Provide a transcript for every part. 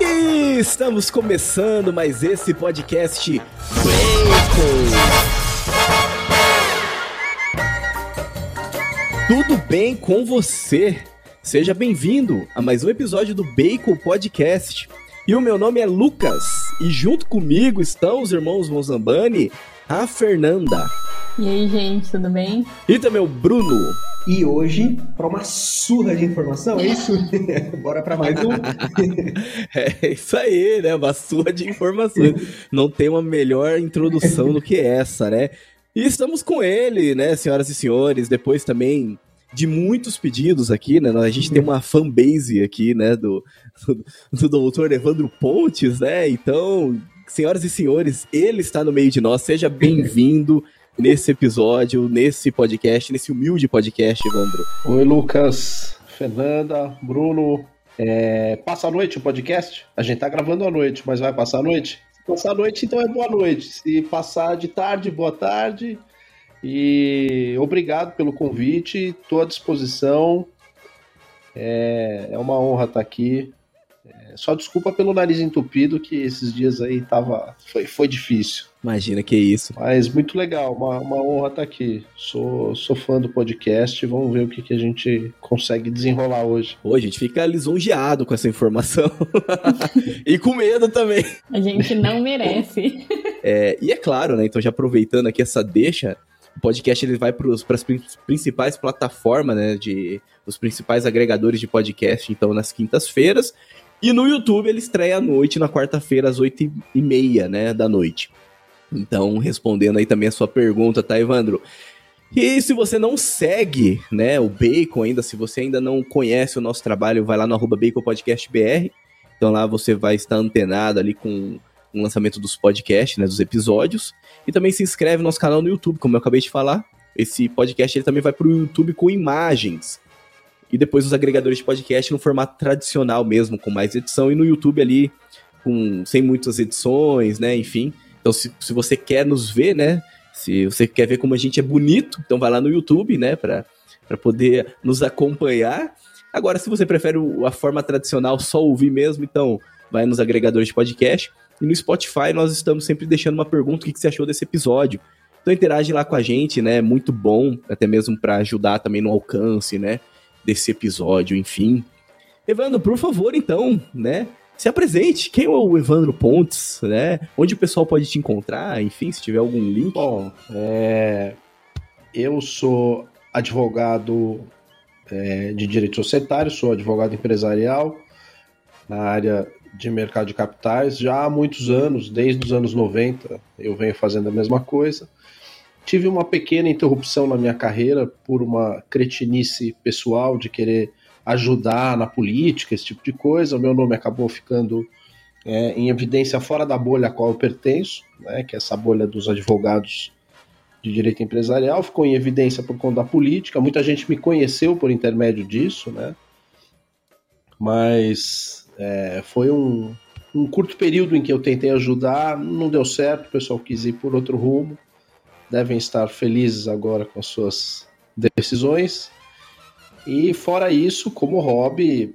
E estamos começando mais esse podcast Bacon. Tudo bem com você? Seja bem-vindo a mais um episódio do Bacon Podcast. E o meu nome é Lucas, e junto comigo estão os irmãos Mozambani, a Fernanda. E aí, gente, tudo bem? E também o Bruno. E hoje, para uma surra de informação, é isso? Bora para mais um. é isso aí, né? Uma surra de informações. Não tem uma melhor introdução do que essa, né? E estamos com ele, né, senhoras e senhores, depois também de muitos pedidos aqui, né? A gente tem uma fanbase aqui, né, do, do, do doutor Evandro Pontes, né? Então, senhoras e senhores, ele está no meio de nós. Seja bem-vindo nesse episódio, nesse podcast, nesse humilde podcast, Evandro. Oi, Lucas, Fernanda, Bruno. É, passa a noite o podcast? A gente tá gravando à noite, mas vai passar a noite? Se passar a noite, então é boa noite. Se passar de tarde, boa tarde. E obrigado pelo convite, estou à disposição. É, é uma honra estar aqui. É, só desculpa pelo nariz entupido, que esses dias aí tava, foi, foi difícil. Imagina que isso. Mas muito legal, uma, uma honra estar aqui. Sou, sou fã do podcast, vamos ver o que, que a gente consegue desenrolar hoje. Hoje a gente fica lisonjeado com essa informação. e com medo também. A gente não merece. É, e é claro, né? Então, já aproveitando aqui essa deixa, o podcast ele vai para as principais plataformas, né? De, os principais agregadores de podcast, então, nas quintas-feiras. E no YouTube ele estreia à noite, na quarta-feira, às oito e meia, né, da noite. Então, respondendo aí também a sua pergunta, tá, Evandro? E se você não segue, né, o Bacon ainda, se você ainda não conhece o nosso trabalho, vai lá no arroba BaconPodcastBR. Então lá você vai estar antenado ali com o lançamento dos podcasts, né, dos episódios. E também se inscreve no nosso canal no YouTube, como eu acabei de falar. Esse podcast ele também vai para o YouTube com imagens e depois os agregadores de podcast no formato tradicional mesmo, com mais edição, e no YouTube ali com sem muitas edições, né? Enfim. Então, se, se você quer nos ver, né? Se você quer ver como a gente é bonito, então vai lá no YouTube, né? Para poder nos acompanhar. Agora, se você prefere a forma tradicional, só ouvir mesmo, então vai nos agregadores de podcast. E no Spotify nós estamos sempre deixando uma pergunta: o que você achou desse episódio? Então interage lá com a gente, né? Muito bom, até mesmo para ajudar também no alcance, né? desse episódio, enfim. Evandro, por favor, então, né? Se apresente. Quem é o Evandro Pontes, né? Onde o pessoal pode te encontrar, enfim, se tiver algum link. Bom, é... eu sou advogado é, de direito societário, sou advogado empresarial na área de mercado de capitais já há muitos anos, desde os anos 90, eu venho fazendo a mesma coisa. Tive uma pequena interrupção na minha carreira por uma cretinice pessoal de querer ajudar na política, esse tipo de coisa. O meu nome acabou ficando é, em evidência fora da bolha a qual eu pertenço, né, que é essa bolha dos advogados de direito empresarial, ficou em evidência por conta da política. Muita gente me conheceu por intermédio disso, né? Mas é, foi um, um curto período em que eu tentei ajudar, não deu certo, o pessoal quis ir por outro rumo devem estar felizes agora com as suas decisões. E fora isso, como hobby,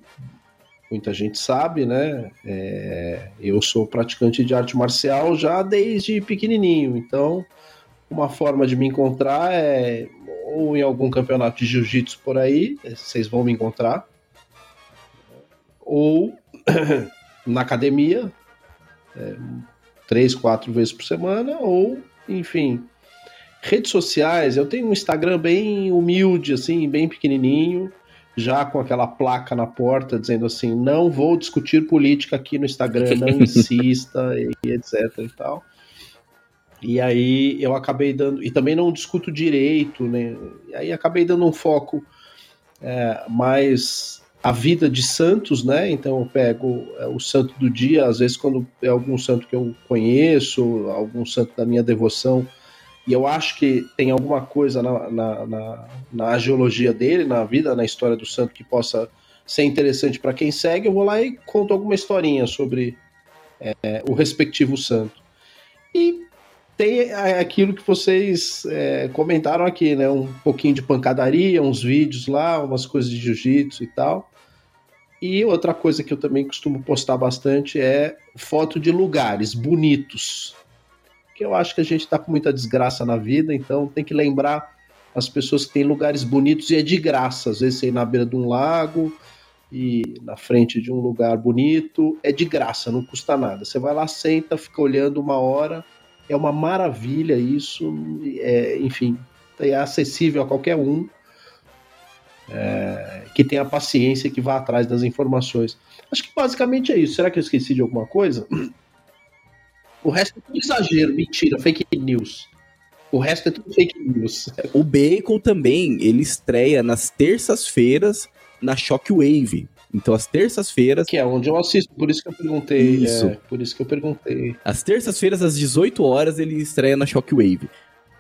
muita gente sabe, né? É, eu sou praticante de arte marcial já desde pequenininho, então uma forma de me encontrar é ou em algum campeonato de jiu-jitsu por aí, vocês vão me encontrar, ou na academia, é, três, quatro vezes por semana, ou, enfim, Redes sociais, eu tenho um Instagram bem humilde, assim, bem pequenininho, já com aquela placa na porta dizendo assim: não vou discutir política aqui no Instagram, não insista, e etc e tal. E aí eu acabei dando. E também não discuto direito, né? E aí acabei dando um foco é, mais a vida de santos, né? Então eu pego é, o santo do dia, às vezes quando é algum santo que eu conheço, algum santo da minha devoção, e eu acho que tem alguma coisa na, na, na, na geologia dele, na vida, na história do santo que possa ser interessante para quem segue, eu vou lá e conto alguma historinha sobre é, o respectivo santo. E tem aquilo que vocês é, comentaram aqui, né? Um pouquinho de pancadaria, uns vídeos lá, umas coisas de jiu-jitsu e tal. E outra coisa que eu também costumo postar bastante é foto de lugares bonitos. Que eu acho que a gente está com muita desgraça na vida, então tem que lembrar as pessoas que têm lugares bonitos e é de graça. Às vezes você ir na beira de um lago e na frente de um lugar bonito, é de graça, não custa nada. Você vai lá, senta, fica olhando uma hora, é uma maravilha isso, é, enfim, é acessível a qualquer um é, que tenha paciência que vá atrás das informações. Acho que basicamente é isso. Será que eu esqueci de alguma coisa? O resto é tudo exagero, mentira, fake news. O resto é tudo fake news. O Bacon também, ele estreia nas terças-feiras na Shockwave. Então, às terças-feiras. Que é onde eu assisto, por isso que eu perguntei. Isso. É, por isso que eu perguntei. Às terças-feiras, às 18 horas, ele estreia na Shockwave.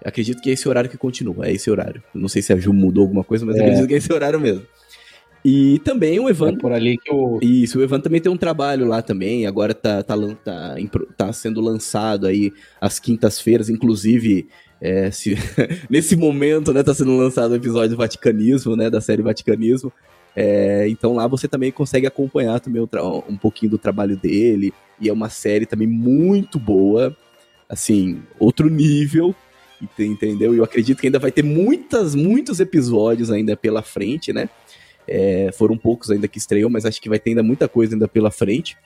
Acredito que é esse horário que continua, é esse horário. Não sei se a Ju mudou alguma coisa, mas é. acredito que é esse horário mesmo. E também o Evan. É por ali que eu. Isso, o Evan também tem um trabalho lá também. Agora tá, tá, tá, tá sendo lançado aí às quintas-feiras, inclusive. É, se, nesse momento, né, tá sendo lançado o episódio do Vaticanismo, né, da série Vaticanismo. É, então lá você também consegue acompanhar também um pouquinho do trabalho dele. E é uma série também muito boa. Assim, outro nível, entendeu? E eu acredito que ainda vai ter muitas, muitos episódios ainda pela frente, né? É, foram poucos ainda que estreou, mas acho que vai ter ainda muita coisa ainda pela frente.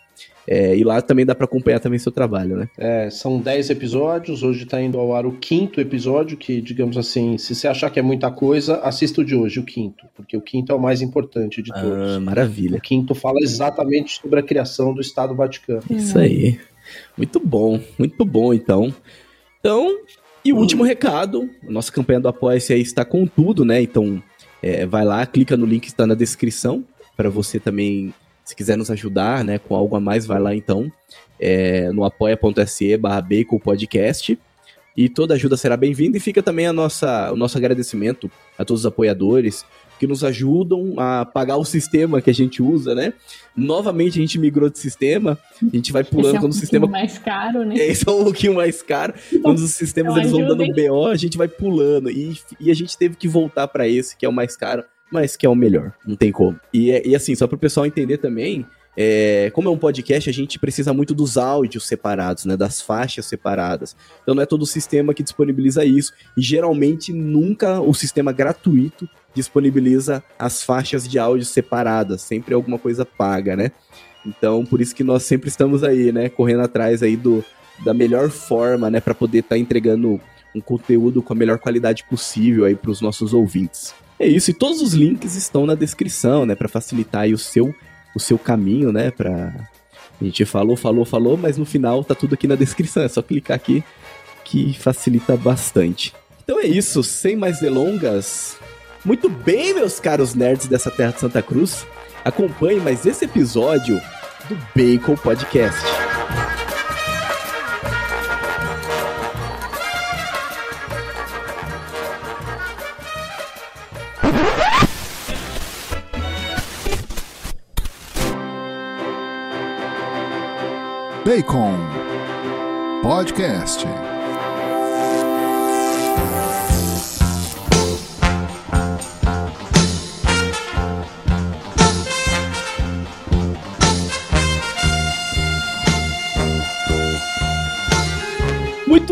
É, e lá também dá para acompanhar também seu trabalho, né? É, são 10 episódios, hoje tá indo ao ar o quinto episódio, que, digamos assim, se você achar que é muita coisa, assista o de hoje, o quinto, porque o quinto é o mais importante de todos. Ah, maravilha. O quinto fala exatamente sobre a criação do Estado Vaticano. Isso aí. Muito bom, muito bom, então. Então, e o último recado, nossa campanha do Apoia-se aí está com tudo, né? Então, é, vai lá, clica no link que está na descrição para você também, se quiser nos ajudar, né, com algo a mais, vai lá então é, no apoia.se barra podcast e toda ajuda será bem-vinda e fica também a nossa, o nosso agradecimento a todos os apoiadores que nos ajudam a pagar o sistema que a gente usa, né? Novamente a gente migrou de sistema, a gente vai pulando Esse é um quando o sistema mais caro, né? É, isso é um pouquinho mais caro. quando os sistemas eles vão dando BO, a gente vai pulando e, e a gente teve que voltar para esse que é o mais caro, mas que é o melhor, não tem como. E, e assim, só para o pessoal entender também, é, como é um podcast, a gente precisa muito dos áudios separados, né, das faixas separadas. Então não é todo o sistema que disponibiliza isso. E geralmente nunca o sistema gratuito disponibiliza as faixas de áudio separadas. Sempre alguma coisa paga, né? Então por isso que nós sempre estamos aí, né, correndo atrás aí do, da melhor forma, né, para poder estar tá entregando um conteúdo com a melhor qualidade possível aí para os nossos ouvintes. É isso, e todos os links estão na descrição, né, para facilitar aí o seu o seu caminho, né, pra... A gente falou, falou, falou, mas no final tá tudo aqui na descrição, é só clicar aqui que facilita bastante. Então é isso, sem mais delongas. Muito bem, meus caros nerds dessa terra de Santa Cruz. Acompanhe mais esse episódio do Bacon Podcast. Bacon Podcast.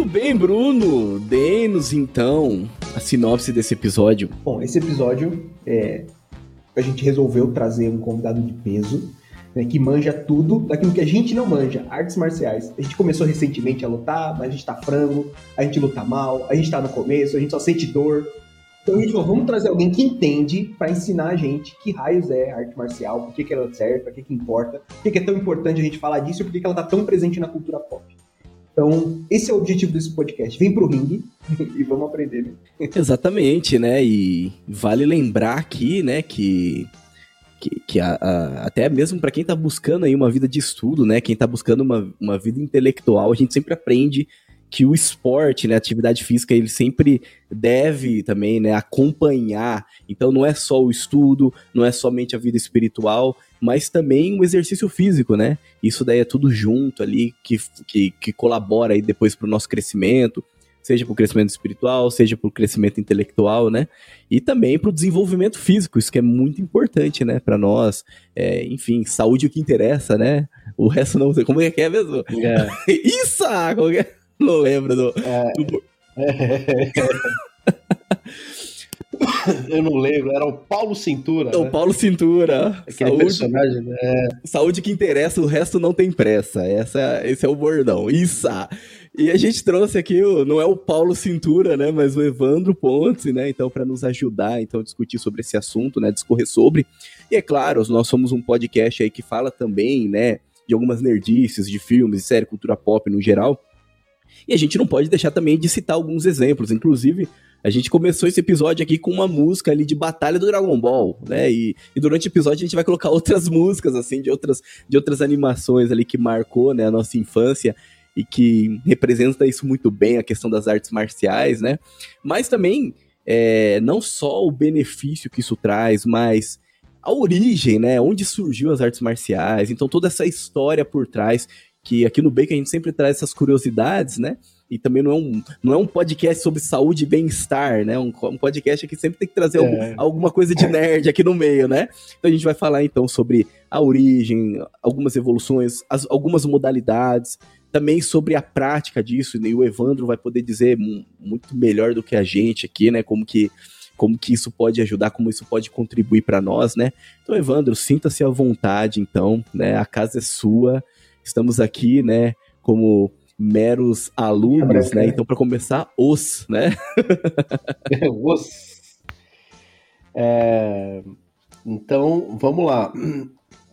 Bem, Bruno. Dê-nos então a sinopse desse episódio. Bom, esse episódio é, a gente resolveu trazer um convidado de peso né, que manja tudo daquilo que a gente não manja, artes marciais. A gente começou recentemente a lutar, mas a gente tá frango, a gente luta mal, a gente tá no começo, a gente só sente dor. Então a gente falou, vamos trazer alguém que entende para ensinar a gente que raios é arte marcial, por que, que ela serve, para que, que importa, por que, que é tão importante a gente falar disso e por que, que ela tá tão presente na cultura pop. Então, esse é o objetivo desse podcast. Vem pro ringue e vamos aprender. Né? Exatamente, né? E vale lembrar aqui, né, que que, que a, a, até mesmo para quem está buscando aí uma vida de estudo, né, quem está buscando uma, uma vida intelectual, a gente sempre aprende que o esporte, né, a atividade física, ele sempre deve também, né, acompanhar. Então não é só o estudo, não é somente a vida espiritual, mas também o exercício físico, né? Isso daí é tudo junto ali, que, que, que colabora aí depois para o nosso crescimento, seja para o crescimento espiritual, seja para o crescimento intelectual, né? E também para o desenvolvimento físico, isso que é muito importante, né? Para nós, é, enfim, saúde é o que interessa, né? O resto não sei como é que é mesmo. É. isso! Não lembro do. É. do... Eu não lembro, era o Paulo Cintura. É o né? Paulo Cintura. Aquele saúde, personagem, né? Saúde que interessa, o resto não tem pressa. Essa, esse é o bordão. Isso! E a gente trouxe aqui, não é o Paulo Cintura, né, mas o Evandro Pontes, né, então para nos ajudar, então a discutir sobre esse assunto, né, discorrer sobre. E é claro, nós somos um podcast aí que fala também, né, de algumas nerdices, de filmes, de série, cultura pop no geral. E a gente não pode deixar também de citar alguns exemplos, inclusive a gente começou esse episódio aqui com uma música ali de batalha do Dragon Ball, né? E, e, durante o episódio a gente vai colocar outras músicas, assim, de outras, de outras animações ali que marcou, né, a nossa infância e que representa isso muito bem, a questão das artes marciais, né? Mas também, é, não só o benefício que isso traz, mas a origem, né? Onde surgiu as artes marciais, então toda essa história por trás, que aqui no Bacon a gente sempre traz essas curiosidades, né? E também não é um, não é um podcast sobre saúde e bem-estar, né? Um, um podcast que sempre tem que trazer é. algum, alguma coisa de nerd aqui no meio, né? Então a gente vai falar então sobre a origem, algumas evoluções, as, algumas modalidades, também sobre a prática disso, e o Evandro vai poder dizer muito melhor do que a gente aqui, né? Como que, como que isso pode ajudar, como isso pode contribuir para nós, né? Então, Evandro, sinta-se à vontade, então, né? A casa é sua, estamos aqui, né? Como meros alunos, né? Então, para começar, os, né? os. É... Então, vamos lá.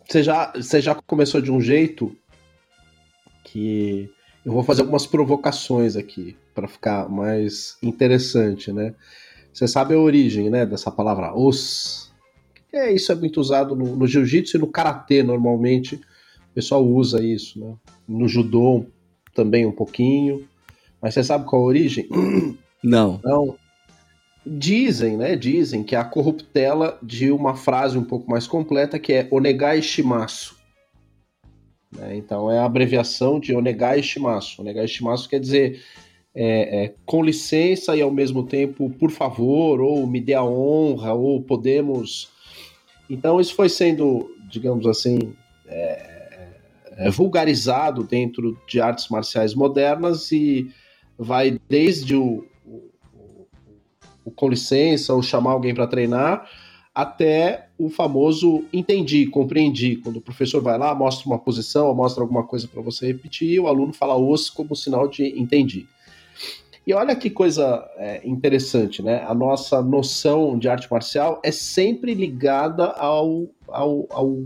Você já, você já começou de um jeito que eu vou fazer algumas provocações aqui para ficar mais interessante, né? Você sabe a origem, né, dessa palavra os? É, isso é muito usado no, no jiu-jitsu e no karatê normalmente. O pessoal usa isso, né? No judô também um pouquinho. Mas você sabe qual a origem? Não. Não. Dizem, né? Dizem que é a corruptela de uma frase um pouco mais completa que é onegai shimasu. Né? Então é a abreviação de Onegai Shimasu. Onegai Shimasu quer dizer é, é, com licença e ao mesmo tempo por favor, ou me dê a honra, ou podemos. Então isso foi sendo, digamos assim, é, é vulgarizado dentro de artes marciais modernas e vai desde o, o, o, o com licença ou chamar alguém para treinar até o famoso entendi, compreendi. Quando o professor vai lá, mostra uma posição, mostra alguma coisa para você repetir, o aluno fala os como sinal de entendi. E olha que coisa é, interessante, né? A nossa noção de arte marcial é sempre ligada ao, ao, ao,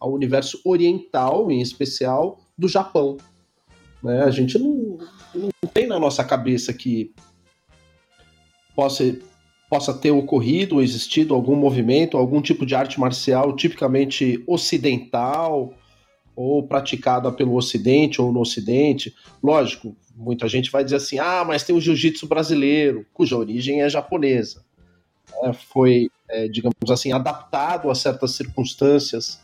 ao universo oriental, em especial do Japão. Né? A gente não, não tem na nossa cabeça que possa possa ter ocorrido ou existido algum movimento, algum tipo de arte marcial tipicamente ocidental ou praticada pelo Ocidente ou no Ocidente. Lógico, muita gente vai dizer assim: ah, mas tem o jiu-jitsu brasileiro, cuja origem é japonesa. É, foi, é, digamos assim, adaptado a certas circunstâncias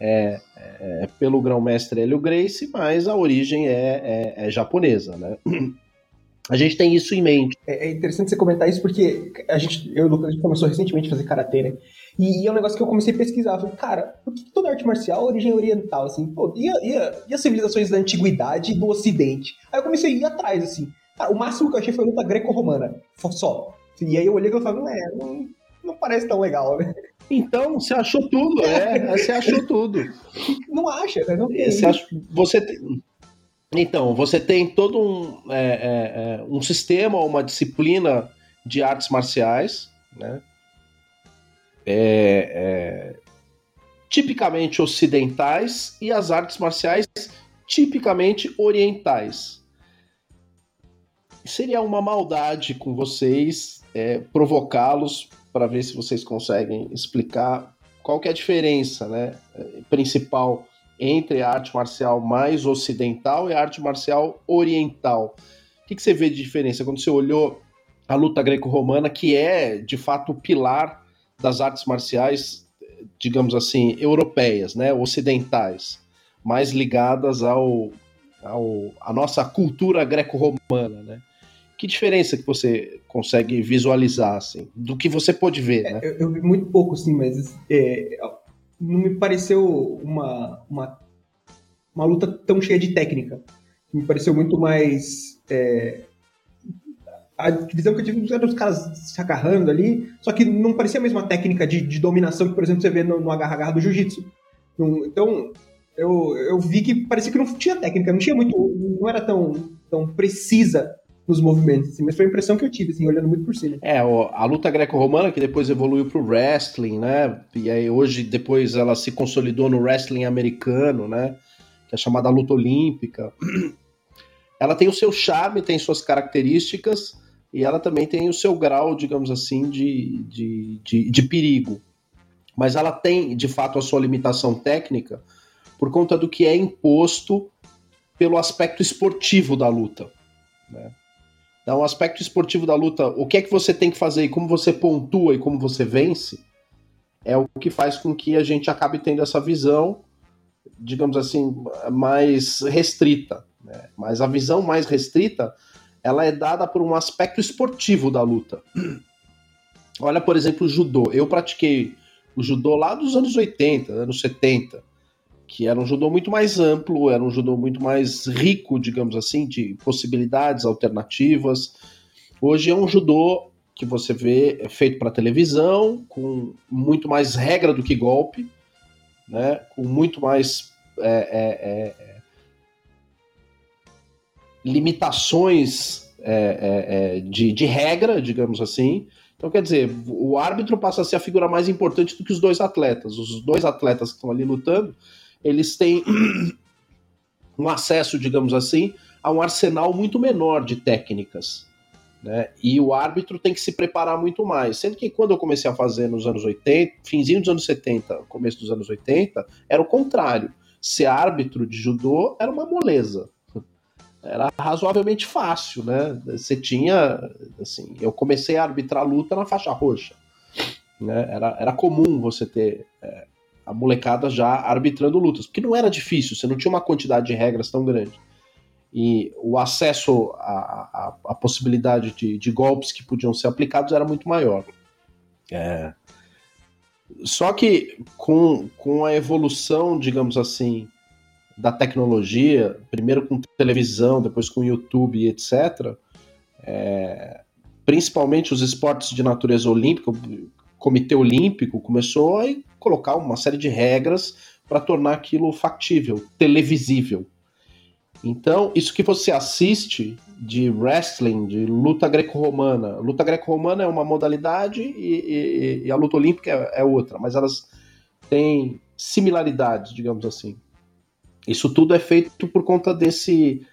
é, é pelo grão-mestre Hélio Gracie, mas a origem é, é, é japonesa, né? A gente tem isso em mente. É, é interessante você comentar isso porque a gente, eu e o Lucas, a gente começou recentemente a fazer karatê, né? E, e, é um negócio que eu comecei a pesquisar. Eu falei, cara, por que toda arte marcial é origem oriental, assim? Pô, e, a, e, a, e as civilizações da antiguidade do ocidente? Aí eu comecei a ir atrás, assim. Cara, o máximo que eu achei foi luta greco-romana. Só. E aí eu olhei e falei, não é, não, não parece tão legal, né? Então, você achou tudo, é. Você achou tudo. Não acha, né? Não tem. Você, acha, você tem então, você tem todo um, é, é, é, um sistema, uma disciplina de artes marciais, né? É, é, tipicamente ocidentais e as artes marciais tipicamente orientais. Seria uma maldade com vocês é, provocá-los para ver se vocês conseguem explicar qual que é a diferença né, principal entre a arte marcial mais ocidental e a arte marcial oriental. O que, que você vê de diferença quando você olhou a luta greco-romana, que é de fato o pilar das artes marciais digamos assim, europeias, né, ocidentais, mais ligadas ao, ao a nossa cultura greco-romana, né? Que diferença que você consegue visualizar, assim, do que você pode ver, né? Eu, eu vi muito pouco, sim, mas é, não me pareceu uma, uma, uma luta tão cheia de técnica. Me pareceu muito mais é, a visão que eu tive era os caras se agarrando ali, só que não parecia a mesma técnica de, de dominação que, por exemplo, você vê no, no agarra-agarra do jiu-jitsu. Então, eu, eu vi que parecia que não tinha técnica, não tinha muito, não era tão, tão precisa nos movimentos, assim, mas foi a impressão que eu tive, assim, olhando muito por cima. É, a luta greco-romana que depois evoluiu pro wrestling, né, e aí hoje depois ela se consolidou no wrestling americano, né, que é chamada luta olímpica. Ela tem o seu charme, tem suas características, e ela também tem o seu grau, digamos assim, de, de, de, de perigo. Mas ela tem, de fato, a sua limitação técnica por conta do que é imposto pelo aspecto esportivo da luta. Né? Então, o aspecto esportivo da luta, o que é que você tem que fazer e como você pontua e como você vence, é o que faz com que a gente acabe tendo essa visão, digamos assim, mais restrita. Né? Mas a visão mais restrita ela é dada por um aspecto esportivo da luta. Olha, por exemplo, o judô. Eu pratiquei o judô lá dos anos 80, anos 70, que era um judô muito mais amplo, era um judô muito mais rico, digamos assim, de possibilidades alternativas. Hoje é um judô que você vê feito para televisão, com muito mais regra do que golpe, né? com muito mais é, é, é, limitações é, é, é, de, de regra, digamos assim. Então, quer dizer, o árbitro passa a ser a figura mais importante do que os dois atletas. Os dois atletas que estão ali lutando, eles têm um acesso, digamos assim, a um arsenal muito menor de técnicas. Né? E o árbitro tem que se preparar muito mais. Sendo que quando eu comecei a fazer nos anos 80, finzinho dos anos 70, começo dos anos 80, era o contrário. Ser árbitro de judô era uma moleza era razoavelmente fácil, né? Você tinha, assim, eu comecei a arbitrar luta na faixa roxa, né? Era, era comum você ter é, a molecada já arbitrando lutas, porque não era difícil, você não tinha uma quantidade de regras tão grande. E o acesso à, à, à possibilidade de, de, golpes que podiam ser aplicados era muito maior. É... Só que com, com a evolução, digamos assim, da tecnologia, primeiro com televisão, depois com YouTube, etc., é, principalmente os esportes de natureza olímpica, Comitê Olímpico começou a colocar uma série de regras para tornar aquilo factível, televisível. Então, isso que você assiste de wrestling, de luta greco-romana. Luta greco-romana é uma modalidade e, e, e, a luta olímpica é, é outra, mas elas têm similaridades, digamos assim. Isso tudo é feito por conta desse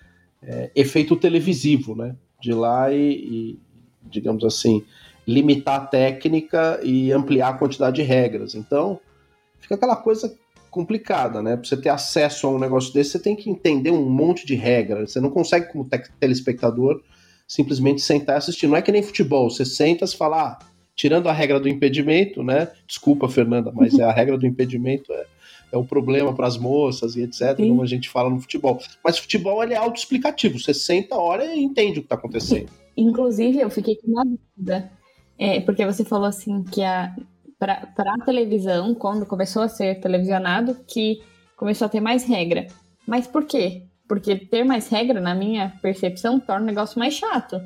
é, efeito televisivo, né? De lá e, e, digamos assim, limitar a técnica e ampliar a quantidade de regras. Então, fica aquela coisa complicada, né? Para você ter acesso a um negócio desse, você tem que entender um monte de regras. Você não consegue, como telespectador, simplesmente sentar e assistir. Não é que nem futebol, você senta e fala, ah, tirando a regra do impedimento, né? Desculpa, Fernanda, mas é a regra do impedimento é é o problema para as moças e etc, Sim. como a gente fala no futebol. Mas futebol ele é autoexplicativo, você senta, olha e entende o que está acontecendo. Inclusive, eu fiquei com uma dúvida, é, porque você falou assim que a para a televisão, quando começou a ser televisionado, que começou a ter mais regra. Mas por quê? Porque ter mais regra, na minha percepção, torna o negócio mais chato.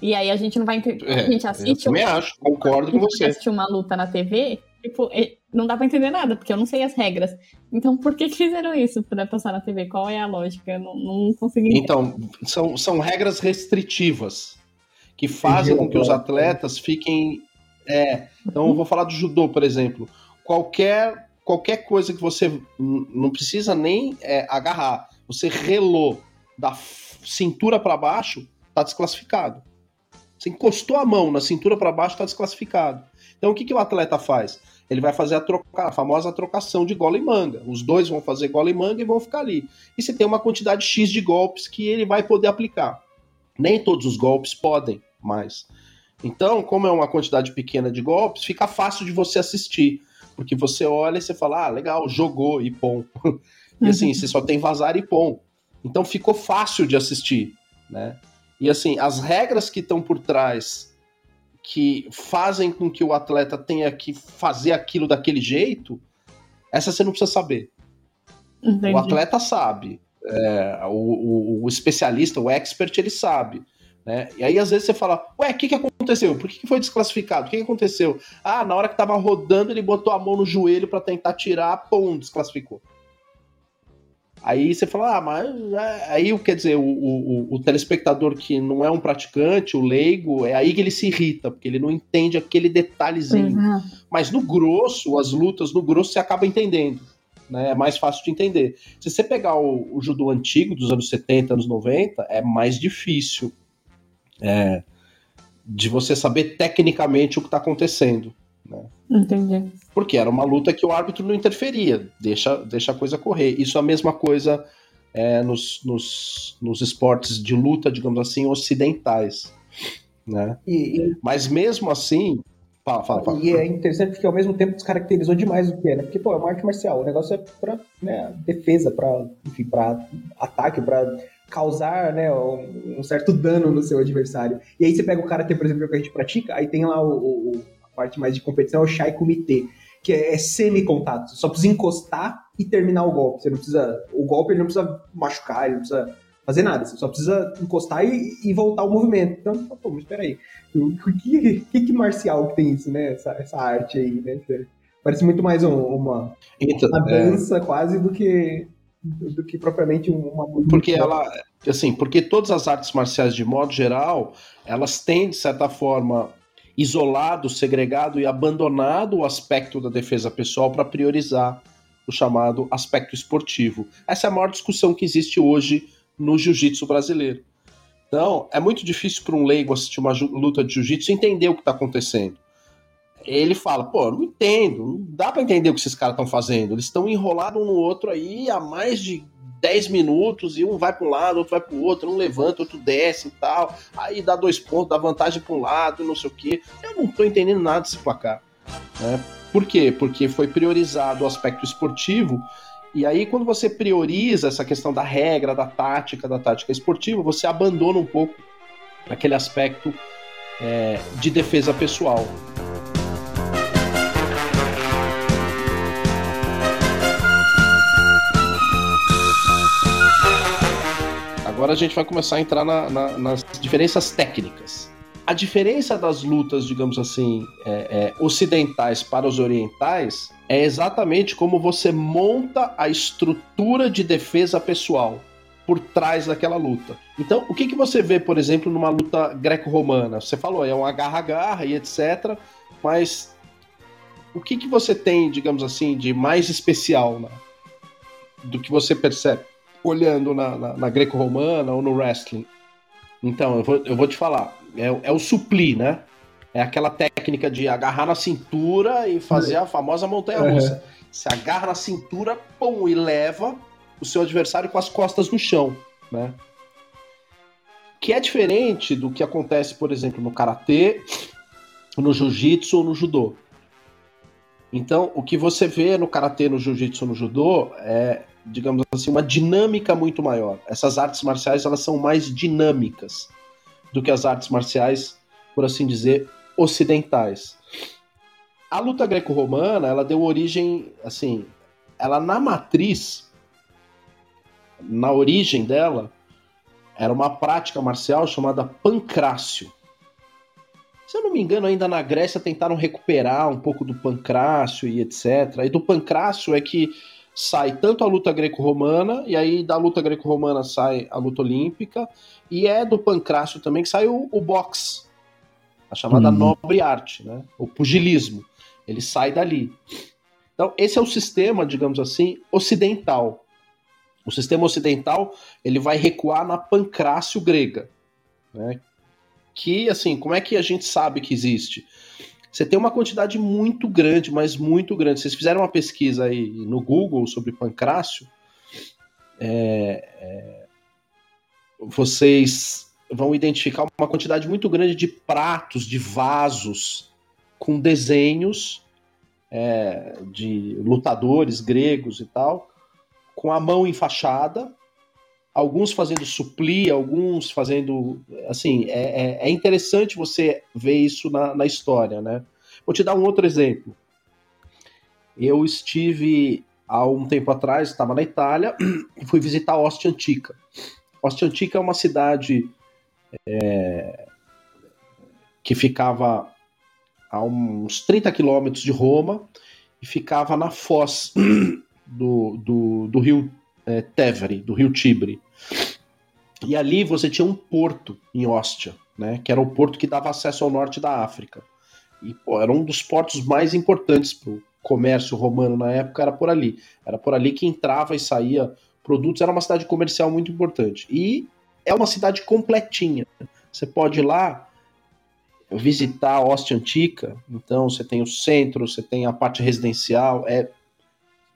E aí a gente não vai entender. É, a gente assiste. Eu também uma, acho, concordo com você. assiste uma luta na TV, tipo, não dá pra entender nada, porque eu não sei as regras. Então, por que, que fizeram isso para passar na TV? Qual é a lógica? Eu não, não consegui entender. Então, são, são regras restritivas que fazem com que os atletas fiquem. É, então, eu vou falar do judô, por exemplo. Qualquer, qualquer coisa que você não precisa nem é, agarrar, você relou da cintura para baixo, tá desclassificado. Você encostou a mão na cintura para baixo, tá desclassificado. Então, o que, que o atleta faz? ele vai fazer a, troca, a famosa trocação de gola e manga. Os dois vão fazer gola e manga e vão ficar ali. E você tem uma quantidade X de golpes que ele vai poder aplicar. Nem todos os golpes podem mais. Então, como é uma quantidade pequena de golpes, fica fácil de você assistir. Porque você olha e você fala, ah, legal, jogou e pom. e assim, uhum. você só tem vazar e pom. Então ficou fácil de assistir, né? E assim, as regras que estão por trás que fazem com que o atleta tenha que fazer aquilo daquele jeito, essa você não precisa saber. Entendi. O atleta sabe. É, o, o, o, especialista, o expert, ele sabe. Né? E aí, às vezes, você fala: Ué, o que, que aconteceu? Por que, que foi desclassificado? O que, que aconteceu? Ah, na hora que tava rodando, ele botou a mão no joelho para tentar tirar, pum, desclassificou. Aí você fala, ah, mas. É, aí quer dizer, o, o, o, telespectador que não é um praticante, o leigo, é aí que ele se irrita, porque ele não entende aquele detalhezinho. Uhum. Mas no grosso, as lutas, no grosso, você acaba entendendo. Né? É mais fácil de entender. Se você pegar o, o judô antigo, dos anos 70, anos 90, é mais difícil é, de você saber tecnicamente o que está acontecendo. Né? Entendi. Porque era uma luta que o árbitro não interferia, deixa, deixa a coisa correr. Isso é a mesma coisa é, nos, nos, nos esportes de luta, digamos assim, ocidentais. Né? E, e... Mas mesmo assim. Fala, fala, fala. E é interessante porque ao mesmo tempo descaracterizou demais o que é, né? Porque, pô, é uma arte marcial, o negócio é pra né, defesa, pra, enfim, pra ataque, pra causar né, um, certo dano no seu adversário. E aí você pega o cara que, por exemplo, que a gente pratica, aí tem lá o, o parte mais de competição é o Shai Kumite, que é, é semi-contato. Só precisa encostar e terminar o golpe. Você não precisa. O golpe ele não precisa machucar, ele não precisa fazer nada. Você só precisa encostar e, e voltar o movimento. Então, pô, mas peraí. O que, que, que marcial que tem isso, né? Essa, essa arte aí, né? Parece muito mais um, uma, então, uma é. dança é... quase do que do que propriamente uma porque ela assim porque todas as artes marciais de modo geral elas têm de certa forma isolado, segregado e abandonado o aspecto da defesa pessoal para priorizar o chamado aspecto esportivo. Essa é a maior discussão que existe hoje no jiu-jitsu brasileiro. Então, é muito difícil para um leigo assistir uma luta de jiu-jitsu entender o que está acontecendo. Ele fala, pô, não entendo, não dá para entender o que esses caras estão fazendo. Eles estão enrolados um no outro aí há mais de 10 minutos e um vai para um lado, outro vai para o outro, um levanta, outro desce e tal. Aí dá dois pontos, dá vantagem para um lado, não sei o quê. Eu não estou entendendo nada desse placar. Né? Por quê? Porque foi priorizado o aspecto esportivo. E aí, quando você prioriza essa questão da regra, da tática, da tática esportiva, você abandona um pouco aquele aspecto é, de defesa pessoal. Agora a gente vai começar a entrar na, na, nas diferenças técnicas. A diferença das lutas, digamos assim, é, é, ocidentais para os orientais é exatamente como você monta a estrutura de defesa pessoal por trás daquela luta. Então, o que, que você vê, por exemplo, numa luta greco-romana? Você falou, é um agarra-agarra e etc. Mas o que, que você tem, digamos assim, de mais especial né, do que você percebe? Olhando na, na, na greco-romana ou no wrestling. Então, eu vou, eu vou te falar. É, é o supli, né? É aquela técnica de agarrar na cintura e fazer a famosa montanha-russa. Uhum. Você agarra na cintura, pum, e leva o seu adversário com as costas no chão, né? Que é diferente do que acontece, por exemplo, no karatê, no jiu-jitsu ou no judô. Então, o que você vê no karatê, no jiu-jitsu, no judô é digamos assim, uma dinâmica muito maior. Essas artes marciais elas são mais dinâmicas do que as artes marciais, por assim dizer, ocidentais. A luta greco-romana, ela deu origem, assim, ela na matriz, na origem dela, era uma prática marcial chamada pancrácio. Se eu não me engano, ainda na Grécia tentaram recuperar um pouco do pancrácio e etc. E do pancrácio é que sai tanto a luta greco-romana, e aí da luta greco-romana sai a luta olímpica, e é do pancrácio também que sai o, o boxe, a chamada uhum. nobre arte, né? o pugilismo. Ele sai dali. Então, esse é o sistema, digamos assim, ocidental. O sistema ocidental ele vai recuar na pancrácio grega. Né? Que, assim, como é que a gente sabe que existe? Você tem uma quantidade muito grande, mas muito grande. Vocês fizeram uma pesquisa aí no Google sobre pancrácio, é, é, vocês vão identificar uma quantidade muito grande de pratos, de vasos com desenhos é, de lutadores gregos e tal, com a mão enfaixada, alguns fazendo suplir, alguns fazendo. Assim, é, é, é interessante você ver isso na, na história, né? Vou te dar um outro exemplo. Eu estive há um tempo atrás, estava na Itália e fui visitar Ostia Antica. Ostia Antica é uma cidade é, que ficava a uns 30 quilômetros de Roma e ficava na foz do, do, do rio é, Tevere, do rio Tibre. E ali você tinha um porto em Ostia, né, que era o porto que dava acesso ao norte da África. E pô, era um dos portos mais importantes para o comércio romano na época, era por ali. Era por ali que entrava e saía produtos, era uma cidade comercial muito importante. E é uma cidade completinha. Você pode ir lá visitar a Ostia Antiga, então você tem o centro, você tem a parte residencial, é,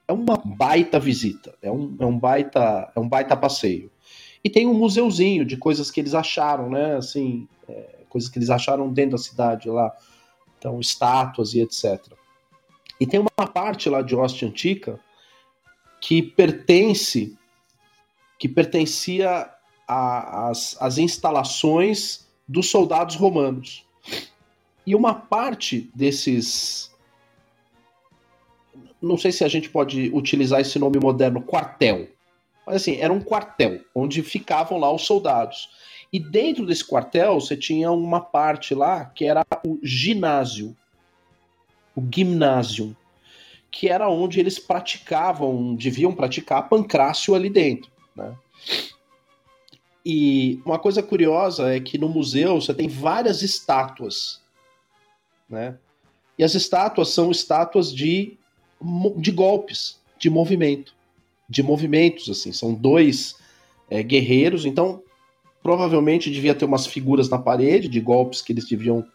é uma baita visita, é um, é um baita é um baita passeio. E tem um museuzinho de coisas que eles acharam, né? Assim, é, coisas que eles acharam dentro da cidade lá, então estátuas e etc. E tem uma parte lá de Ostia Antiga que pertence que pertencia às instalações dos soldados romanos. E uma parte desses. Não sei se a gente pode utilizar esse nome moderno, quartel. Mas assim, era um quartel onde ficavam lá os soldados. E dentro desse quartel você tinha uma parte lá que era o ginásio. O gimnasium. Que era onde eles praticavam, deviam praticar pancrácio ali dentro. Né? E uma coisa curiosa é que no museu você tem várias estátuas, né? E as estátuas são estátuas de, de golpes, de movimento, de movimentos, assim. São dois é, guerreiros, então provavelmente devia ter umas figuras na parede de golpes que eles deviam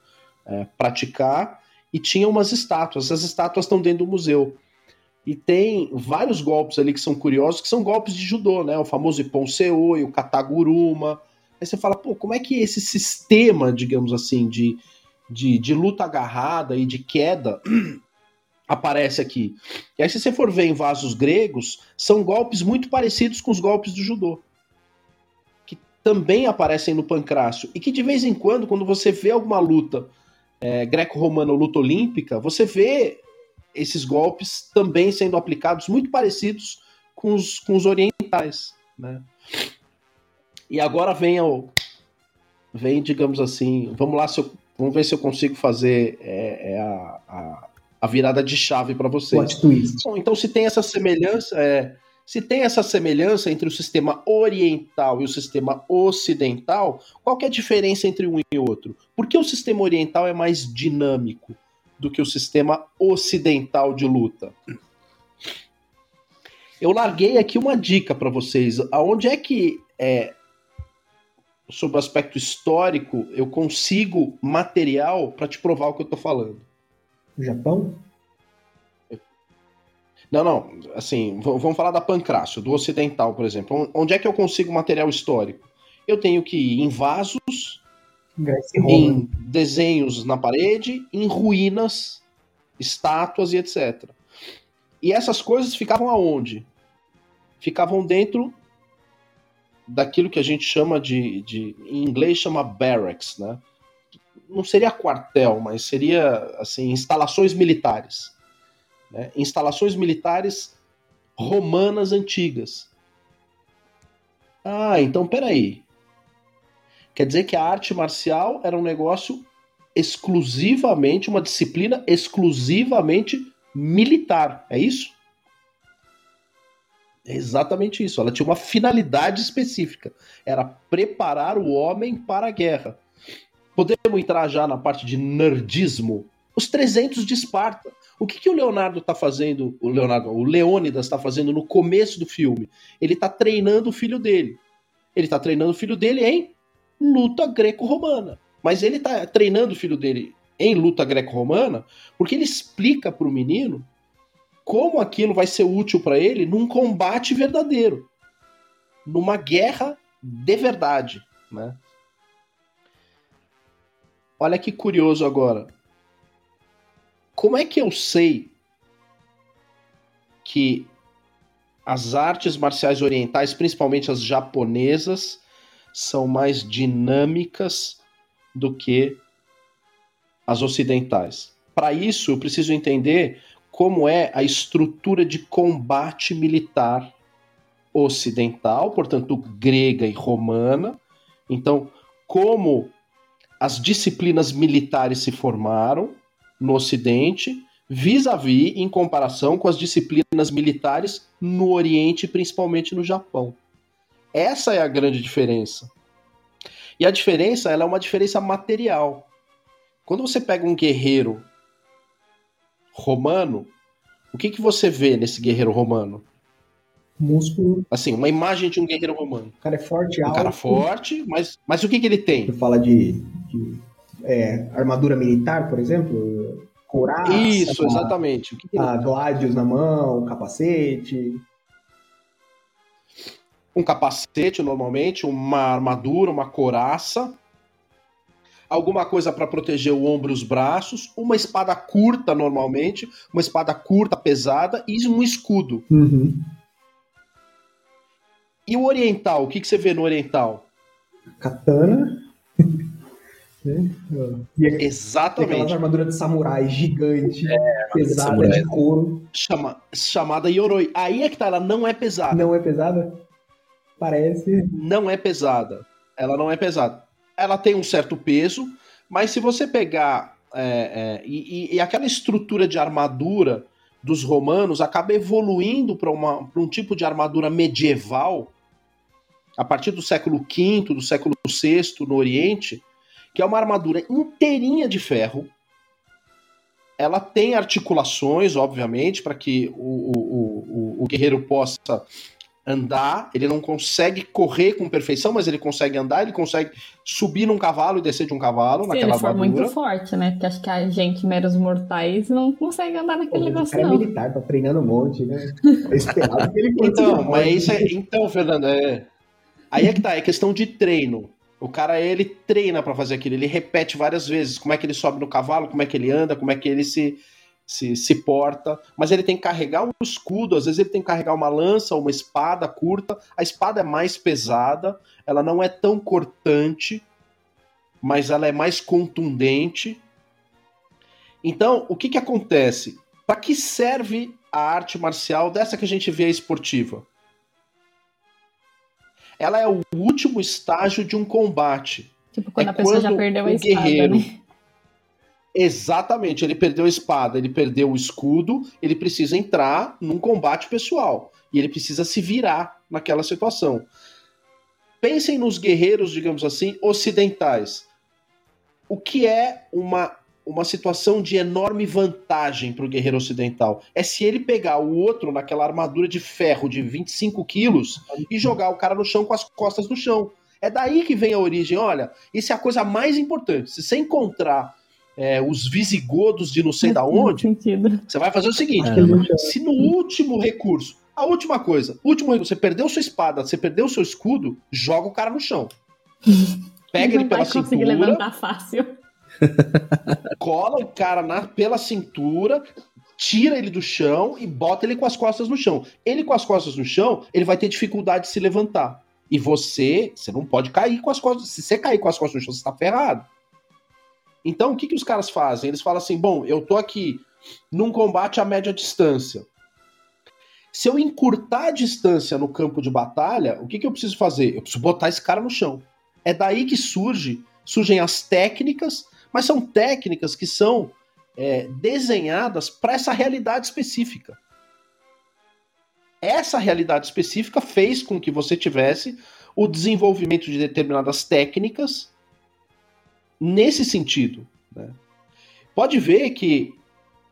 é, praticar e tinha umas estátuas. As estátuas estão dentro do museu. E tem vários golpes ali que são curiosos, que são golpes de judô, né? O famoso Iponseo e o Kataguruma. Aí você fala, pô, como é que esse sistema, digamos assim, de, de, de luta agarrada e de queda aparece aqui? E aí, se você for ver em vasos gregos, são golpes muito parecidos com os golpes do judô. Que também aparecem no pancrácio. E que de vez em quando, quando você vê alguma luta é, greco-romana ou luta olímpica, você vê esses golpes também sendo aplicados muito parecidos com os, com os orientais, né? E agora vem o vem, digamos assim, vamos lá, eu, vamos ver se eu consigo fazer é, é a, a, a, virada de chave para vocês. Bom, então, se tem essa semelhança, é, se tem essa semelhança entre o sistema oriental e o sistema ocidental, qual é a diferença entre um e outro? Por que o sistema oriental é mais dinâmico? do que o sistema ocidental de luta. Eu larguei aqui uma dica para vocês. Aonde é que é, sobre o aspecto histórico eu consigo material para te provar o que eu estou falando? Japão? Não, não. Assim, vamos falar da Pancrácio, do ocidental, por exemplo. Onde é que eu consigo material histórico? Eu tenho que ir em vasos em desenhos na parede, em ruínas, estátuas e etc. E essas coisas ficavam aonde? Ficavam dentro daquilo que a gente chama de, de em inglês chama barracks, né? Não seria quartel, mas seria assim instalações militares, né? instalações militares romanas antigas. Ah, então peraí. Quer dizer que a arte marcial era um negócio exclusivamente, uma disciplina exclusivamente militar, é isso? É exatamente isso. Ela tinha uma finalidade específica. Era preparar o homem para a guerra. Podemos entrar já na parte de nerdismo? Os 300 de Esparta. O que, que o Leonardo está fazendo? O Leonardo, o Leônidas está fazendo no começo do filme? Ele está treinando o filho dele. Ele está treinando o filho dele em luta greco-romana. Mas ele tá treinando o filho dele em luta greco-romana porque ele explica para o menino como aquilo vai ser útil para ele num combate verdadeiro, numa guerra de verdade, né? Olha que curioso agora. Como é que eu sei que as artes marciais orientais, principalmente as japonesas, são mais dinâmicas do que as ocidentais. Para isso, eu preciso entender como é a estrutura de combate militar ocidental, portanto, grega e romana. Então, como as disciplinas militares se formaram no Ocidente, vis-à-vis em comparação com as disciplinas militares no Oriente, principalmente no Japão. Essa é a grande diferença. E a diferença ela é uma diferença material. Quando você pega um guerreiro romano, o que, que você vê nesse guerreiro romano? Músculo. Assim, uma imagem de um guerreiro romano. O cara é forte, um alto. cara forte, mas, mas o que, que ele tem? Você fala de, de é, armadura militar, por exemplo, couraça. Isso, a- exatamente. Ele A Gladius na mão, capacete. um capacete normalmente, uma armadura, uma couraça, alguma coisa para proteger o ombro e os braços, uma espada curta normalmente, uma espada curta, pesada e um escudo. Uhum. E o oriental, o que, que você vê no oriental? Katana. né? E Exatamente. aquelas armaduras de samurai gigante, pesada samurai. de couro. Chama, chamada Yoroi. Aí é que tá, ela não é pesada. Não é pesada? Parece. não é pesada. Ela não é pesada. Ela tem um certo peso, mas se você pegar. é, é, e, e- e aquela estrutura de armadura dos romanos acaba evoluindo para um tipo de armadura medieval a partir do século V, do século VI no Oriente, que é uma armadura inteirinha de ferro. Ela tem articulações, obviamente, para que o, o, o, o guerreiro possa andar, ele não consegue correr com perfeição, mas ele consegue andar, ele consegue subir num cavalo e descer de um cavalo Se naquela ele for armadura. muito forte, né? Porque acho que a gente, meros mortais, não consegue andar naquele O negócio, cara é não. militar, tá treinando um monte, né? É esperado que ele Então, forte. mas isso é, então, Fernando, é, aí é que tá, é questão de treino. O cara, ele treina pra fazer aquilo, ele repete várias vezes como é que ele sobe no cavalo, como é que ele anda, como é que ele se, se, se porta, mas ele tem que carregar um escudo, às vezes ele tem que carregar uma lança, uma espada curta. A espada é mais pesada, ela não é tão cortante, mas ela é mais contundente. Então, o que que acontece? Para que serve a arte marcial dessa que a gente vê esportiva? Ela é o último estágio de um combate. Tipo, quando É a pessoa já quando perdeu a o espada, guerreiro- né? Exatamente, ele perdeu a espada, ele perdeu o escudo, ele precisa entrar num combate pessoal e ele precisa se virar naquela situação. Pensem nos guerreiros, digamos assim, ocidentais. O que é uma, uma situação de enorme vantagem para o guerreiro ocidental? É se ele pegar o outro naquela armadura de ferro de 25 quilos e jogar o cara no chão com as costas no chão. É daí que vem a origem. Olha, isso é a coisa mais importante. Se você encontrar é, os visigodos de não sei da Não onde, você vai fazer o seguinte: É. se no último recurso, a última coisa, último recurso, você perdeu sua espada, você perdeu seu escudo, joga o cara no chão. Pega ele não pela cintura, levantar fácil. cola o cara na, pela cintura, tira ele do chão e bota ele com as costas no chão. Ele com as costas no chão, ele vai ter dificuldade de se levantar. E você, você não pode cair com as costas. Se você cair com as costas no chão, você tá ferrado. Então, o que, que os caras fazem? Eles falam assim: bom, eu tô aqui num combate a média distância. Se eu encurtar a distância no campo de batalha, o que, que eu preciso fazer? Eu preciso botar esse cara no chão. É daí que surge, surgem as técnicas, mas são técnicas que são é, desenhadas para essa realidade específica. Essa realidade específica fez com que você tivesse o desenvolvimento de determinadas técnicas nesse sentido. né? Pode ver que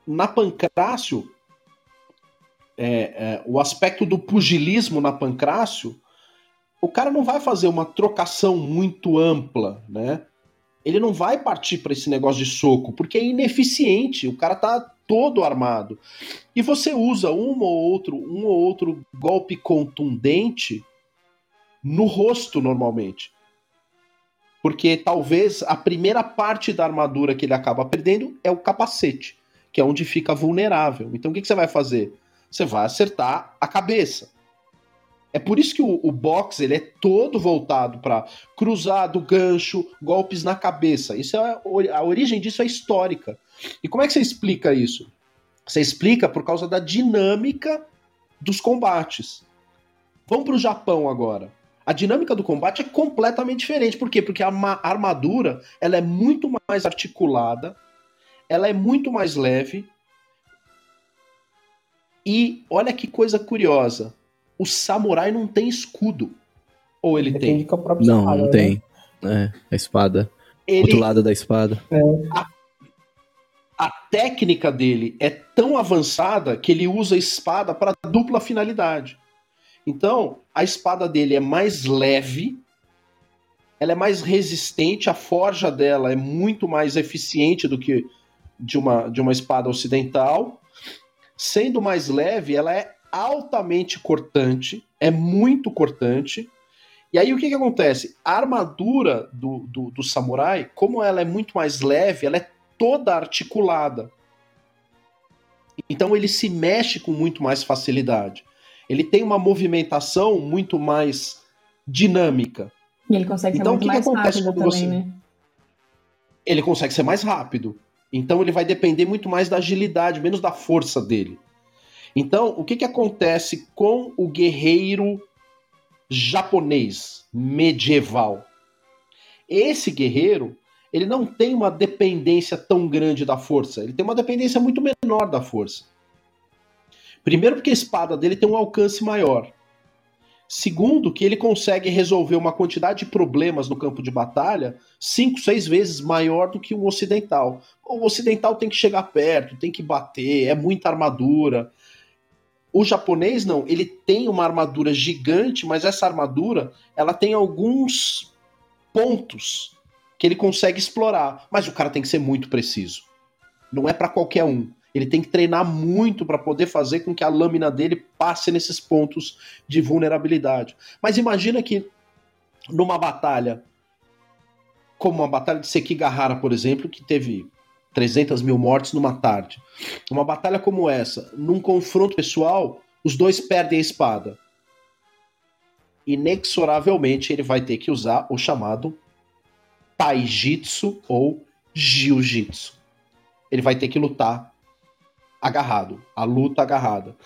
na Pancrácio, é, é, o aspecto do pugilismo na Pancrácio, o cara não vai fazer uma trocação muito ampla, né? Ele não vai partir para esse negócio de soco, porque é ineficiente, o cara tá todo armado. E você usa um ou outro, um ou outro golpe contundente no rosto normalmente. Porque talvez a primeira parte da armadura que ele acaba perdendo é o capacete, que é onde fica vulnerável. Então o que, que você vai fazer? você vai acertar a cabeça. É por isso que o, o boxe ele é todo voltado para cruzado, gancho, golpes na cabeça. Isso é a origem disso é histórica. E como é que você explica isso? Você explica por causa da dinâmica dos combates. Vamos para o Japão agora. A dinâmica do combate é completamente diferente. Por quê? Porque a armadura ela é muito mais articulada, ela é muito mais leve. E olha que coisa curiosa o samurai não tem escudo. Ou ele Depende tem? não, espada, não né? tem. É, a espada. Ele... Outro lado da espada. É. A, a técnica dele é tão avançada que ele usa a espada para dupla finalidade. Então, a espada dele é mais leve, ela é mais resistente, a forja dela é muito mais eficiente do que de uma, de uma espada ocidental. Sendo mais leve, ela é altamente cortante, é muito cortante. E aí o que, que acontece? A armadura do, do, do samurai, como ela é muito mais leve, ela é toda articulada. Então ele se mexe com muito mais facilidade. Ele tem uma movimentação muito mais dinâmica. E ele consegue ser então, muito o que mais que acontece rápido também, você... né? Ele consegue ser mais rápido. Então ele vai depender muito mais da agilidade, menos da força dele. Então, o que, que acontece com o guerreiro japonês medieval? Esse guerreiro, ele não tem uma dependência tão grande da força, ele tem uma dependência muito menor da força. Primeiro, porque a espada dele tem um alcance maior. Segundo, que ele consegue resolver uma quantidade de problemas no campo de batalha cinco, seis vezes maior do que um ocidental. O ocidental tem que chegar perto, tem que bater, é muita armadura, o japonês não, ele tem uma armadura gigante, mas essa armadura ela tem alguns pontos que ele consegue explorar, mas o cara tem que ser muito preciso. Não é para qualquer um. Ele tem que treinar muito para poder fazer com que a lâmina dele passe nesses pontos de vulnerabilidade. Mas imagina que numa batalha, como a batalha de Sekigahara, por exemplo, que teve 300 mil mortes numa tarde. Uma batalha como essa, num confronto pessoal, os dois perdem a espada. Inexoravelmente ele vai ter que usar o chamado Taijitsu ou Jiu-Jitsu. Ele vai ter que lutar agarrado, a luta agarrada.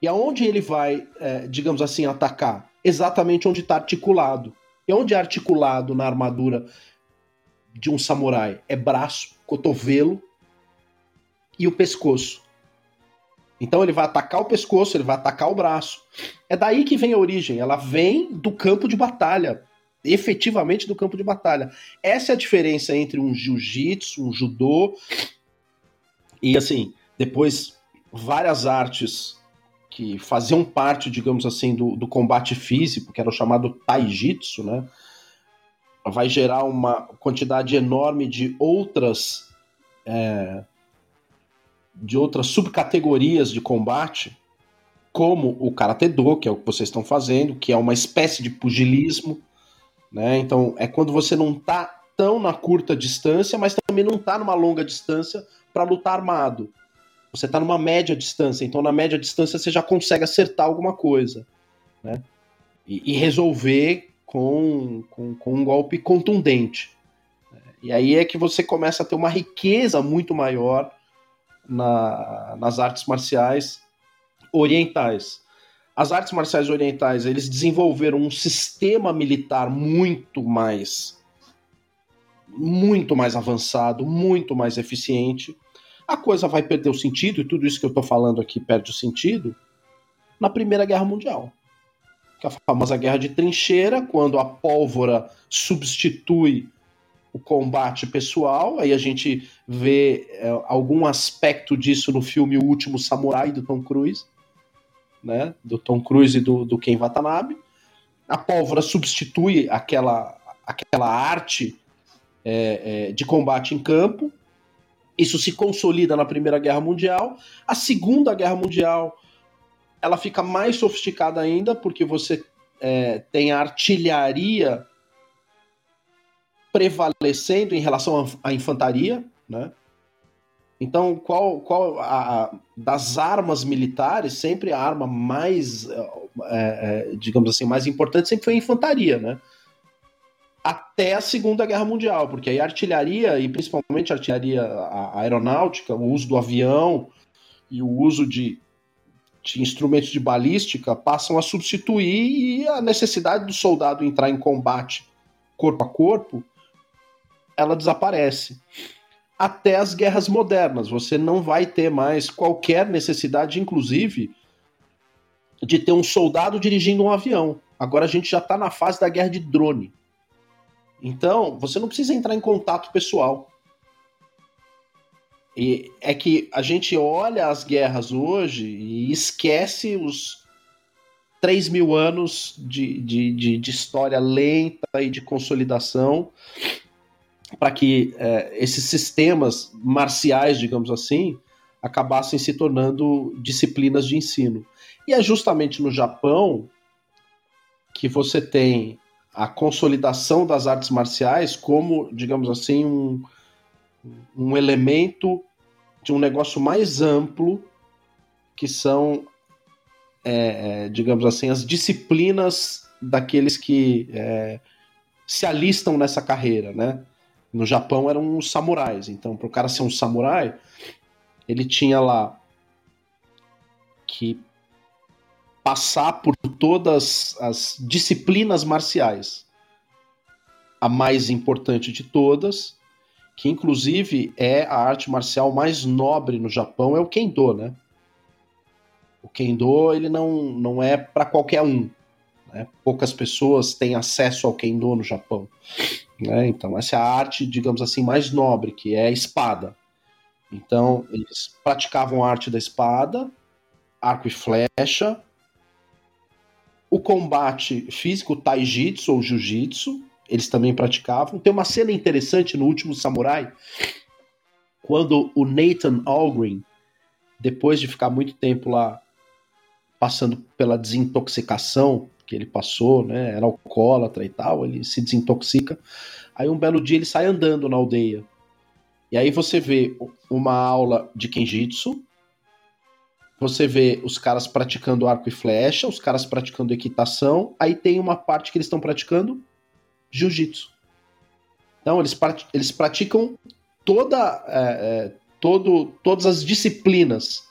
E aonde ele vai, é, digamos assim, atacar? Exatamente onde está articulado. E onde é articulado na armadura de um samurai? É braço, cotovelo e o pescoço. Então ele vai atacar o pescoço, ele vai atacar o braço. É daí que vem a origem. Ela vem do campo de batalha. Efetivamente do campo de batalha. Essa é a diferença entre um jiu-jitsu, um judô. E assim, depois várias artes que faziam parte, digamos assim, do, do combate físico, que era o chamado taijitsu, né? Vai gerar uma quantidade enorme de outras é, de outras subcategorias de combate, como o Karate Do, que é o que vocês estão fazendo, que é uma espécie de pugilismo, né? Então é quando você não está tão na curta distância, mas também não está numa longa distância para lutar armado. Você está numa média distância, então na média distância você já consegue acertar alguma coisa, né? E, e resolver com, com, com um golpe contundente. E aí é que você começa a ter uma riqueza muito maior na, nas artes marciais orientais. As artes marciais orientais, eles desenvolveram um sistema militar muito mais muito mais avançado, muito mais eficiente. A coisa vai perder o sentido, e tudo isso que eu estou falando aqui perde o sentido, na Primeira Guerra Mundial que é a famosa guerra de trincheira, quando a pólvora substitui o combate pessoal. Aí a gente vê é, algum aspecto disso no filme O Último Samurai, do Tom Cruise, né? do Tom Cruise e do, do Ken Watanabe. A pólvora substitui aquela, aquela arte é, é, de combate em campo. Isso se consolida na Primeira Guerra Mundial. A Segunda Guerra Mundial ela fica mais sofisticada ainda, porque você é, tem a artilharia prevalecendo em relação à infantaria, né? Então, qual, qual a, das armas militares, sempre a arma mais, é, é, digamos assim, mais importante sempre foi a infantaria, né? Até a Segunda Guerra Mundial, porque aí a artilharia, e principalmente a artilharia aeronáutica, o uso do avião e o uso de, de instrumentos de balística passam a substituir e a necessidade do soldado entrar em combate corpo a corpo, ela desaparece até as guerras modernas. Você não vai ter mais qualquer necessidade, inclusive, de ter um soldado dirigindo um avião. Agora a gente já está na fase da guerra de drone. Então, você não precisa entrar em contato pessoal. E é que a gente olha as guerras hoje e esquece os 3 mil anos de, de, de, de história lenta e de consolidação para que é, esses sistemas marciais, digamos assim, acabassem se tornando disciplinas de ensino. E é justamente no Japão que você tem a consolidação das artes marciais como, digamos assim, um, um elemento de um negócio mais amplo, que são, é, é digamos assim, as disciplinas daqueles que é, se alistam nessa carreira, né? No Japão eram os samurais. Então, para o cara ser um samurai, ele tinha lá que passar por todas as disciplinas marciais. A mais importante de todas, que inclusive é a arte marcial mais nobre no Japão, é o Kendo, né? O Kendo, ele não, não é para qualquer um. Né? Poucas pessoas têm acesso ao Kendo no Japão. Né? Então, essa é a arte, digamos assim, mais nobre, que é a espada. Então, eles praticavam a arte da espada, arco e flecha, o combate físico, taijitsu ou jiu-jitsu, eles também praticavam. Tem uma cena interessante no último Samurai, quando o Nathan Algren, depois de ficar muito tempo lá passando pela desintoxicação que ele passou, né? Era alcoólatra e tal, ele se desintoxica. Aí um belo dia ele sai andando na aldeia. E aí você vê uma aula de Kenjitsu, você vê os caras praticando arco e flecha, os caras praticando equitação, aí tem uma parte que eles estão praticando jiu-jitsu. Então eles, eles praticam toda, é, é, todo, todas as disciplinas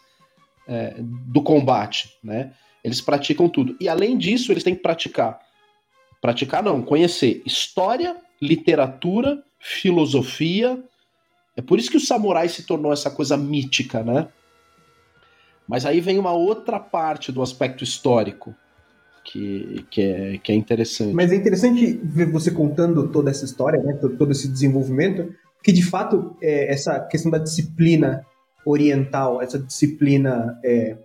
é, do combate, né? Eles praticam tudo. E além disso, eles têm que praticar. Praticar não, conhecer história, literatura, filosofia. É por isso que o samurai se tornou essa coisa mítica, né? Mas aí vem uma outra parte do aspecto histórico que, que, é, que é interessante. Mas é interessante ver você contando toda essa história, né? todo esse desenvolvimento, que de fato é, essa questão da disciplina oriental, essa disciplina é,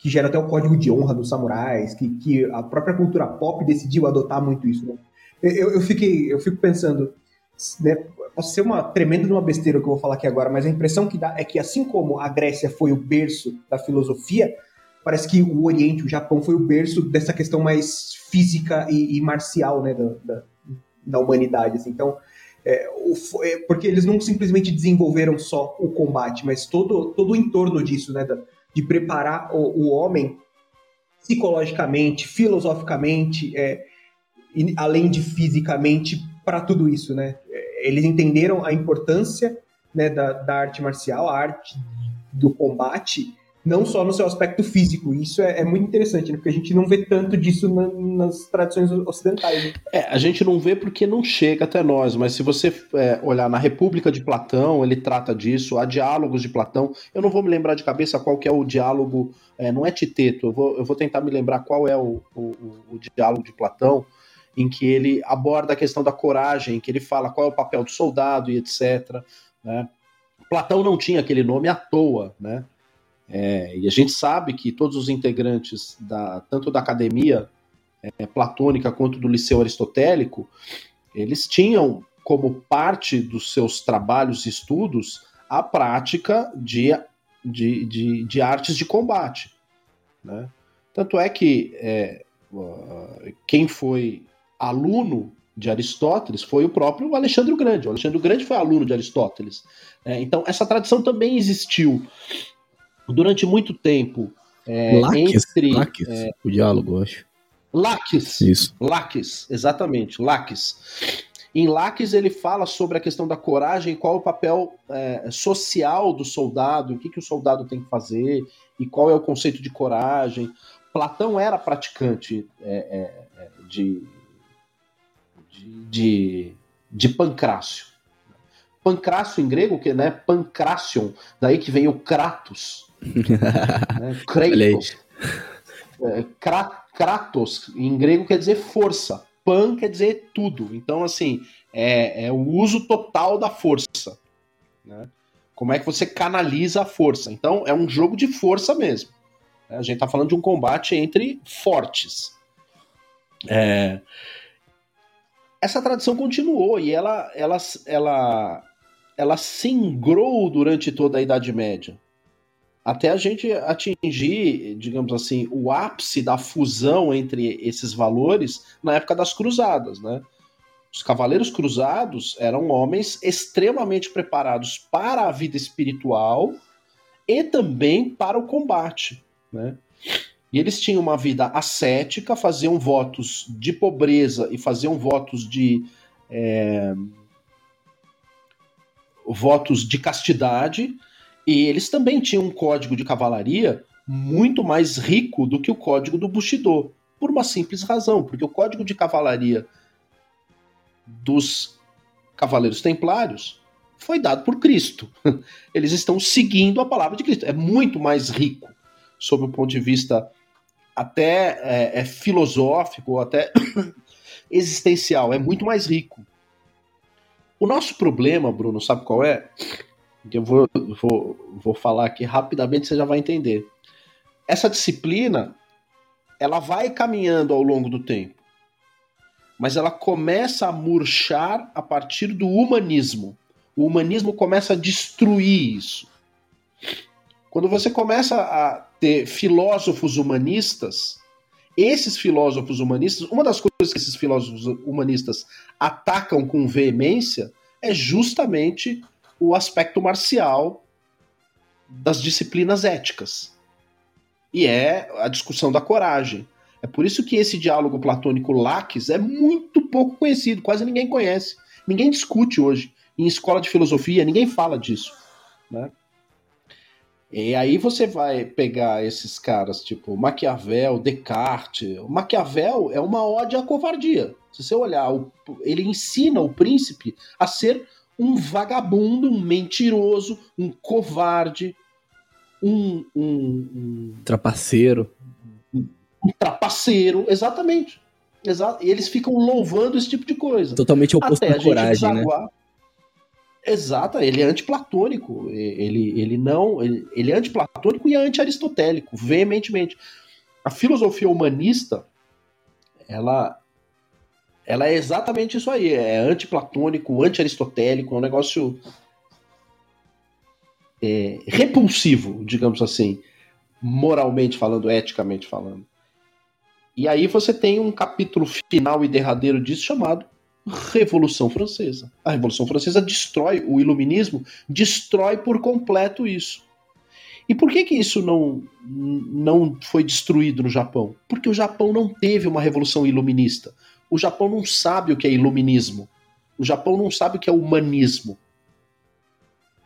que gera até o código de honra dos samurais, que, que a própria cultura pop decidiu adotar muito isso. Né? Eu, eu, fiquei, eu fico pensando, né, pode ser uma tremenda uma besteira que eu vou falar aqui agora, mas a impressão que dá é que assim como a Grécia foi o berço da filosofia, parece que o Oriente, o Japão, foi o berço dessa questão mais física e, e marcial né, da, da, da, humanidade. Assim. Então, é, o, é, porque eles não simplesmente desenvolveram só o combate, mas todo, todo o entorno disso, né, da, de preparar o, o homem psicologicamente, filosoficamente, é, e, além de fisicamente, para tudo isso, né? É, eles entenderam a importância né, da, da arte marcial, a arte do combate, não só no seu aspecto físico. Isso é, é muito interessante, né? porque a gente não vê tanto disso na, nas tradições ocidentais. Né? É, a gente não vê porque não chega até nós, mas se você é, olhar na República de Platão, ele trata disso, há diálogos de Platão. Eu não vou me lembrar de cabeça qual que é o diálogo, é, não é Titeto, eu vou, eu vou tentar me lembrar qual é o, o, o diálogo de Platão, em que ele aborda a questão da coragem, que ele fala qual é o papel do soldado e etc. Né? Platão não tinha aquele nome à toa, né? É, e a gente sabe que todos os integrantes, da, tanto da academia é, platônica quanto do liceu aristotélico, eles tinham como parte dos seus trabalhos e estudos a prática de, de, de, de artes de combate. Né? Tanto é que é, quem foi aluno de Aristóteles foi o próprio Alexandre o Grande. O Alexandre o Grande foi aluno de Aristóteles. É, então, essa tradição também existiu durante muito tempo. É, Laques, entre, Laques, é, o diálogo, eu acho. Laques. Isso. Laques, exatamente, Laques. Em Laques ele fala sobre a questão da coragem, qual é o papel é, social do soldado, o que, que o soldado tem que fazer e qual é o conceito de coragem. Platão era praticante é, é, de, de, de, de pancrácio. Pancrácio em grego, que né, pancrácion, daí que vem o kratos. Né. Kratos. É, kra- Kratos, em grego, quer dizer força. Pan quer dizer tudo. Então, assim, é, é o uso total da força. né? Como é que você canaliza a força? Então, é um jogo de força mesmo. A gente tá falando de um combate entre fortes. É, Essa tradição continuou e ela, ela, ela, ela singrou durante toda a Idade Média até a gente atingir, digamos assim, o ápice da fusão entre esses valores na época das cruzadas, né? Os cavaleiros cruzados eram homens extremamente preparados para a vida espiritual e também para o combate, né? E eles tinham uma vida ascética, faziam votos de pobreza e faziam votos de é, votos de castidade, e eles também tinham um código de cavalaria muito mais rico do que o código do Bushido, por uma simples razão, porque o código de cavalaria dos cavaleiros templários foi dado por Cristo. Eles estão seguindo a palavra de Cristo. É muito mais rico, sob o ponto de vista até é, é filosófico, até existencial. É muito mais rico. O nosso problema, Bruno, sabe qual é? Eu vou, vou, vou falar aqui rapidamente, você já vai entender. Essa disciplina, ela vai caminhando ao longo do tempo, mas ela começa a murchar a partir do humanismo. O humanismo começa a destruir isso. Quando você começa a ter filósofos humanistas, esses filósofos humanistas, uma das coisas que esses filósofos humanistas atacam com veemência é justamente o aspecto marcial das disciplinas éticas. E é a discussão da coragem. É por isso que esse diálogo platônico Laques é muito pouco conhecido, quase ninguém conhece. Ninguém discute hoje. Em escola de filosofia, ninguém fala disso. Né? E aí você vai pegar esses caras tipo Maquiavel, Descartes. O Maquiavel é uma ode à covardia. Se você olhar, ele ensina o príncipe a ser um vagabundo, um mentiroso, um covarde, um, um, um trapaceiro. Um trapaceiro, exatamente. Exa e eles ficam louvando esse tipo de coisa. Totalmente oposto Até da coragem, né? Exato, ele é antiplatônico. Ele, ele não. Ele, ele é antiplatônico e é anti-aristotélico, veementemente. A filosofia humanista, ela, ela é exatamente isso aí. É antiplatônico, anti-aristotélico, é um negócio é, repulsivo, digamos assim, moralmente falando, eticamente falando. E aí você tem um capítulo final e derradeiro disso chamado Revolução Francesa. A Revolução Francesa destrói o iluminismo, destrói por completo isso. E por que que isso não, não foi destruído no Japão? Porque o Japão não teve uma revolução iluminista. O Japão não sabe o que é iluminismo. O Japão não sabe o que é humanismo.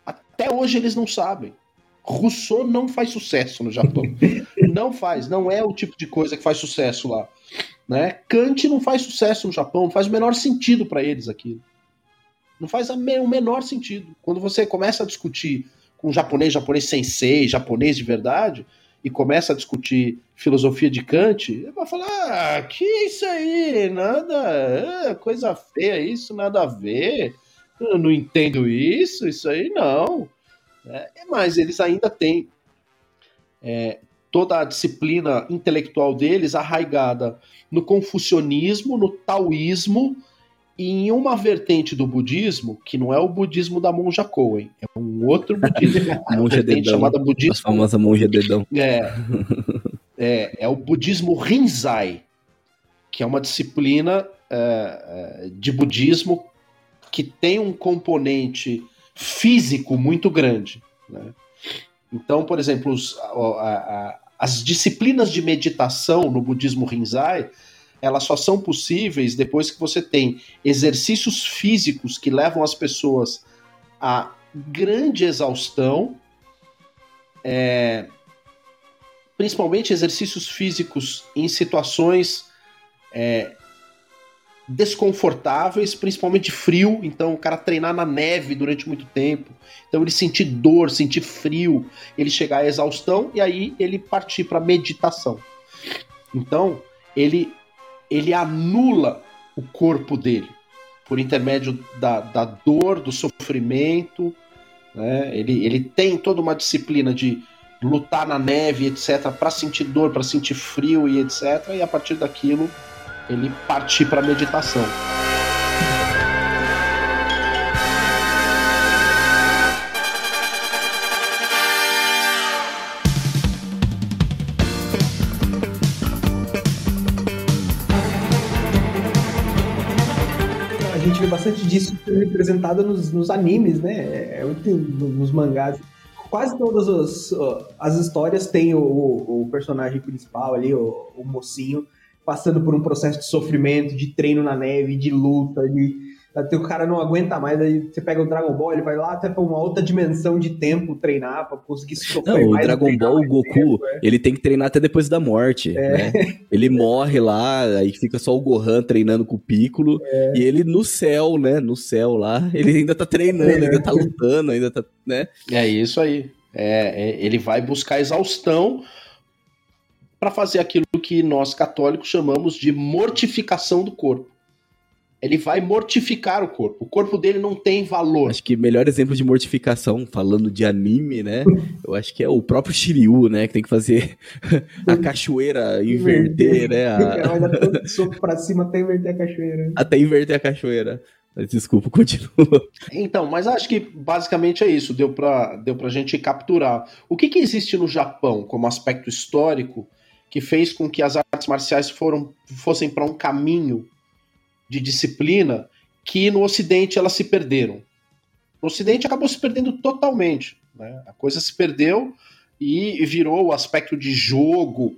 Até hoje eles não sabem. Rousseau não faz sucesso no Japão. não faz, não é o tipo de coisa que faz sucesso lá. Né? Kant não faz sucesso no Japão, não faz o menor sentido para eles aquilo. Não faz o menor sentido. Quando você começa a discutir com japonês, japonês sensei, japonês de verdade, e começa a discutir filosofia de Kant, vai falar: ah, que isso aí, nada, coisa feia isso, nada a ver, eu não entendo isso, isso aí não. É, mas eles ainda têm é, toda a disciplina intelectual deles arraigada no confucionismo, no taoísmo e em uma vertente do budismo, que não é o budismo da monja Cohen, é um outro budismo, a monja dedão, chamada budismo. A famosa monja dedão. É, é, é o budismo Rinzai, que é uma disciplina é, é, de budismo que tem um componente físico muito grande. Né? Então, por exemplo, os, a, a, as disciplinas de meditação no budismo Rinzai, elas só são possíveis depois que você tem exercícios físicos que levam as pessoas a grande exaustão, é, principalmente exercícios físicos em situações é, desconfortáveis, principalmente frio. Então, o cara treinar na neve durante muito tempo. Então, ele sentir dor, sentir frio, ele chegar à exaustão e aí ele partir para meditação. Então, ele, ele anula o corpo dele por intermédio da, da dor, do sofrimento. Né? Ele, ele tem toda uma disciplina de lutar na neve, etc., para sentir dor, para sentir frio e etc. E a partir daquilo ele partir para meditação. Gente vê bastante disso representado nos, nos animes, né? É, nos mangás. Quase todas as, as histórias têm o, o, personagem principal ali, o, o mocinho, passando por um processo de sofrimento, de treino na neve, de luta, de o cara não aguenta mais, aí você pega o Dragon Ball, ele vai lá até pra uma outra dimensão de tempo treinar pra conseguir sofrer Não, o Dragon Ball, o Goku, tempo, é. ele tem que treinar até depois da morte, é. né? Ele morre lá, aí fica só o Gohan treinando com o Piccolo, é. e ele no céu, né, no céu lá, ele ainda tá treinando, ainda tá lutando, ainda tá, né? É isso aí. É, é ele vai buscar exaustão para fazer aquilo que nós católicos chamamos de mortificação do corpo. Ele vai mortificar o corpo. O corpo dele não tem valor. Acho que melhor exemplo de mortificação, falando de anime, né? Eu acho que é o próprio Shiryu, né? Que tem que fazer a cachoeira inverter, né? A... Olha todo soco pra cima até inverter a cachoeira. Até inverter a cachoeira. Desculpa, continua. Então, mas acho que basicamente é isso. Deu pra, deu pra gente capturar. O que, que existe no Japão como aspecto histórico que fez com que as artes marciais foram, fossem para um caminho de disciplina que no Ocidente elas se perderam. No Ocidente acabou se perdendo totalmente. Né? A coisa se perdeu e virou o aspecto de jogo,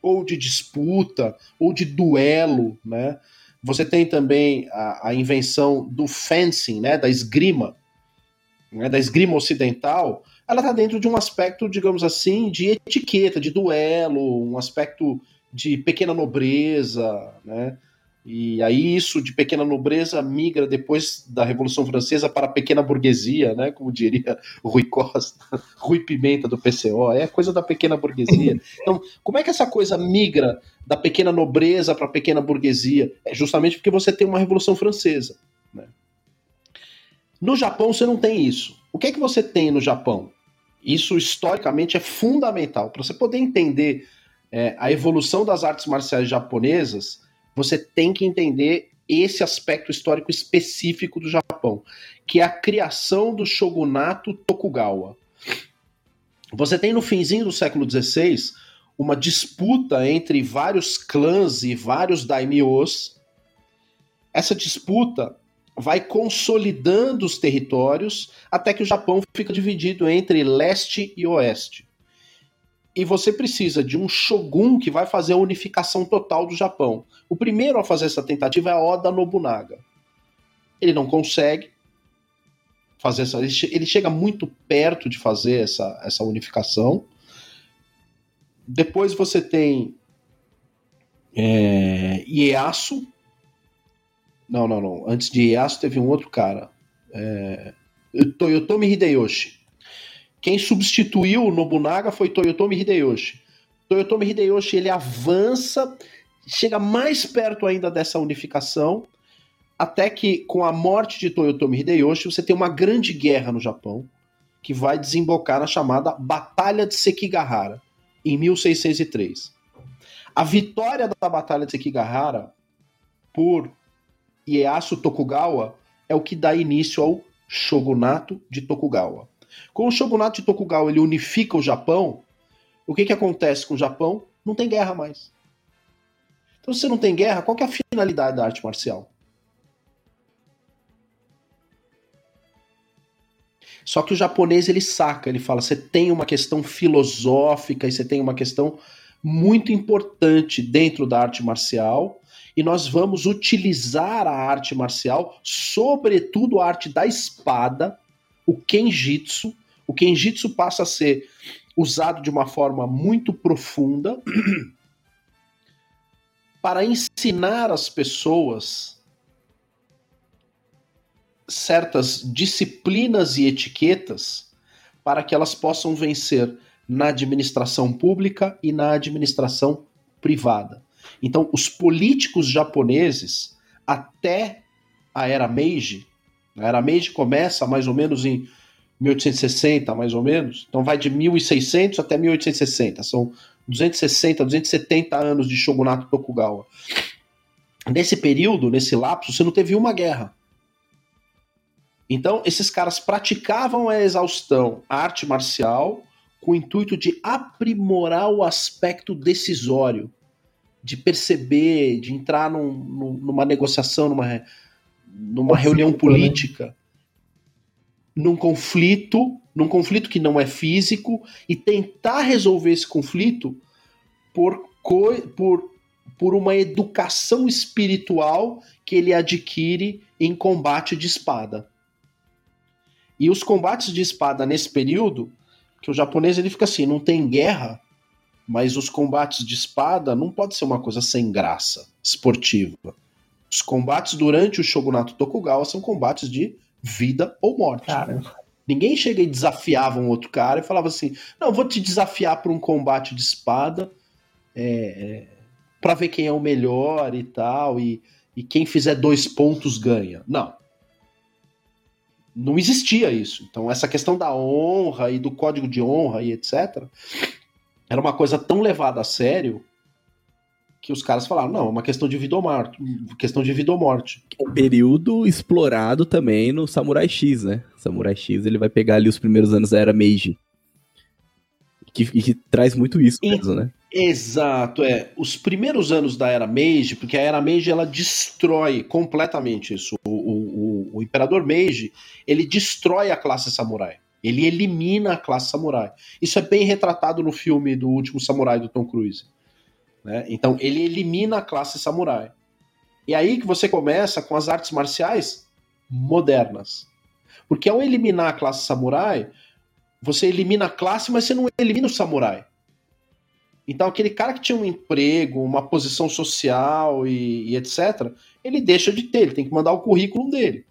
ou de disputa, ou de duelo. Né? Você tem também a, a invenção do fencing, né? da esgrima, né? da esgrima ocidental, ela está dentro de um aspecto, digamos assim, de etiqueta, de duelo, um aspecto de pequena nobreza, né? E aí isso de pequena nobreza migra depois da Revolução Francesa para a pequena burguesia, né? Como diria Rui Costa, Rui Pimenta do PCO, é coisa da pequena burguesia. Então, como é que essa coisa migra da pequena nobreza para a pequena burguesia? É justamente porque você tem uma Revolução Francesa. Né? No Japão você não tem isso. O que é que você tem no Japão? Isso historicamente é fundamental. Para você poder entender é, a evolução das artes marciais japonesas, você tem que entender esse aspecto histórico específico do Japão, que é a criação do shogunato Tokugawa. Você tem no finzinho do século XVI uma disputa entre vários clãs e vários daimyos. Essa disputa vai consolidando os territórios até que o Japão fica dividido entre leste e oeste. E você precisa de um shogun que vai fazer a unificação total do Japão. O primeiro a fazer essa tentativa é Oda Nobunaga. Ele não consegue fazer essa. Ele chega muito perto de fazer essa, essa unificação. Depois você tem é, Ieyasu, não, não, não. Antes de Ieyasu teve um outro cara. É... Toyotomi Hideyoshi. Quem substituiu o Nobunaga foi Toyotomi Hideyoshi. Toyotomi Hideyoshi ele avança, chega mais perto ainda dessa unificação, até que com a morte de Toyotomi Hideyoshi você tem uma grande guerra no Japão que vai desembocar na chamada Batalha de Sekigahara em 1603. A vitória da Batalha de Sekigahara por Ieyasu Tokugawa é o que dá início ao shogunato de Tokugawa. Com o shogunato de Tokugawa ele unifica o Japão, o que, que acontece com o Japão? Não tem guerra mais. Então, se você não tem guerra, qual é a finalidade da arte marcial? Só que o japonês ele saca, ele fala: você tem uma questão filosófica e você tem uma questão muito importante dentro da arte marcial, e nós vamos utilizar a arte marcial, sobretudo a arte da espada, o kenjitsu. O kenjitsu passa a ser usado de uma forma muito profunda para ensinar as pessoas certas disciplinas e etiquetas para que elas possam vencer na administração pública e na administração privada. Então, os políticos japoneses, até a era Meiji, a era Meiji começa mais ou menos em 1860, mais ou menos, então vai de 1600 até 1860, são 260, 270 anos de shogunato Tokugawa. Nesse período, nesse lapso, você não teve uma guerra. Então, esses caras praticavam a exaustão a arte marcial com o intuito de aprimorar o aspecto decisório, de perceber, de entrar num, num, numa negociação, numa, numa reunião né? política, num conflito, num conflito que não é físico, e tentar resolver esse conflito por, por, por uma educação espiritual que ele adquire em combate de espada. E os combates de espada nesse período, que o japonês ele fica assim, não tem guerra, mas os combates de espada não pode ser uma coisa sem graça, esportiva. Os combates durante o shogunato Tokugawa são combates de vida ou morte. Caramba. Ninguém chega e desafiava um outro cara e falava assim: não, vou te desafiar para um combate de espada é, é, para ver quem é o melhor e tal, e, e quem fizer dois pontos ganha. Não não existia isso. Então, essa questão da honra e do código de honra e etc. era uma coisa tão levada a sério que os caras falaram: não, é uma questão de vida ou morte. Questão de vida ou morte. Um período explorado também no Samurai X, né? Samurai X ele vai pegar ali os primeiros anos da era Meiji. Que, que traz muito isso mesmo, né? Exato, é. Os primeiros anos da era Meiji, porque a era Meiji ela destrói completamente isso. O, o, o Imperador Meiji ele destrói a classe samurai. Ele elimina a classe samurai. Isso é bem retratado no filme do Último Samurai do Tom Cruise. Né? Então ele elimina a classe samurai. E aí que você começa com as artes marciais modernas. Porque ao eliminar a classe samurai, você elimina a classe, mas você não elimina o samurai. Então, aquele cara que tinha um emprego, uma posição social e, e, etc., ele deixa de ter, ele tem que mandar o currículo dele.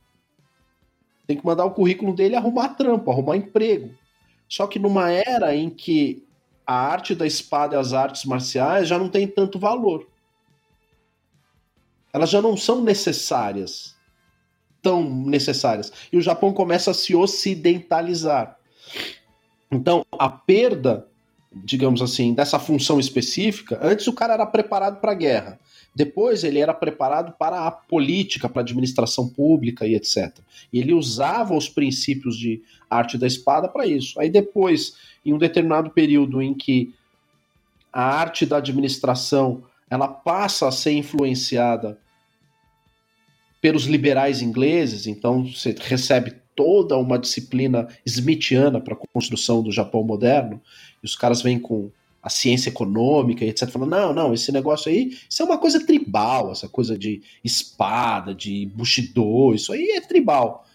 Tem que mandar o currículo dele arrumar trampo, arrumar emprego. Só que numa era em que a arte da espada e as artes marciais já não tem tanto valor. Elas já não são necessárias. Tão necessárias. E o Japão começa a se ocidentalizar. Então, a perda digamos assim, dessa função específica, antes o cara era preparado para a guerra. Depois ele era preparado para a política, para a administração pública e etc. E ele usava os princípios de arte da espada para isso. Aí depois, em um determinado período em que a arte da administração ela passa a ser influenciada pelos liberais ingleses, então você recebe toda uma disciplina smithiana para a construção do Japão moderno, e os caras vêm com a ciência econômica e etc, falando, não, não, esse negócio aí, isso é uma coisa tribal, essa coisa de espada, de bushido, isso aí é tribal.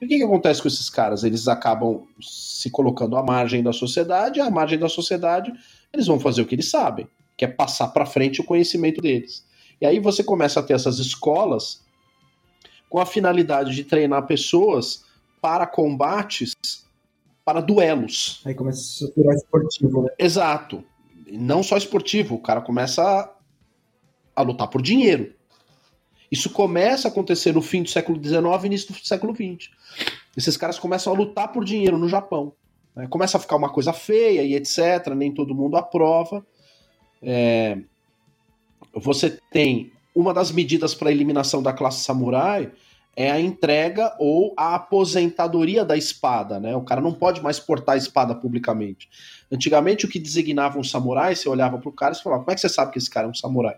E o que, que acontece com esses caras? Eles acabam se colocando à margem da sociedade, e à margem da sociedade eles vão fazer o que eles sabem, que é passar para frente o conhecimento deles. E aí você começa a ter essas escolas com a finalidade de treinar pessoas para combates, para duelos. Aí começa a virar esportivo, né? Exato. Não só esportivo, o cara começa a, a lutar por dinheiro. Isso começa a acontecer no fim do século XIX e início do século XX. Esses caras começam a lutar por dinheiro no Japão. Né? Começa a ficar uma coisa feia e etc. Nem todo mundo aprova. É... Você tem uma das medidas para a eliminação da classe samurai é a entrega ou a aposentadoria da espada, né? O cara não pode mais portar a espada publicamente. Antigamente, o que designava um samurai, você olhava pro cara e falava, como é que você sabe que esse cara é um samurai?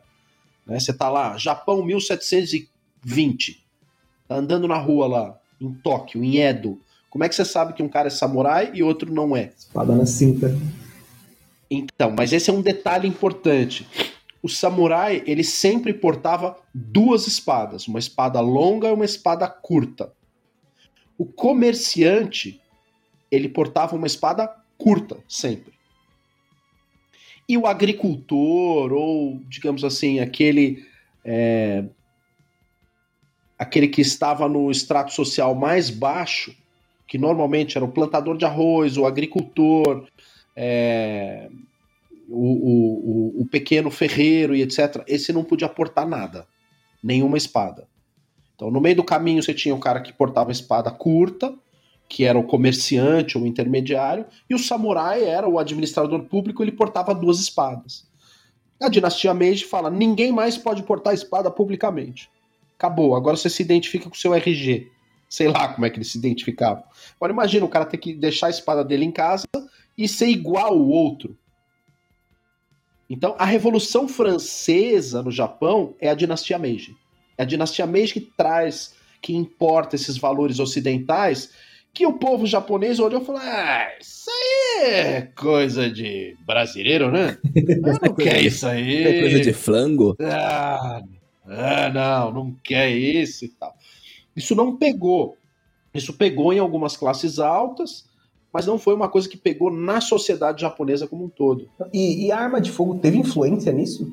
Né? Você tá lá, Japão 1720, tá andando na rua lá, em Tóquio, em Edo. Como é que você sabe que um cara é samurai e outro não é? Espada na cinta. Então, mas esse é um detalhe importante. O samurai, ele sempre portava duas espadas, uma espada longa e uma espada curta. O comerciante, ele portava uma espada curta, sempre. E o agricultor, ou digamos assim, aquele. É, aquele que estava no extrato social mais baixo, que normalmente era o plantador de arroz, o agricultor, é, o, o, o, pequeno ferreiro e etc., esse não podia portar nada, nenhuma espada. Então, no meio do caminho, você tinha o cara que portava espada curta, que era o comerciante ou intermediário, e o samurai era o administrador público, ele portava duas espadas. A dinastia Meiji fala: ninguém mais pode portar espada publicamente. Acabou, agora você se identifica com o seu RG. Sei lá como é que ele se identificava. Agora imagina o cara ter que deixar a espada dele em casa e ser igual ao outro. Então, a Revolução Francesa no Japão é a dinastia Meiji. É a dinastia Meiji que traz, que importa esses valores ocidentais que o povo japonês olhou e falou: Ah, isso aí é coisa de brasileiro, né? não quer isso aí. É coisa de flango? Ah, ah, não, não quer isso e tal. Isso não pegou. Isso pegou em algumas classes altas, mas não foi uma coisa que pegou na sociedade japonesa como um todo. E, e a arma de fogo teve influência nisso?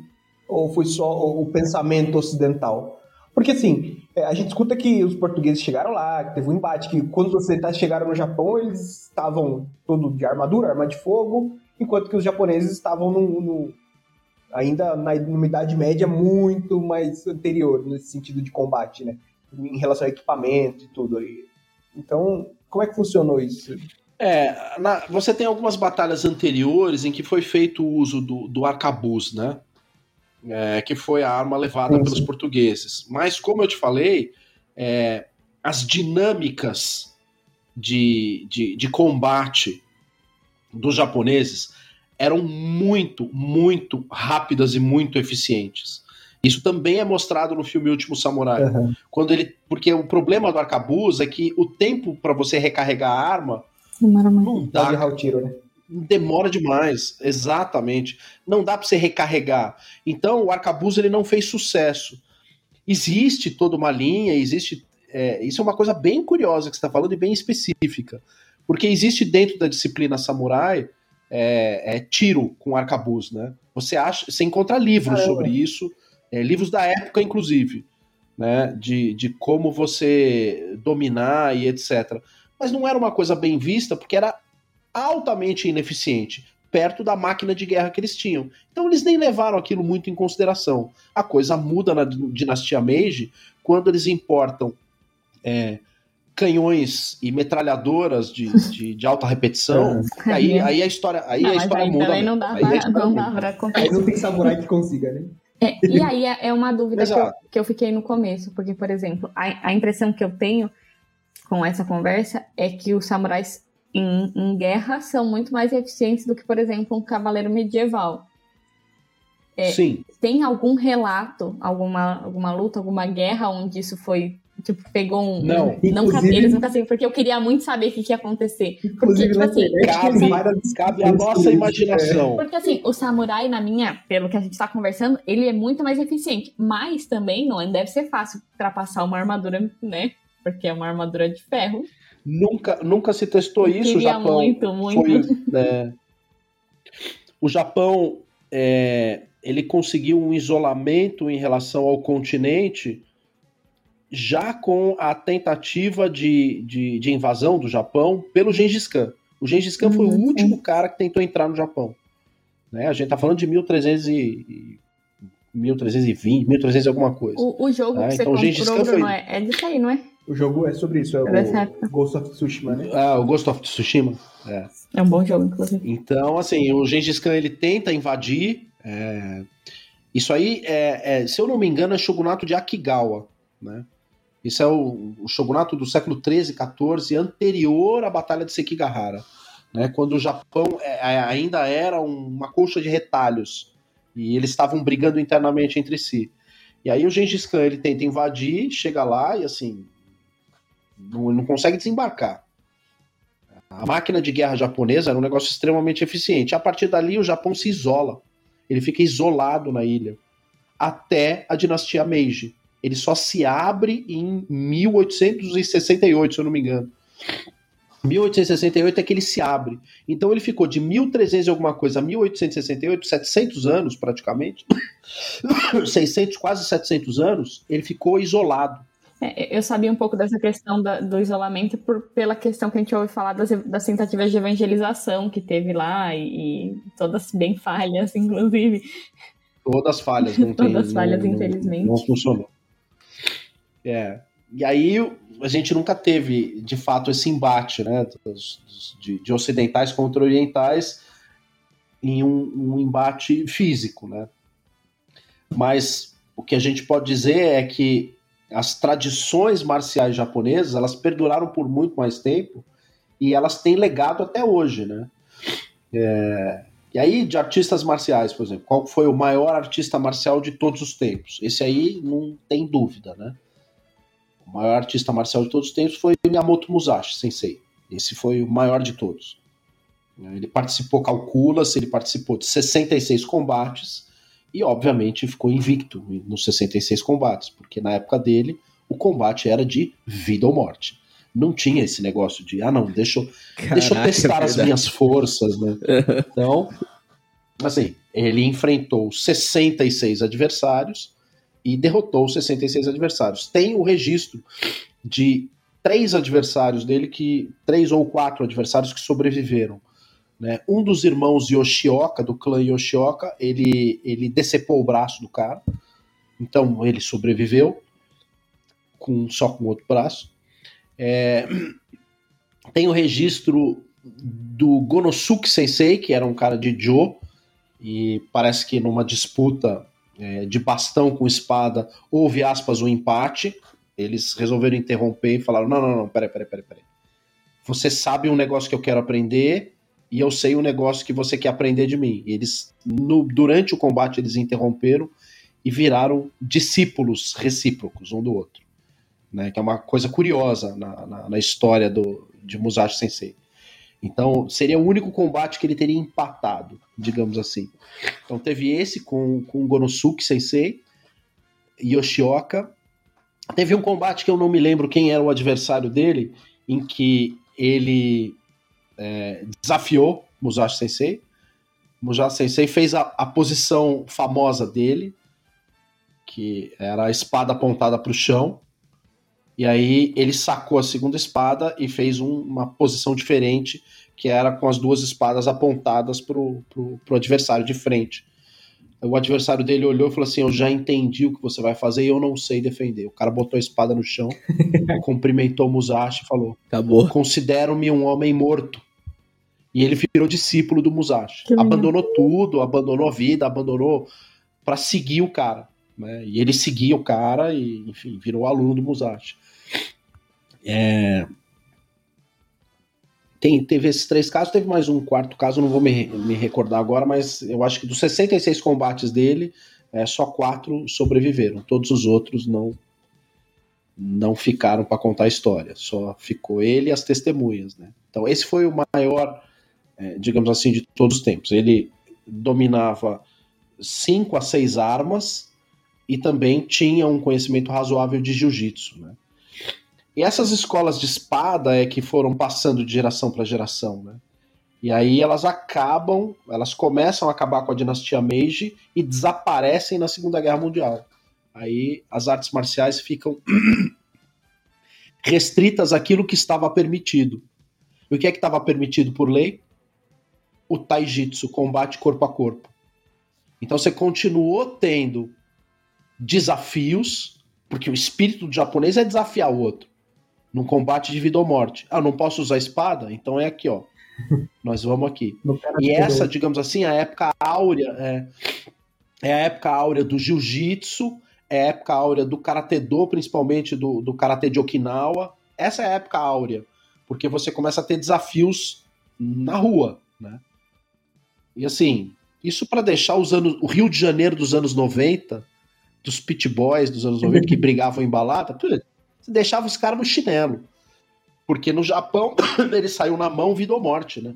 Ou foi só o pensamento ocidental? Porque assim, é, a gente escuta que os portugueses chegaram lá, que teve um embate, que quando os ocidentais chegaram no Japão, eles estavam todo de armadura, arma de fogo, enquanto que os japoneses estavam no, no, ainda na, numa idade média muito mais anterior, nesse sentido de combate, né? Em relação ao equipamento e tudo aí. Então, como é que funcionou isso? É, na, você tem algumas batalhas anteriores em que foi feito o uso do, do arcabuz, né? é, que foi a arma levada sim, pelos sim. portugueses. Mas, como eu te falei, é, as dinâmicas de, de, de combate dos japoneses eram muito, muito rápidas e muito eficientes. Isso também é mostrado no filme Último Samurai. Uhum. Quando ele, porque o problema do arcabuz é que o tempo para você recarregar a arma não dá. Não o tiro, né? demora demais, exatamente. Não dá para você recarregar. Então o arcabuz ele não fez sucesso. Existe toda uma linha, existe. É, isso é uma coisa bem curiosa que você está falando e bem específica, porque existe dentro da disciplina samurai é, é tiro com arcabuz, né? Você acha, você encontra livros Caramba. sobre isso, é, livros da época inclusive, né? De, de como você dominar e etc. Mas não era uma coisa bem vista porque era altamente ineficiente, perto da máquina de guerra que eles tinham. Então eles nem levaram aquilo muito em consideração. A coisa muda na dinastia Meiji quando eles importam é, canhões e metralhadoras de, de, de alta repetição. É. Aí, aí a história, aí não, a história aí muda. Também não dá, pra, não dá pra Aí não tem samurai que consiga, né? É, e aí é, é uma dúvida que eu, que eu, fiquei no começo, porque, por exemplo, a, a impressão que eu tenho com essa conversa é que os samurais em, em guerra são muito mais eficientes do que, por exemplo, um cavaleiro medieval. É, Sim. Tem algum relato, alguma, alguma luta, alguma guerra onde isso foi tipo, pegou um. Não, não eles nunca sei, porque eu queria muito saber o que, que ia acontecer. Porque, tipo assim, cabe, cabe a nossa imaginação. Porque assim, o samurai, na minha, pelo que a gente tá conversando, ele é muito mais eficiente. Mas também não deve ser fácil ultrapassar uma armadura, né? Porque é uma armadura de ferro. Nunca, nunca se testou eu isso. O Japão muito, muito. Foi, é, o Japão é, ele conseguiu um isolamento em relação ao continente já com a tentativa de, de, de invasão do Japão pelo Gengis Khan. O Gengis Khan foi o uhum. último cara que tentou entrar no Japão. Né? A gente tá falando de 1300 e, 1320, 1300 e alguma coisa. O, o jogo né? que então, você comprou, foi... é, é disso aí, não é? O jogo é sobre isso, é o Ghost of Tsushima, né? Ah, o Ghost of Tsushima. É. é um bom jogo, inclusive. Então, assim, o Gengis Khan ele tenta invadir. É... Isso aí, é, é, se eu não me engano, é shogunato de Akigawa, né? Isso é o, o shogunato do século 13, 14, anterior à Batalha de Sekigahara, né? Quando o Japão é, é, ainda era uma colcha de retalhos e eles estavam brigando internamente entre si. E aí o Gengis Khan ele tenta invadir, chega lá e assim não, não consegue desembarcar. A máquina de guerra japonesa era um negócio extremamente eficiente. A partir dali o Japão se isola. Ele fica isolado na ilha até a dinastia Meiji. Ele só se abre em 1868, se eu não me engano. 1868 é que ele se abre. Então ele ficou de 1300 e alguma coisa a 1868, 700 anos praticamente, 600, quase 700 anos, ele ficou isolado. É, eu sabia um pouco dessa questão da, do isolamento por, pela questão que a gente ouve falar das, das tentativas de evangelização que teve lá e, e todas bem falhas, inclusive. Todas falhas, não tem, Todas falhas, não, infelizmente. Não, não funcionou. É. E aí a gente nunca teve, de fato, esse embate, né, de, de, ocidentais contra orientais em um, um embate físico, né? Mas o que a gente pode dizer é que as tradições marciais japonesas elas perduraram por muito mais tempo e elas têm legado até hoje, né? É, e aí, de artistas marciais, por exemplo, qual foi o maior artista marcial de todos os tempos? Esse aí não tem dúvida, né? O maior artista marcial de todos os tempos foi Miyamoto Musashi, sensei. Esse foi o maior de todos. Ele participou, calcula-se, ele participou de 66 combates, e obviamente ficou invicto nos 66 combates, porque na época dele o combate era de vida ou morte. Não tinha esse negócio de, ah, não, deixa eu, Caraca, deixa eu testar é as minhas forças, né? Então, assim, ele enfrentou 66 adversários e derrotou 66 adversários. Tem o registro de três adversários dele que. três ou quatro adversários que sobreviveram. Né? Um dos irmãos Yoshioka, do clã Yoshioka, ele, ele decepou o braço do cara. Então ele sobreviveu com só com outro braço. É, tem o registro do Gonosuke Sensei, que era um cara de Jo, e parece que numa disputa é, de bastão com espada houve aspas um empate. Eles resolveram interromper e falaram: não, não, não, peraí, peraí, peraí, peraí. Você sabe um negócio que eu quero aprender, e eu sei o negócio que você quer aprender de mim. Eles, no, durante o combate, eles interromperam e viraram discípulos recíprocos um do outro. Né, que é uma coisa curiosa na, na, na, história do, de Musashi Sensei. Então, seria o único combate que ele teria empatado, digamos assim. Então, teve esse com, com Gonosuke Sensei, Yoshioka. Teve um combate que eu não me lembro quem era o adversário dele, em que ele é, desafiou Musashi Sensei. Musashi Sensei fez a, a posição famosa dele, que era a espada apontada para o chão. E aí ele sacou a segunda espada e fez um, uma posição diferente, que era com as duas espadas apontadas para o adversário de frente. O adversário dele olhou e falou assim: Eu já entendi o que você vai fazer e eu não sei defender. O cara botou a espada no chão, cumprimentou o Musashi e falou: Acabou. Considero-me um homem morto. E ele virou discípulo do Musashi. Abandonou tudo, abandonou a vida, abandonou para seguir o cara. Né? E ele seguia o cara e, enfim, virou aluno do Musashi. É... Tem, teve esses três casos, teve mais um quarto caso, não vou me, me recordar agora, mas eu acho que dos 66 combates dele, é, só quatro sobreviveram. Todos os outros não não ficaram para contar a história. Só ficou ele e as testemunhas. Né? Então, esse foi o maior é, digamos assim, de todos os tempos. Ele dominava cinco a seis armas e também tinha um conhecimento razoável de jiu-jitsu. Né? E essas escolas de espada é que foram passando de geração para geração, né? E aí elas acabam, elas começam a acabar com a dinastia Meiji e desaparecem na Segunda Guerra Mundial. Aí as artes marciais ficam restritas àquilo que estava permitido. E o que é que estava permitido por lei? O taijitsu, combate corpo a corpo. Então você continuou tendo desafios, porque o espírito do japonês é desafiar o outro num combate de vida ou morte. Ah, não posso usar espada? Então é aqui, ó. Nós vamos aqui. E essa, digamos assim, a época áurea é, é a época áurea do jiu-jitsu, é a época áurea do karatê do, principalmente do, do karatê de Okinawa. Essa é a época áurea, porque você começa a ter desafios na rua, né? E assim, isso para deixar os anos, o Rio de Janeiro dos anos 90 dos pit boys dos anos 90 que brigavam em balada, tudo, você deixava os caras no chinelo. Porque no Japão ele saiu na mão vida ou morte, né?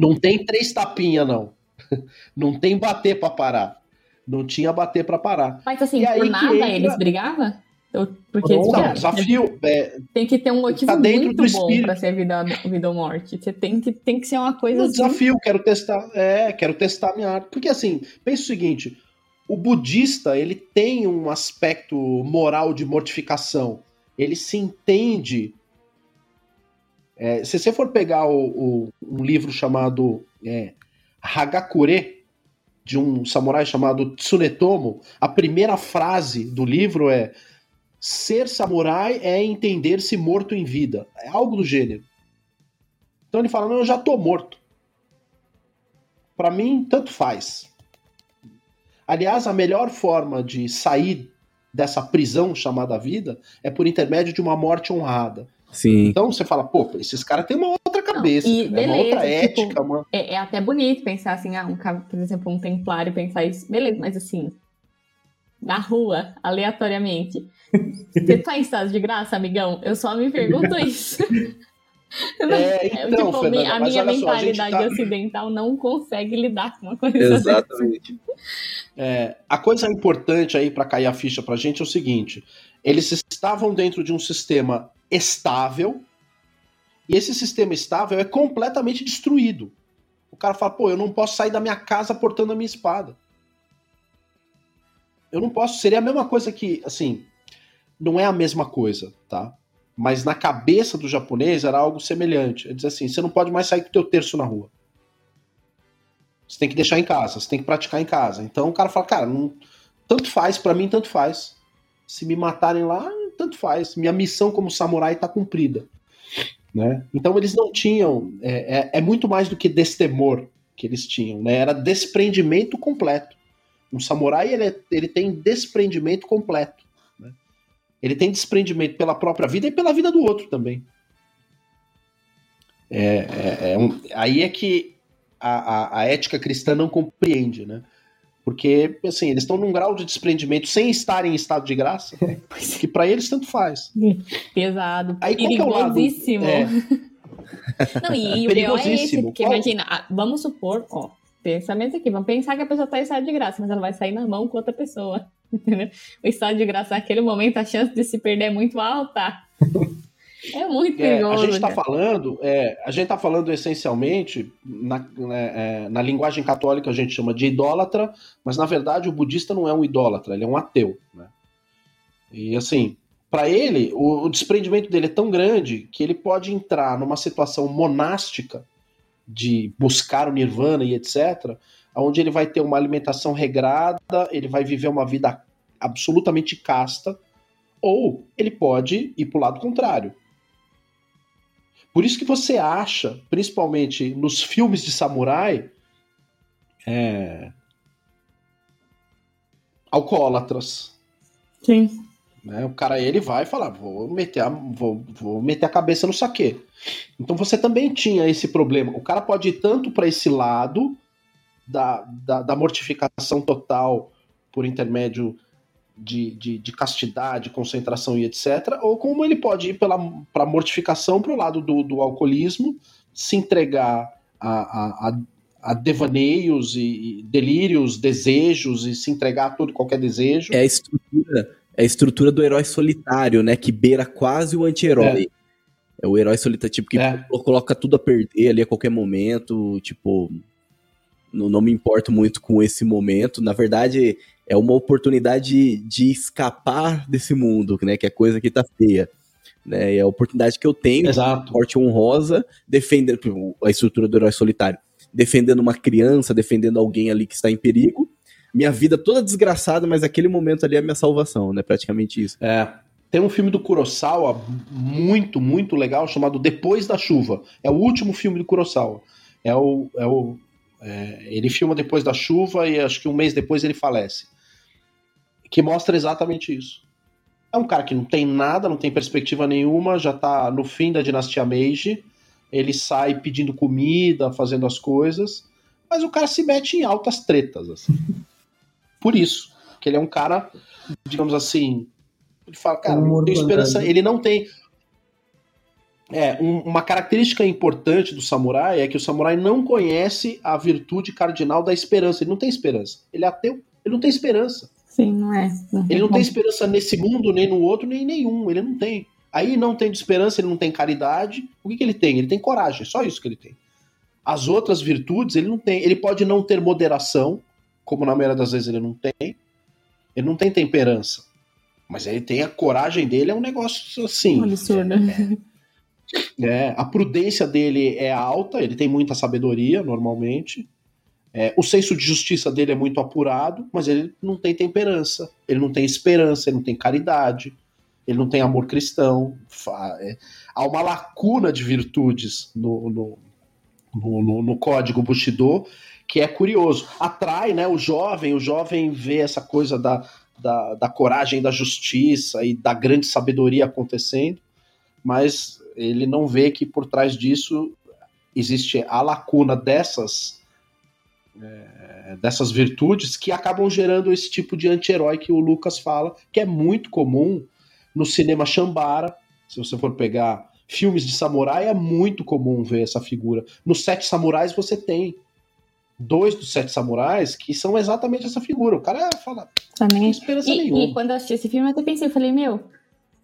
Não tem três tapinhas, não. Não tem bater para parar. Não tinha bater para parar. Mas assim, E aí por que nada entra- eles brigavam? Eu- Porque Não, cara, desafio. é, tem que ter um motivo Tá dentro muito do bom espírito. pra ser vida, vida ou morte. Você tem que, tem que ser uma coisa no assim. desafio, quero testar. É, quero testar minha arte. Porque assim, pensa o seguinte: o budista ele tem um aspecto moral de mortificação. Ele se entende. É, se você for pegar o, o- um livro chamado é, Hagakure, de um samurai chamado Tsunetomo, a primeira frase do livro é: Ser samurai é entender-se morto em vida. É algo do gênero. Então ele fala: Não, eu já tô morto. Pra mim, tanto faz. Aliás, a melhor forma de sair dessa prisão chamada vida é por intermédio de uma morte honrada. Sim. Então você fala, pô, esses caras têm uma outra cabeça, e é uma beleza, outra tipo, ética, uma... É, é até bonito pensar assim, ah, um cara, por exemplo, um templário pensar isso. Beleza, mas assim, na rua, aleatoriamente. Você tá em estado de graça, amigão? Eu só me pergunto isso. É, É, então, tipo, Fernanda, a minha olha só, a mentalidade tá- ocidental não consegue lidar com uma coisa. Exatamente. É, a coisa importante aí para cair a ficha pra gente é o seguinte: eles estavam dentro de um sistema estável e esse sistema estável é completamente destruído. O cara fala, pô, eu não posso sair da minha casa portando a minha espada. Eu não posso. Seria a mesma coisa que, assim, não é a mesma coisa, tá? Mas na cabeça do japonês era algo semelhante. Ele diz assim: você não pode mais sair com o teu terço na rua. Você tem que deixar em casa, você tem que praticar em casa. Então o cara fala, cara, não, tanto faz, pra mim tanto faz. Se me matarem lá, tanto faz. Minha missão como samurai tá cumprida. Né? Então eles não tinham. É, é, é muito mais do que destemor que eles tinham, né? Era desprendimento completo. Um samurai ele, é- ele tem desprendimento completo. Ele tem desprendimento pela própria vida e pela vida do outro também. É, é- é um- aí é que a, a- a ética cristã não compreende, né? Porque, assim, eles estão num grau de desprendimento sem estar em estado de graça, que pra eles tanto faz. Pesado, Aí é perigosíssimo. É. Não, e, e o pior é esse, porque Qual- imagina, ah, vamos supor, ó, pensamento aqui, vamos pensar que a pessoa tá em estado de graça, mas ela vai sair na mão com outra pessoa, entendeu? O estado de graça naquele momento, a chance de se perder é muito alta. É muito É, a perigoso. gente está cara. falando, é, a gente tá falando essencialmente na, né, é, na linguagem católica a gente chama de idólatra, mas na verdade o budista não é um idólatra, ele é um ateu, né? E assim, para ele o, o desprendimento dele é tão grande que ele pode entrar numa situação monástica de buscar o nirvana e etc, onde ele vai ter uma alimentação regrada, ele vai viver uma vida absolutamente casta, ou ele pode ir para o lado contrário. Por isso que você acha, principalmente nos filmes de samurai, é, alcoólatras. Sim. Né? O cara ele vai falar, vou meter, a, vou, vou meter a cabeça no saque. Então você também tinha esse problema. O cara pode ir tanto para esse lado da, da, da mortificação total por intermédio de, de, de castidade, concentração e etc. Ou como ele pode ir para a mortificação para o lado do, do alcoolismo, se entregar a, a, a, a devaneios e, e delírios, desejos e se entregar a todo qualquer desejo. É a estrutura, é a estrutura do herói solitário, né? Que beira quase o anti-herói. É. o herói solitário, tipo, que É. coloca tudo a perder ali a qualquer momento, tipo, não, não me importo muito com esse momento. Na verdade, é uma oportunidade de escapar desse mundo, né? Que é coisa que tá feia. Né? E é a oportunidade que eu tenho, Exato. morte honrosa, defendendo a estrutura do herói solitário, defendendo uma criança, defendendo alguém ali que está em perigo. Minha vida toda desgraçada, mas aquele momento ali é a minha salvação, né? Praticamente isso. É. Tem um filme do Kurosawa muito, muito legal chamado Depois da Chuva. É o último filme do Kurosawa. É o, é o, é, ele filma depois da chuva e acho que um mês depois ele falece. Que mostra exatamente isso. É um cara que não tem nada, não tem perspectiva nenhuma, já tá no fim da dinastia Meiji. Ele sai pedindo comida, fazendo as coisas, mas o cara se mete em altas tretas. Assim. Por isso. que ele é um cara, digamos assim, ele fala, cara, não tenho esperança, ele não tem é, um- uma característica importante do samurai é que o samurai não conhece a virtude cardinal da esperança. Ele não tem esperança. Ele é ateu. Ele não tem esperança. Sim, não é. Ele não tem esperança nesse mundo, nem no outro, nem em nenhum. Ele não tem. Aí não tem esperança, ele não tem caridade. O que, que ele tem? Ele tem coragem. Só isso que ele tem. As outras virtudes ele não tem. Ele pode não ter moderação, como na maioria das vezes ele não tem. Ele não tem temperança. Mas ele tem a coragem dele, é um negócio assim. Absurdo. É, a prudência dele é alta, ele tem muita sabedoria normalmente. É, o senso de justiça dele é muito apurado, mas ele não tem temperança, ele não tem esperança, ele não tem caridade, ele não tem amor cristão. É, há uma lacuna de virtudes no, no, no, no- no código Bushido que é curioso. Atrai né, o jovem, o jovem vê essa coisa da, da, da coragem, da justiça e da grande sabedoria acontecendo, mas ele não vê que por trás disso existe a lacuna dessas é, dessas virtudes que acabam gerando esse tipo de anti-herói que o Lucas fala, que é muito comum no cinema Shambara. Se você for pegar filmes de samurai, é muito comum ver essa figura. Nos Sete Samurais você tem dois dos Sete Samurais que são exatamente essa figura. O cara fala, não tem Também. esperança E, nenhuma. e quando eu assisti esse filme, eu até pensei, eu falei, meu,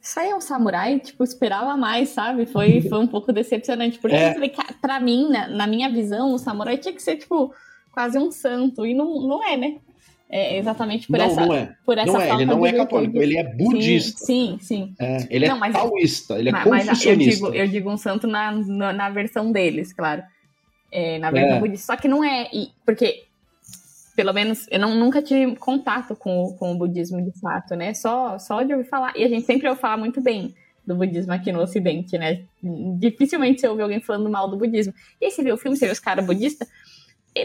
isso aí é um samurai? Tipo, esperava mais, sabe? Foi, foi um pouco decepcionante. Porque É. eu falei, "Ca- pra mim, na, na minha visão, o samurai tinha que ser, tipo, quase um santo. E não, não é, né? É exatamente por não, essa. não é. Por essa Não é, ele não é católico, ele é budista. Sim, sim. É, ele Não, é taoísta, ele é mas, mas eu, confucionista. digo, eu digo um santo na, na, na versão deles, claro. É, na versão É. budista. Só que não é. porque, pelo menos, eu não, nunca tive contato com, o- com o budismo de fato, né? Só, só de ouvir falar. E a gente sempre ouve falar muito bem do budismo aqui no Ocidente, né? Dificilmente você ouve alguém falando mal do budismo. E aí você vê o filme, você vê os caras budistas.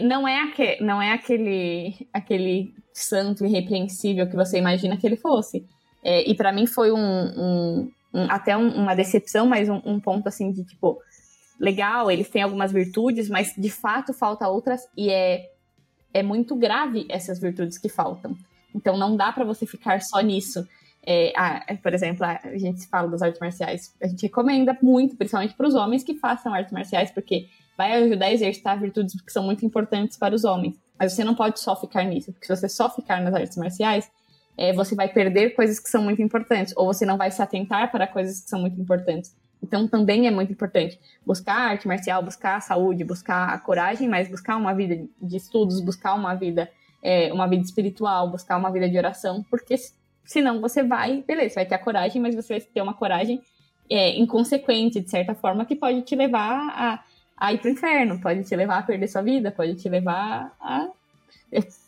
Não é, aque, não é aquele, aquele santo irrepreensível que você imagina que ele fosse. É, e pra mim foi um, um- um- até um- uma decepção, mas um, ponto assim de tipo, legal, eles têm algumas virtudes, mas de fato falta outras e é, é muito grave essas virtudes que faltam. Então não dá pra você ficar só nisso. É, é, por exemplo, a a gente fala das artes marciais, a gente recomenda muito, principalmente para os homens que façam artes marciais, porque vai ajudar a exercitar virtudes que são muito importantes para os homens. Mas você não pode só ficar nisso, porque se você só ficar nas artes marciais, é, você vai perder coisas que são muito importantes, ou você não vai se atentar para coisas que são muito importantes. Então também é muito importante buscar a arte marcial, buscar a saúde, buscar a coragem, mas buscar uma vida de estudos, buscar uma vida, é, uma vida espiritual, buscar uma vida de oração, porque senão você vai, beleza, vai ter a coragem, mas você vai ter uma coragem é, inconsequente, de certa forma, que pode te levar a, a ir pro inferno, pode te levar a perder sua vida, pode te levar a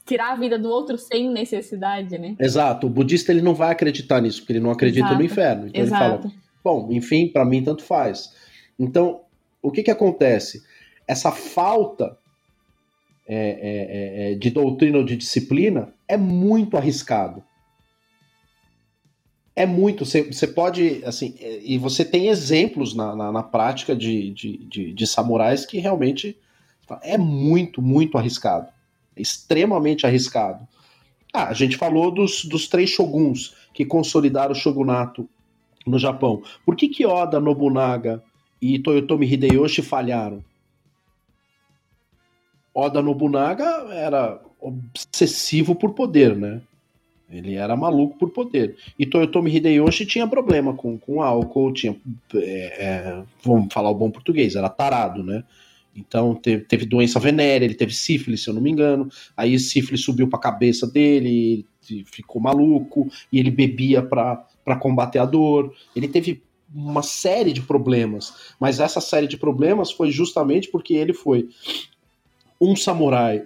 tirar a vida do outro sem necessidade, né? Exato, o budista ele não vai acreditar nisso, porque ele não acredita Exato. no inferno. Então ele fala, Exato. bom, enfim, para mim tanto faz. Então, o que que acontece? Essa falta é, é, é, é, de doutrina ou de disciplina é muito arriscado. É muito. Você, pode, assim, é, e você tem exemplos na, na, na prática de, de, de, de samurais que realmente é muito, muito arriscado. É extremamente arriscado. Ah, a gente falou dos, dos três shoguns que consolidaram o shogunato no Japão. Por que, que Oda Nobunaga e Toyotomi Hideyoshi falharam? Oda Nobunaga era obsessivo por poder, né? Ele era maluco por poder. E Toyotomi Hideyoshi tinha problema com, com álcool, tinha. é, é, vamos falar o bom português, era tarado, né? Então teve, teve doença venérea, ele teve sífilis, se eu não me engano. Aí sífilis subiu pra cabeça dele, ele ficou maluco, e ele bebia pra combater a dor. Ele teve uma série de problemas, mas essa série de problemas foi justamente porque ele foi um samurai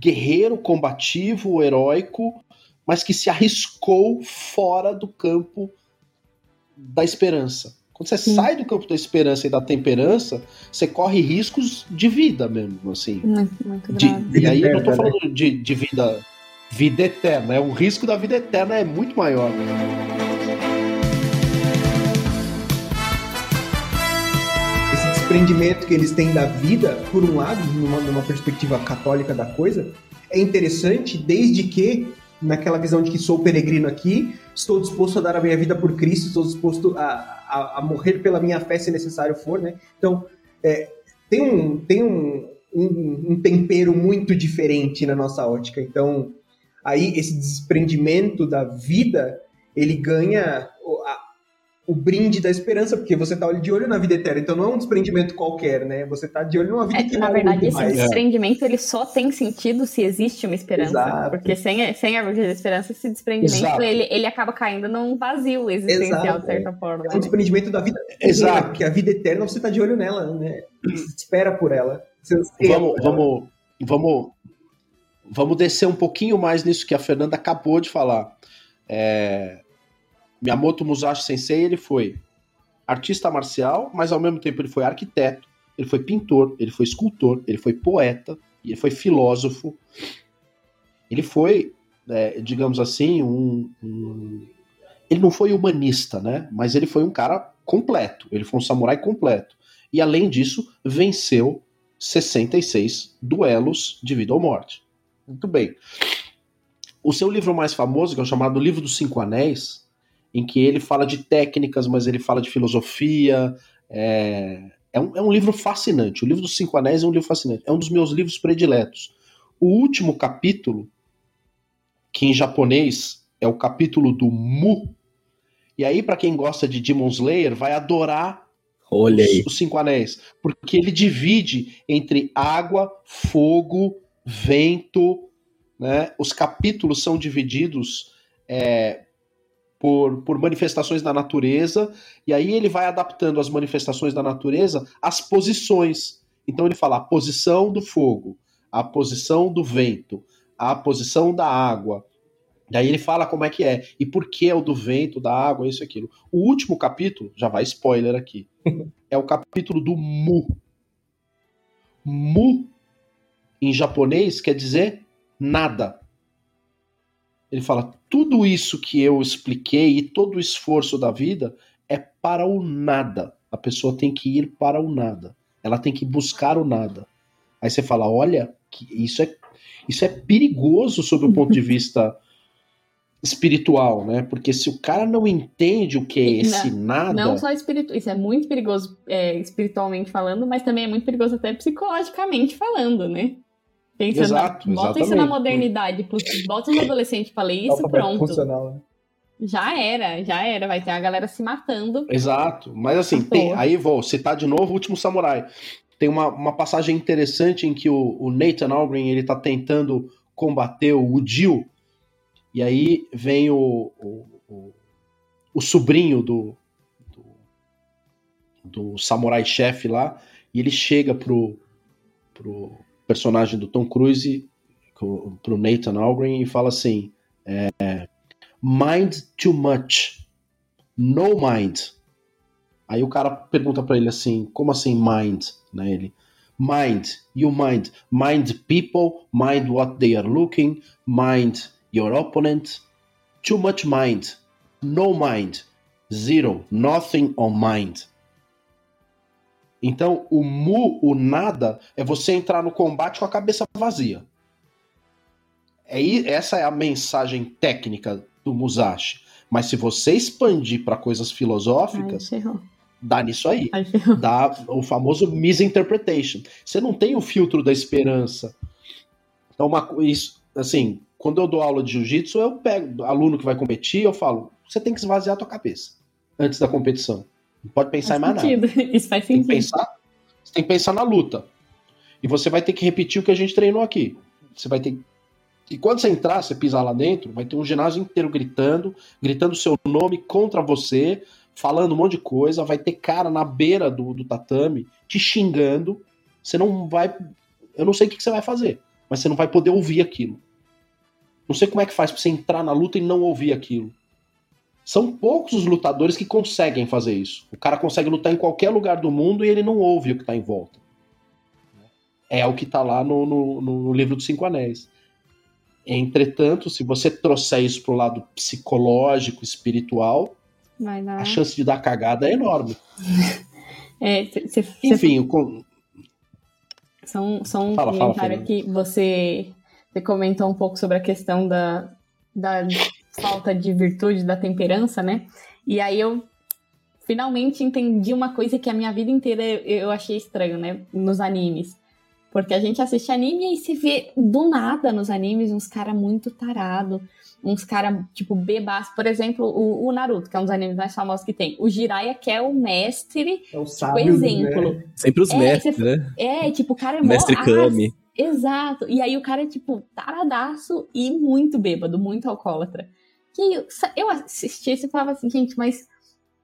guerreiro, combativo, heróico, mas que se arriscou fora do campo da esperança. Quando você Sim. sai do campo da esperança e da temperança, você corre riscos de vida mesmo, assim. Muito, muito De- grave. e aí eu não tô né? falando de, de vida, vida eterna, é o risco da vida eterna é muito maior. esse desprendimento que eles têm da vida, por um lado, numa, numa perspectiva católica da coisa, é interessante desde que naquela visão de que sou peregrino aqui, estou disposto a dar a minha vida por Cristo, estou disposto a, a, a morrer pela minha fé se necessário for, né? Então, é, tem, um, tem um, um, um tempero muito diferente na nossa ótica. Então, aí esse desprendimento da vida, ele ganha o brinde da esperança, porque você tá de olho na vida eterna, então não é um desprendimento qualquer, né? Você tá de olho numa vida é, que Na verdade, esse mais. desprendimento ele só tem sentido se existe uma esperança. Exato. Porque sem, sem a esperança, esse desprendimento ele, ele acaba caindo num vazio existencial, Exato. de certa forma. É, né? o desprendimento da vida Exato. porque a vida eterna você tá de olho nela, né? Você espera por ela. vamos, vamos, vamos, vamos descer um pouquinho mais nisso que a Fernanda acabou de falar. É, Miyamoto Musashi Sensei, ele foi artista marcial, mas ao mesmo tempo ele foi arquiteto, ele foi pintor, ele foi escultor, ele foi poeta, ele foi filósofo. Ele foi, é, digamos assim, um, um, Ele não foi humanista, né? Mas ele foi um cara completo. Ele foi um samurai completo. E além disso, venceu 66 duelos de vida ou morte. Muito bem. O seu livro mais famoso, que é o chamado Livro dos Cinco Anéis, em que ele fala de técnicas, mas ele fala de filosofia. É, é, um, é um livro fascinante. O livro dos Cinco Anéis é um livro fascinante. É um dos meus livros prediletos. O último capítulo, que em japonês é o capítulo do Mu. E aí, para quem gosta de Demon Slayer, vai adorar Olha os, os Cinco Anéis. Porque ele divide entre água, fogo, vento. Né? Os capítulos são divididos é, por, por manifestações da natureza, e aí ele vai adaptando as manifestações da natureza às posições. Então ele fala a posição do fogo, a posição do vento, a posição da água. E aí ele fala como é que é, e por que é o do vento, da água, isso e aquilo. O último capítulo, já vai spoiler aqui, é o capítulo do Mu. Mu, em japonês, quer dizer nada. Ele fala: tudo isso que eu expliquei e todo o esforço da vida é para o nada. A pessoa tem que ir para o nada. Ela tem que buscar o nada. Aí você fala: olha, isso é, isso é perigoso sob o ponto de vista espiritual, né? Porque se o cara não entende o que é esse não, nada. Não só espiritual, isso é muito perigoso é, espiritualmente falando, mas também é muito perigoso até psicologicamente falando, né? Pensa Exato, na, bota isso na modernidade, bota um adolescente pra ler isso, pronto. Funcional, né? Já era, já era, vai ter a galera se matando. Exato, mas assim, tem, aí vou citar de novo o Último Samurai. Tem uma, uma passagem interessante em que o, o Nathan Algren, ele tá tentando combater o Jill, e aí vem o, o, o, o sobrinho do, do, do samurai-chefe lá, e ele chega pro, pro personagem do Tom Cruise pro Nathan Algren e fala assim: é, mind too much, no mind. Aí o cara pergunta para ele assim: como assim mind? Né, ele, mind, you mind, mind people, mind what they are looking, mind your opponent. Too much mind, no mind, zero, nothing on mind. Então, o mu, o nada, é você entrar no combate com a cabeça vazia. É, essa é a mensagem técnica do Musashi. Mas se você expandir para coisas filosóficas, Ai, dá nisso aí. Ai, dá o famoso misinterpretation. Você não tem o filtro da esperança. Então, uma, isso, assim, quando eu dou aula de jiu-jitsu, eu pego aluno que vai competir, eu falo, você tem que esvaziar a tua cabeça antes da competição. Não pode pensar faz em mais sentido. nada. Isso faz sentido. Tem pensar, você tem que pensar na luta. E você vai ter que repetir o que a gente treinou aqui. Você vai ter. E quando você entrar, você pisar lá dentro, vai ter um ginásio inteiro gritando, gritando seu nome contra você, falando um monte de coisa, vai ter cara na beira do, do tatame te xingando. Você não vai. Eu não sei o que você vai fazer, mas você não vai poder ouvir aquilo. Não sei como é que faz pra você entrar na luta e não ouvir aquilo. São poucos os lutadores que conseguem fazer isso. O cara consegue lutar em qualquer lugar do mundo e ele não ouve o que está em volta. É o que está lá no, no, no, livro dos Cinco Anéis. Entretanto, se você trouxer isso para o lado psicológico, espiritual, a chance de dar cagada é enorme. É, cê, cê, Enfim, o... são, são um fala, comentário fala, que você, você comentou um pouco sobre a questão da, da falta de virtude, da temperança, né? E aí eu finalmente entendi uma coisa que a minha vida inteira eu achei estranho, né? Nos animes. Porque a gente assiste anime e se vê do nada nos animes uns cara muito tarado, uns cara tipo bebaço. Por exemplo, o, o, Naruto, que é um dos animes mais famosos que tem. O Jiraiya, que é o mestre, É o tipo, sábio, exemplo. né? Sempre os É, mestres, você- né? É, tipo, o cara é mó Mestre ah, Kami. Exato. E aí o cara é, tipo, taradaço e muito bêbado, muito alcoólatra. E aí eu, eu assisti e falava assim, gente, mas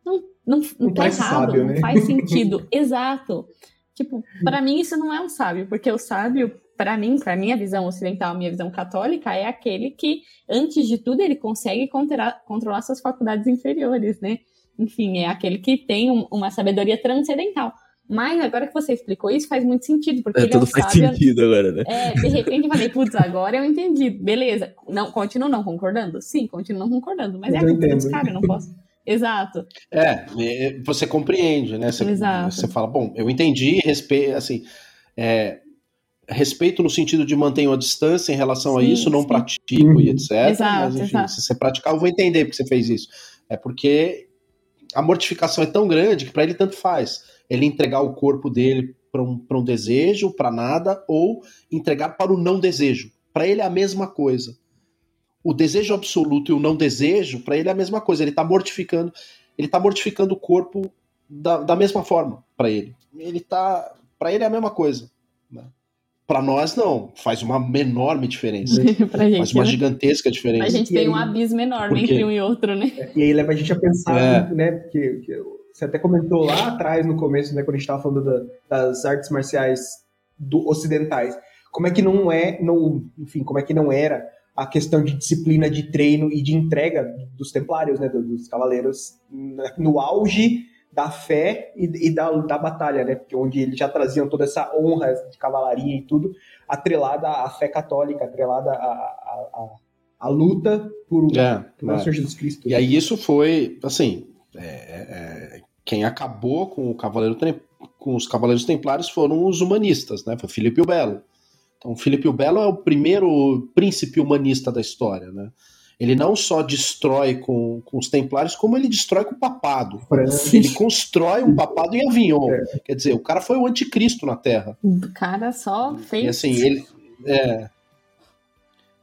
não, não, não, Não tá errado, sábio, não né? faz sentido. Exato. Tipo, pra mim isso não é um sábio, porque o sábio, pra mim, pra minha visão ocidental, minha visão católica, é aquele que, antes de tudo, ele consegue controlar, controlar suas faculdades inferiores, né? Enfim, é aquele que tem um- uma sabedoria transcendental. Mas agora que você explicou isso, faz muito sentido, porque É, ele é um tudo faz sábio sentido agora, né? é, de repente eu falei, putz, agora eu entendi. Beleza. Não, continuo não concordando? Sim, continuo não concordando. Mas é Mas a eu cultura dos caras, eu não posso. Exato. É, é, você compreende, né? Você, Exato. você fala, bom, eu entendi, respeito, assim, é, respeito no sentido de manter uma distância em relação a Sim, isso, não sim. pratico Uhum. e etc. Exato, mas enfim, exato. se você praticar, eu vou entender porque você fez isso. É porque a mortificação é tão grande que para ele tanto faz. Ele entregar o corpo dele para um, pra um desejo, para nada, ou entregar para o não desejo. Para ele é a mesma coisa. O desejo absoluto e o não desejo, para ele é a mesma coisa. Ele está mortificando, ele tá mortificando o corpo da, da mesma forma para ele. Ele tá, para ele é a mesma coisa. Né? Para nós não, faz uma enorme diferença. pra Faz gente. uma né? gigantesca A diferença. gente E tem aí- um abismo enorme entre um e outro, né? E aí leva a gente a pensar, É. né? Porque, que você até comentou lá atrás, no começo, né? Quando a gente tava falando da- das artes marciais do, ocidentais. Como é que não é, não, enfim, como é que não era a questão de disciplina de treino e de entrega dos templários, né? do- Dos cavaleiros na- no auge da fé e, e da, da batalha, né? Porque onde eles já traziam toda essa honra de cavalaria e tudo, atrelada à fé católica, atrelada à, à, à- à luta por, É, por é. Jesus Cristo. E aí isso foi, assim, é, é, quem acabou com o Cavaleiro Tem- com os Cavaleiros Templários foram os humanistas, né? Foi Filipe o Belo. Então, Filipe o Belo é o primeiro príncipe humanista da história, né? Ele não só destrói com, com os Templários, como ele destrói com o papado. Ele constrói um papado em Avignon. Quer dizer, o cara foi o anticristo na Terra. O cara só fez. E assim, ele. É.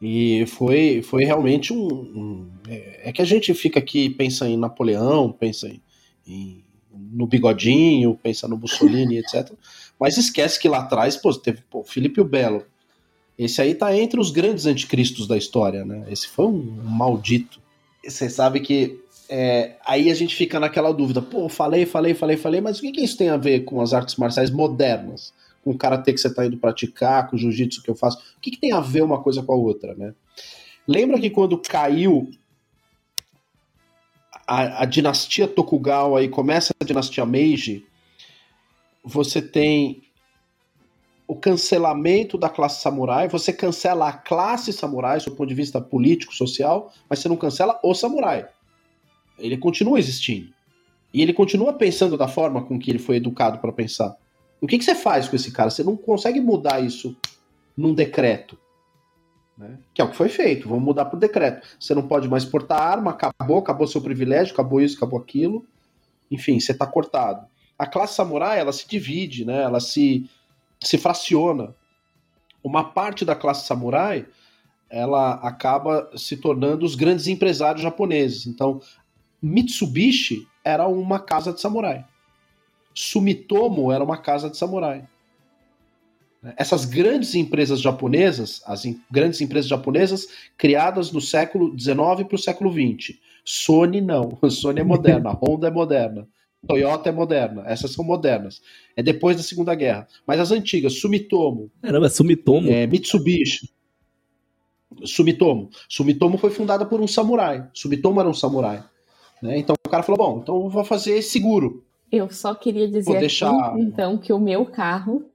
E foi, foi realmente um. um- é, é que a gente fica aqui, pensa em Napoleão, pensa em, em- no Bigodinho, pensa no Mussolini, etc. Mas esquece que lá atrás, pô, teve pô, Felipe o Belo. Esse aí tá entre os grandes anticristos da história, né? Esse foi um maldito. Você sabe que. é, aí a gente fica naquela dúvida, pô, falei, falei, falei, falei, mas o que, que isso tem a ver com as artes marciais modernas? Com o karatê que você está indo praticar, com o jiu-jitsu que eu faço. O que, que tem a ver uma coisa com a outra, né? Lembra que quando caiu a, a dinastia Tokugawa e começa a dinastia Meiji, você tem o cancelamento da classe samurai, você cancela a classe samurai, do ponto de vista político, social, mas você não cancela o samurai. Ele continua existindo. E ele continua pensando da forma com que ele foi educado para pensar. O que, que você faz com esse cara? Você não consegue mudar isso num decreto. Né? Que é o que foi feito. Vamos mudar por decreto. Você não pode mais portar arma, acabou, acabou seu privilégio, acabou isso, acabou aquilo. Enfim, você está cortado. A classe samurai, ela se divide, né? ela se, se fraciona. Uma parte da classe samurai, ela acaba se tornando os grandes empresários japoneses. Então, Mitsubishi era uma casa de samurai. Sumitomo era uma casa de samurai. Essas grandes empresas japonesas, as em- grandes empresas japonesas criadas no século XIX para o século XX. Sony não. Sony é moderna, Honda é moderna, Toyota é moderna. Essas são modernas. É depois da Segunda Guerra. Mas as antigas, Sumitomo, Caramba, Sumitomo. é, Mitsubishi. Sumitomo. Sumitomo foi fundada por um samurai. Sumitomo era um samurai. né? Então o cara falou: bom, então eu vou fazer seguro. Eu só queria dizer Vou aqui, deixar- então, que o meu carro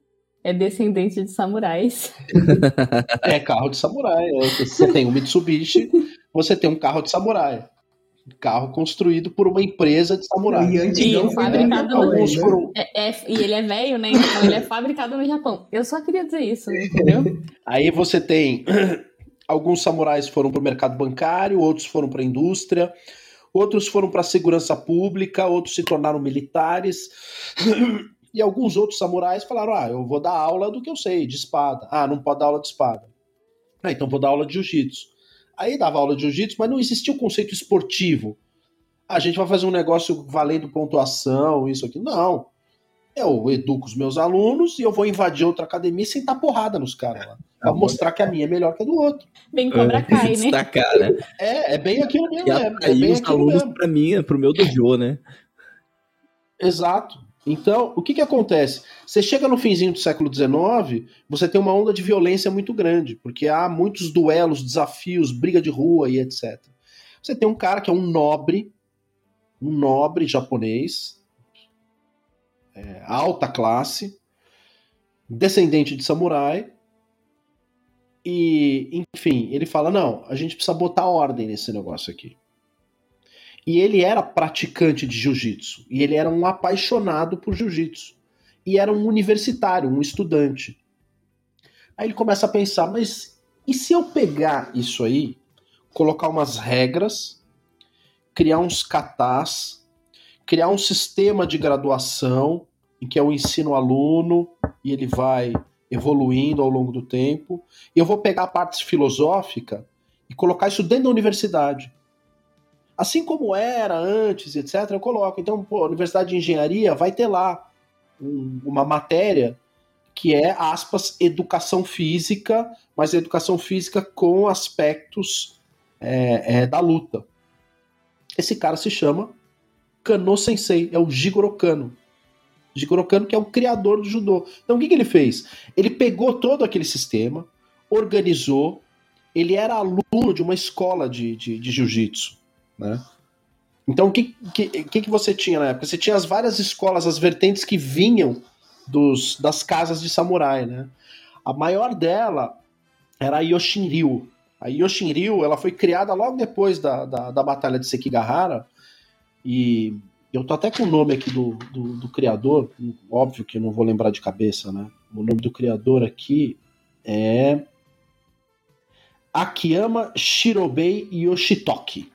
é descendente de samurais. É carro de samurai. é. Você tem um Mitsubishi, você tem um carro de samurai. Carro construído por uma empresa de samurai. E E foi fabricado Alguns né? foram. É, é- e ele é velho, né? Então ele é fabricado no Japão. Eu só queria dizer isso, entendeu? Aí você tem Alguns samurais foram para o mercado bancário, outros foram para a indústria, outros foram para a segurança pública, outros se tornaram militares. e alguns outros samurais falaram: ah, eu vou dar aula do que eu sei, de espada. Ah, não pode dar aula de espada. Ah, então vou dar aula de jiu-jitsu. Aí dava aula de jiu-jitsu, mas não existia o conceito esportivo. Ah, a gente vai fazer um negócio valendo pontuação, isso aqui. Não. Eu educo os meus alunos e eu vou invadir outra academia sem dar porrada nos caras lá. Pra mostrar que a minha é melhor que a do outro. Bem cobra cai, né? Destacar, né? É, é bem aquilo mesmo. E É, é bem os aquilo alunos mesmo. pra mim, pro meu dojo, né? Exato. Então, o que, que acontece? Você chega no finzinho do século XIX, você tem uma onda de violência muito grande, porque há muitos duelos, desafios, briga de rua e etc. Você tem um cara que é um nobre, um nobre japonês, é, alta classe, descendente de samurai, e, enfim, ele fala: não, a gente precisa botar ordem nesse negócio aqui. E ele era praticante de jiu-jitsu. E ele era um apaixonado por jiu-jitsu. E era um universitário, um estudante. Aí ele começa a pensar: mas e se eu pegar isso aí, colocar umas regras, criar uns katas, criar um sistema de graduação, em que eu ensino o aluno e ele vai evoluindo ao longo do tempo, e eu vou pegar a parte filosófica e colocar isso dentro da universidade. Assim como era antes, etc., eu coloco. Então, pô, a Universidade de Engenharia vai ter lá um- uma matéria que é, aspas, educação física, mas educação física com aspectos é, é, da luta. Esse cara se chama Kano Sensei, é o Jigoro Kano. Jigoro Kano, que é o criador do judô. Então, o que, que ele fez? Ele pegou todo aquele sistema, organizou, ele era aluno de uma escola de, de, de jiu-jitsu. Né? Então, o que, que, que, você tinha na época? Você tinha as várias escolas, as vertentes que vinham dos, das casas de samurai. Né? A maior dela era a Yoshinryu. A Yoshinryu ela foi criada logo depois da, da, da Batalha de Sekigahara. E eu tô até com o nome aqui do, do, do criador, óbvio que eu não vou lembrar de cabeça, né? O nome do criador aqui é Akiyama Shirobei Yoshitoki.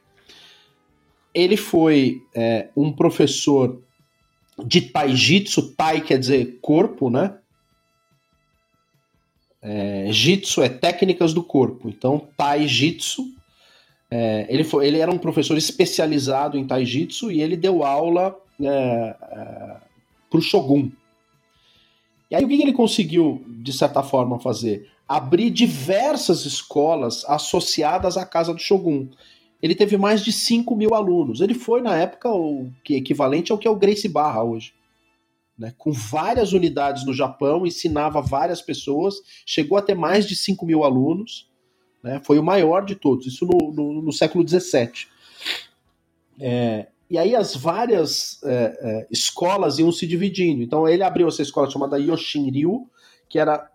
Ele foi é, um professor de taijitsu, tai quer dizer corpo, né? É, jitsu é técnicas do corpo, então taijitsu. É, ele, foi, ele era um professor especializado em taijitsu e ele deu aula é, é, para o shogun. E aí o que ele conseguiu, de certa forma, fazer? Abrir diversas escolas associadas à casa do shogun ele teve mais de 5 mil alunos. Ele foi, na época, o que equivalente ao que é o Grace Barra hoje. Né? Com várias unidades no Japão, ensinava várias pessoas, chegou a ter mais de 5 mil alunos. Né? Foi o maior de todos, isso no, no, no século XVII. É, e aí as várias é, é, escolas iam se dividindo. Então ele abriu essa escola chamada Yoshinryu, que era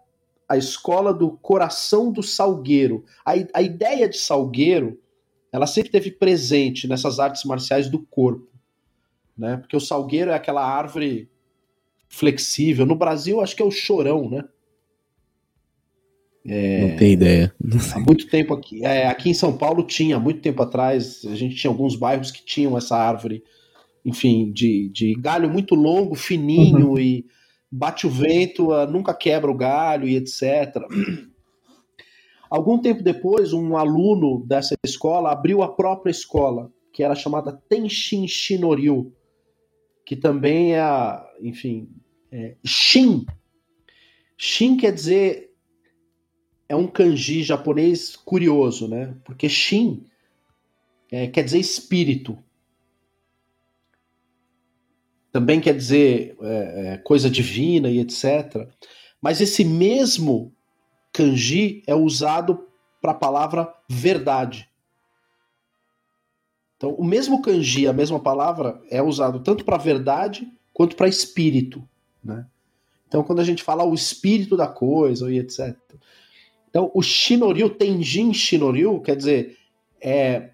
a escola do coração do salgueiro. A, a ideia de salgueiro ela sempre teve presente nessas artes marciais do corpo, né? Porque o salgueiro é aquela árvore flexível. No Brasil, acho que é o chorão, né? É, Não tem ideia. há muito tempo aqui, é, aqui em São Paulo tinha, há muito tempo atrás, a gente tinha alguns bairros que tinham essa árvore, enfim, de, de galho muito longo, fininho Uhum. e bate o vento, ah, nunca quebra o galho e etc. Algum tempo depois, um aluno dessa escola abriu a própria escola, que era chamada Tenshin Shinoryu, que também é, enfim, é, Shin. Shin quer dizer é um kanji japonês curioso, né? Porque Shin é, quer dizer espírito. Também quer dizer é, é, coisa divina e etc. Mas esse mesmo kanji é usado para a palavra verdade. Então, o mesmo kanji, a mesma palavra, é usado tanto para verdade quanto para espírito. Né? Então, quando a gente fala o espírito da coisa e etc. Então, o Shinoryu, Tenjin Shinoryu, quer dizer, é,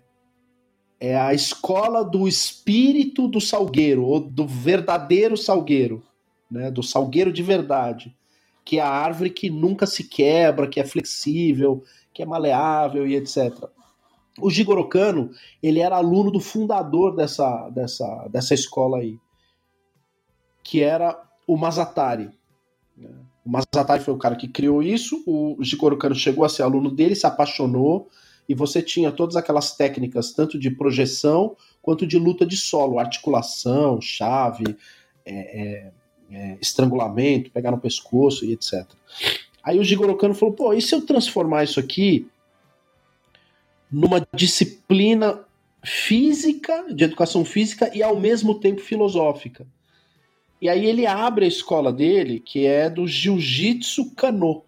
é a escola do espírito do salgueiro, ou do verdadeiro salgueiro, né? do salgueiro de verdade. que é a árvore que nunca se quebra, que é flexível, que é maleável e etc. O Jigoro Kano, ele era aluno do fundador dessa, dessa, dessa escola aí, que era o Mazatari. O Mazatari foi o cara que criou isso, o Jigoro Kano chegou a ser aluno dele, se apaixonou, e você tinha todas aquelas técnicas, tanto de projeção quanto de luta de solo, articulação, chave, é, é, é, estrangulamento, pegar no pescoço e etc. Aí o Jigoro Kano falou, pô, e se eu transformar isso aqui numa disciplina física, de educação física e ao mesmo tempo filosófica? E aí ele abre a escola dele, que é do Jiu-Jitsu Kano,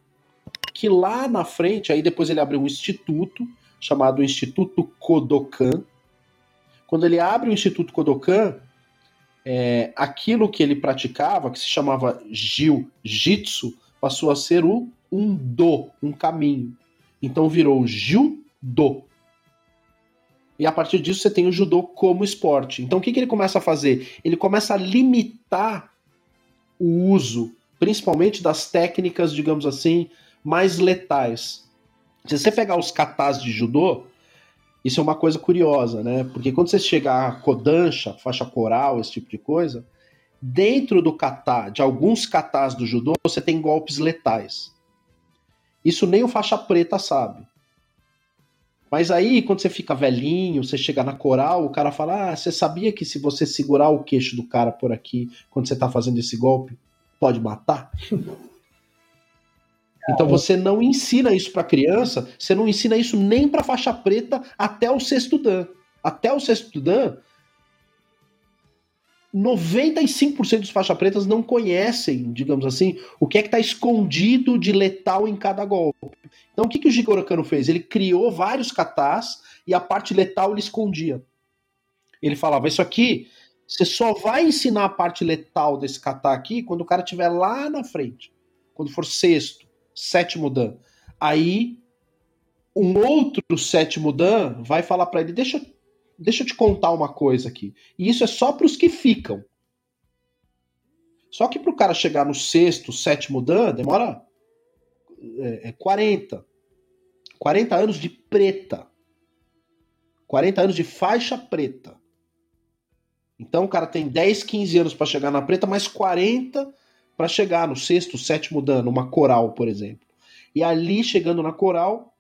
que lá na frente, aí depois ele abre um instituto, chamado Instituto Kodokan. Quando ele abre o Instituto Kodokan, é, aquilo que ele praticava, que se chamava Jiu-Jitsu, passou a ser o um do, um caminho. Então virou Judô. E a partir disso você tem o judô como esporte. Então o que, que ele começa a fazer? Ele começa a limitar o uso, principalmente das técnicas, digamos assim, mais letais. Se você pegar os katas de judô, isso é uma coisa curiosa, né? Porque quando você chega a kodansha, faixa coral, esse tipo de coisa, dentro do kata, de alguns katas do judô, você tem golpes letais. Isso nem o faixa preta sabe. Mas aí, quando você fica velhinho, você chega na coral, o cara fala: Ah, você sabia que se você segurar o queixo do cara por aqui, quando você tá fazendo esse golpe, pode matar? Então você não ensina isso para criança, você não ensina isso nem para faixa preta até o sexto dan. Até o sexto dan, 95% dos faixa pretas não conhecem, digamos assim, o que é que está escondido de letal em cada golpe. Então o que, que o Jigoro fez? Ele criou vários katas e a parte letal ele escondia. Ele falava, isso aqui, você só vai ensinar a parte letal desse kata aqui quando o cara estiver lá na frente. Quando for sexto, sétimo dan. Aí um outro sétimo dan vai falar para ele, deixa eu deixa eu te contar uma coisa aqui. E isso é só para os que ficam. Só que para o cara chegar no sexto, sétimo dan, demora é, é 40. 40 anos de preta. 40 anos de faixa preta. Então o cara tem 10, 15 anos para chegar na preta, mais 40 para chegar no sexto, sétimo dan, numa coral, por exemplo. E ali, chegando na coral,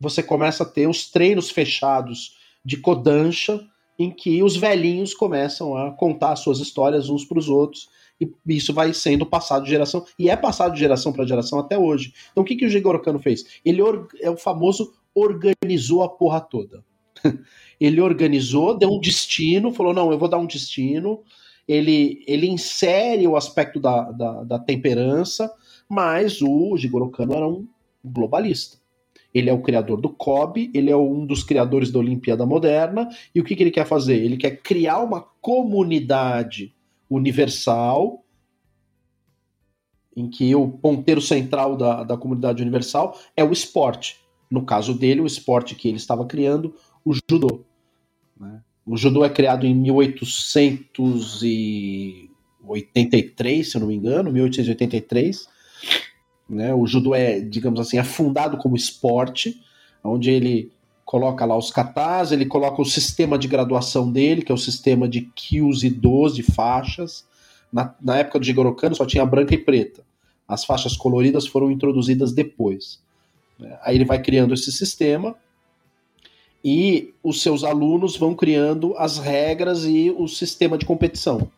você começa a ter os treinos fechados de Kodansha, em que os velhinhos começam a contar suas histórias uns para os outros, e isso vai sendo passado de geração, e é passado de geração para geração até hoje. Então o que, que o Jigoro Kano fez? Ele é o famoso organizou a porra toda. ele organizou, deu um destino, falou: não, eu vou dar um destino. Ele, ele insere o aspecto da, da, da temperança, mas o Jigoro Kano era um globalista. Ele é o criador do COB, ele é um dos criadores da Olimpíada Moderna, e o que, que ele quer fazer? Ele quer criar uma comunidade universal, em que o ponteiro central da, da comunidade universal é o esporte. No caso dele, o esporte que ele estava criando, o judô. Né? O judô é criado em 1883, se eu não me engano, 1883 né? O judô é, digamos assim, afundado como esporte, onde ele coloca lá os katas, ele coloca o sistema de graduação dele, que é o sistema de kills e 12 faixas. Na, na época do Jigoro Kano só tinha branca e preta. As faixas coloridas foram introduzidas depois. Aí ele vai criando esse sistema e os seus alunos vão criando as regras e o sistema de competição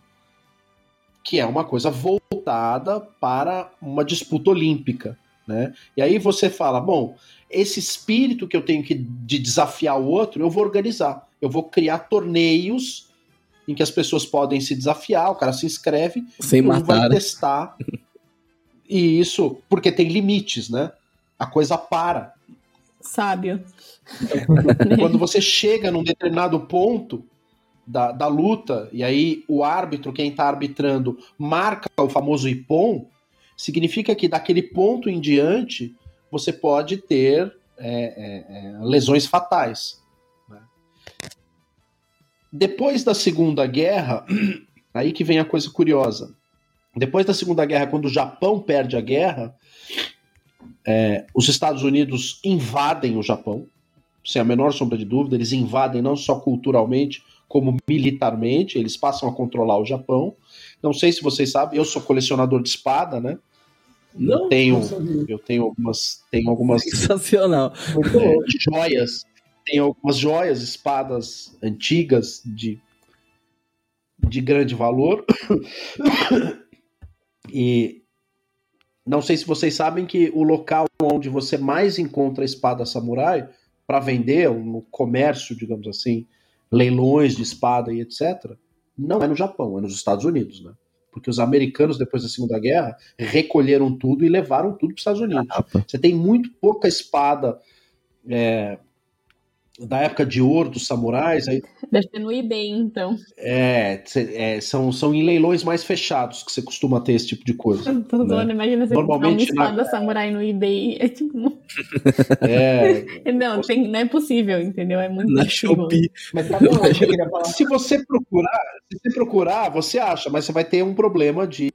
que é uma coisa voltada para uma disputa olímpica. Né? E aí você fala, bom, esse espírito que eu tenho que de desafiar o outro, eu vou organizar. Eu vou criar torneios em que as pessoas podem se desafiar, o cara se inscreve, Sem um vai matar. né? testar. E isso, porque tem limites, né? A coisa para. Sábio. Quando você chega num determinado ponto da, da luta, e aí o árbitro, quem está arbitrando, marca o famoso IPOM, significa que daquele ponto em diante você pode ter é, é, é, lesões fatais. né? Depois da Segunda Guerra, aí que vem a coisa curiosa. depois da Segunda Guerra, quando o Japão perde a guerra, é, os Estados Unidos invadem o Japão, sem a menor sombra de dúvida, eles invadem não só culturalmente, como militarmente, eles passam a controlar o Japão. Não sei se vocês sabem, eu sou colecionador de espada, né? Não, eu tenho, não eu tenho algumas, tenho algumas Sensacional. Joias, tenho algumas joias, espadas antigas de, de grande valor. e não sei se vocês sabem que o local onde você mais encontra espada samurai para vender no comércio, digamos assim, leilões de espada e etc, não é no Japão, é nos Estados Unidos, né? Porque os americanos, depois da Segunda Guerra, recolheram tudo e levaram tudo para os Estados Unidos. Você tem muito pouca espada é, da época de ouro dos samurais, aí, Deve ser no eBay, então. é, é, são, são em leilões mais fechados que você costuma ter esse tipo de coisa. Tô zoando, imagina você comprar uma Normalmente na- espada samurai no eBay. É tipo. É, Não, tem- não é possível, entendeu? É muito Na. Shopee. Mas tá bom, eu queria falar. se você procurar, se você procurar, você acha, mas você vai ter um problema de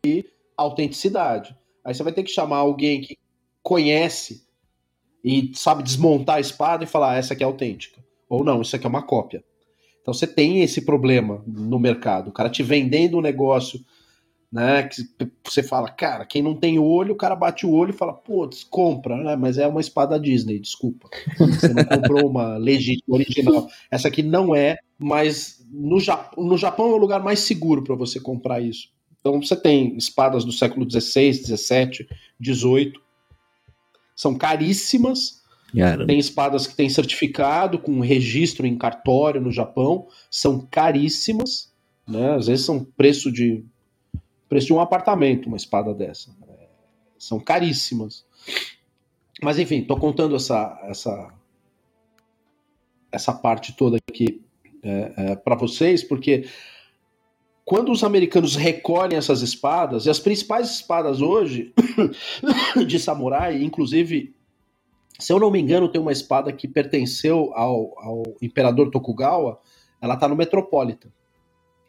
autenticidade. Aí você vai ter que chamar alguém que conhece e sabe desmontar a espada e falar, "Ah, essa aqui é autêntica. Ou não, isso aqui é uma cópia. Então você tem esse problema no mercado. O cara te vendendo um negócio, né? Que você fala, cara, quem não tem olho, o cara bate o olho e fala, putz, compra, né? Mas é uma espada Disney, desculpa. Você não comprou uma legítima original. Essa aqui não é, mas no, Ja- no Japão é o lugar mais seguro para você comprar isso. Então você tem espadas do século XVI, XVII, XVIII. São caríssimas. Cara, Tem espadas que têm certificado com registro em cartório no Japão. São caríssimas. Né? Às vezes são preço de preço de um apartamento uma espada dessa. É, são caríssimas. Mas enfim, tô contando essa essa essa parte toda aqui é, para vocês porque quando os americanos recolhem essas espadas, e as principais espadas hoje de samurai, inclusive, se eu não me engano, tem uma espada que pertenceu ao, ao imperador Tokugawa, ela tá no Metropolitan.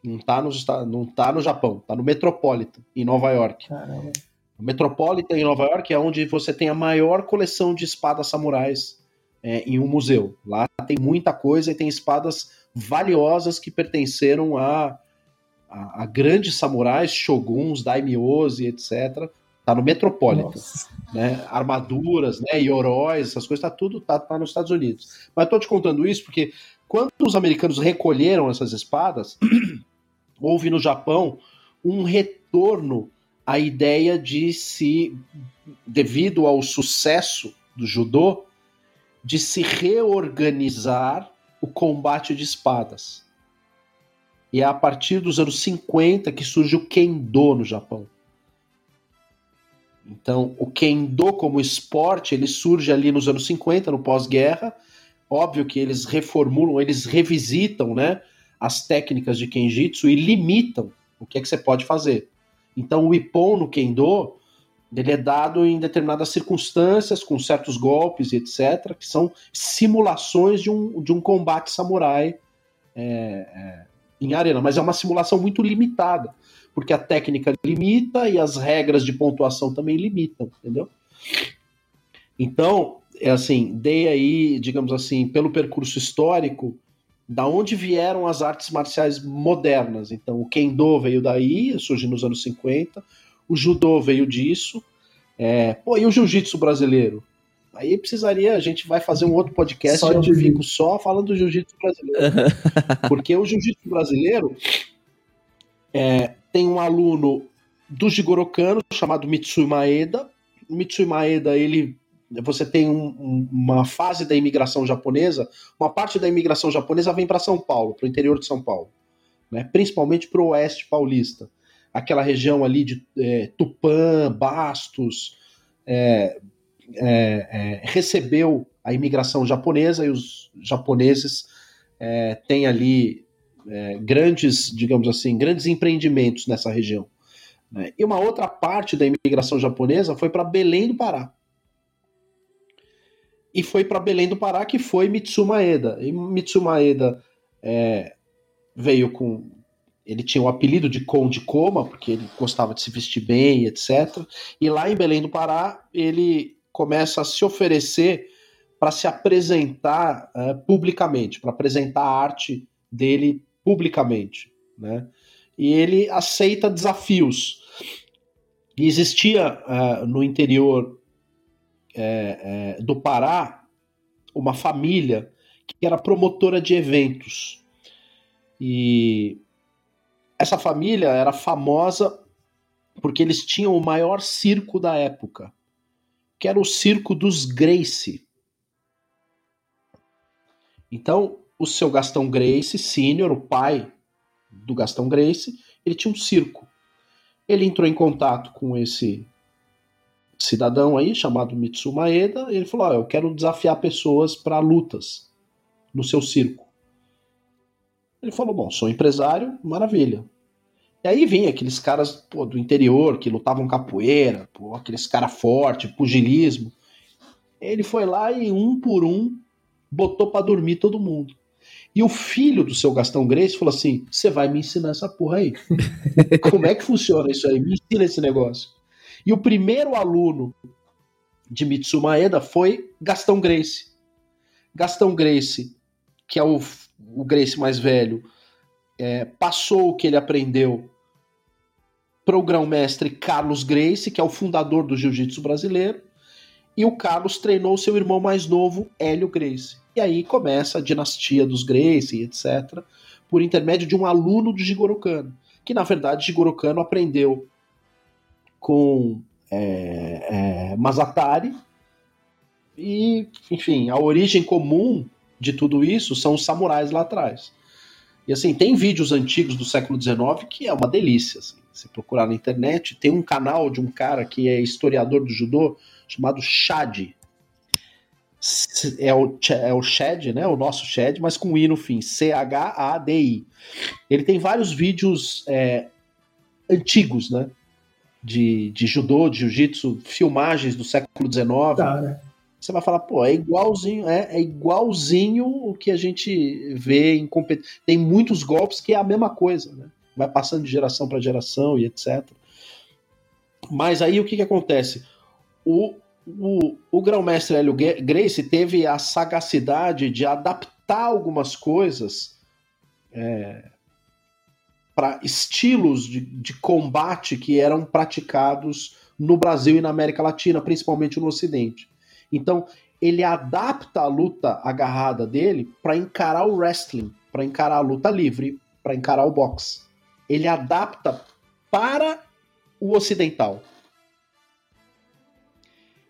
Não tá, nos, Esta- não tá no Japão, tá no Metropolitan, em Nova York. Caramba. O Metropolitan em Nova York é onde você tem a maior coleção de espadas samurais é, em um museu. Lá tem muita coisa e tem espadas valiosas que pertenceram a, a, a grandes samurais, shoguns, daimyos e etc. Tá no Metropolitan Nossa. né, armaduras, né, Yoróis, essas coisas, tá tudo tá, tá nos Estados Unidos. Mas tô te contando isso porque quando os americanos recolheram essas espadas, houve no Japão um retorno à ideia de se, devido ao sucesso do judô, de se reorganizar o combate de espadas. E é a partir dos anos 50 que surge o Kendo no Japão. Então, o Kendo como esporte, ele surge ali nos anos 50, no pós-guerra. Óbvio que eles reformulam, eles revisitam, né, as técnicas de Kenjitsu e limitam o que é que você pode fazer. Então, o Ippon no Kendo, ele é dado em determinadas circunstâncias, com certos golpes e etc., que são simulações de um, de um combate samurai é, é, em arena, mas é uma simulação muito limitada porque a técnica limita e as regras de pontuação também limitam, entendeu? Então, é assim, dei aí, digamos assim, pelo percurso histórico, da onde vieram as artes marciais modernas. Então, o Kendo veio daí, surgiu nos anos 50, o Judô veio disso, é, pô, e o Jiu-Jitsu brasileiro? Aí precisaria, a gente vai fazer um outro podcast Só onde eu fico só falando do Jiu-Jitsu brasileiro. Porque o Jiu-Jitsu brasileiro é, tem um aluno do Jigoro Kano chamado Mitsui Maeda. Mitsui Maeda, ele, você tem um- uma fase da imigração japonesa, uma parte da imigração japonesa vem para São Paulo, para o interior de São Paulo, né? principalmente para o oeste paulista. Aquela região ali de é, Tupã, Bastos, é, é, é, recebeu a imigração japonesa e os japoneses é, têm ali é, grandes, digamos assim, grandes empreendimentos nessa região. né? E uma outra parte da imigração japonesa foi para Belém do Pará. E foi para Belém do Pará que foi Mitsumaeda. E Mitsumaeda é, veio com. ele tinha o apelido de Conde Coma, porque ele gostava de se vestir bem, etc. E lá em Belém do Pará, ele começa a se oferecer para se apresentar uh, publicamente, para apresentar a arte dele publicamente. Né? E ele aceita desafios. E existia uh, no interior é, é, do Pará uma família que era promotora de eventos. E essa família era famosa porque eles tinham o maior circo da época, que era o circo dos Grace. Então, o seu Gastão Grace, sênior, o pai do Gastão Grace, ele tinha um circo. Ele entrou em contato com esse cidadão aí, chamado Mitsu Maeda, e ele falou: oh, Eu quero desafiar pessoas para lutas no seu circo. Ele falou: Bom, sou empresário, maravilha. E aí vinha aqueles caras pô, do interior que lutavam capoeira, pô, aqueles caras fortes, pugilismo. Ele foi lá e um por um botou para dormir todo mundo. E o filho do seu Gastão Grace falou assim: Você vai me ensinar essa porra aí. Como é que funciona isso aí? Me ensina esse negócio. E o primeiro aluno de Mitsu Maeda foi Gastão Grace. Gastão Grace, que é o, o Grace mais velho, é, passou o que ele aprendeu para o grão-mestre Carlos Grace, que é o fundador do jiu-jitsu brasileiro, e o Carlos treinou seu irmão mais novo, Hélio Grace. E aí começa a dinastia dos Grace, etc., por intermédio de um aluno do Jigoro Kano, que na verdade Jigoro Kano aprendeu com é, é, Mazatari, e, enfim, a origem comum de tudo isso são os samurais lá atrás. E assim, tem vídeos antigos do século XIX que é uma delícia. Assim. Se procurar na internet, tem um canal de um cara que é historiador do judô chamado Shad. É o, é o Shad, né? O nosso Shad, mas com I no fim. C-H-A-D-I. Ele tem vários vídeos é, antigos, né? De, de judô, de jiu-jitsu, filmagens do século XIX. Tá, né? você vai falar, pô, é igualzinho, é, é igualzinho o que a gente vê em competição. Tem muitos golpes que é a mesma coisa, né? Vai passando de geração para geração e etc. Mas aí o que, que acontece? O, o, o grão-mestre Hélio Grace teve a sagacidade de adaptar algumas coisas é, para estilos de, de combate que eram praticados no Brasil e na América Latina, principalmente no Ocidente. Então, ele adapta a luta agarrada dele para encarar o wrestling, para encarar a luta livre, para encarar o boxe. Ele adapta para o ocidental.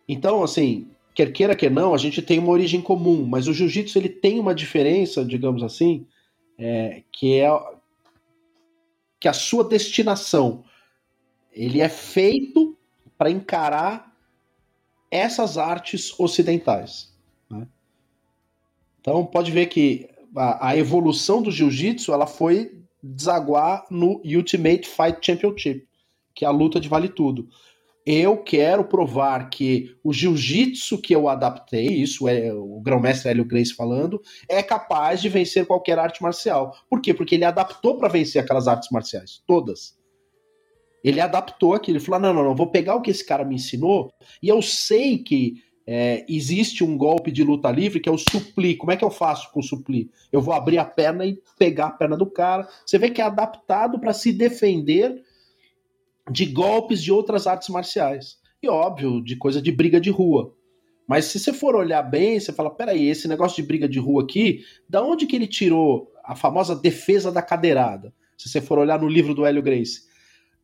Então, assim, quer queira que não, a gente tem uma origem comum, mas o jiu-jitsu ele tem uma diferença, digamos assim, é, que é que a sua destinação ele é feito para encarar essas artes ocidentais. Né? Então pode ver que a, a evolução do jiu-jitsu ela foi desaguar no Ultimate Fight Championship, que é a luta de vale tudo. Eu quero provar que o jiu-jitsu que eu adaptei, isso é o grão-mestre Hélio Grace falando, é capaz de vencer qualquer arte marcial. Por quê? Porque ele adaptou para vencer aquelas artes marciais, todas. Ele adaptou aquilo, ele falou: não, não, não, vou pegar o que esse cara me ensinou, e eu sei que é, existe um golpe de luta livre que é o supli. Como é que eu faço com o supli? Eu vou abrir a perna e pegar a perna do cara. Você vê que é adaptado para se defender de golpes de outras artes marciais. E óbvio, de coisa de briga de rua. Mas se você for olhar bem, você fala: peraí, esse negócio de briga de rua aqui, da onde que ele tirou a famosa defesa da cadeirada? Se você for olhar no livro do Hélio Grace.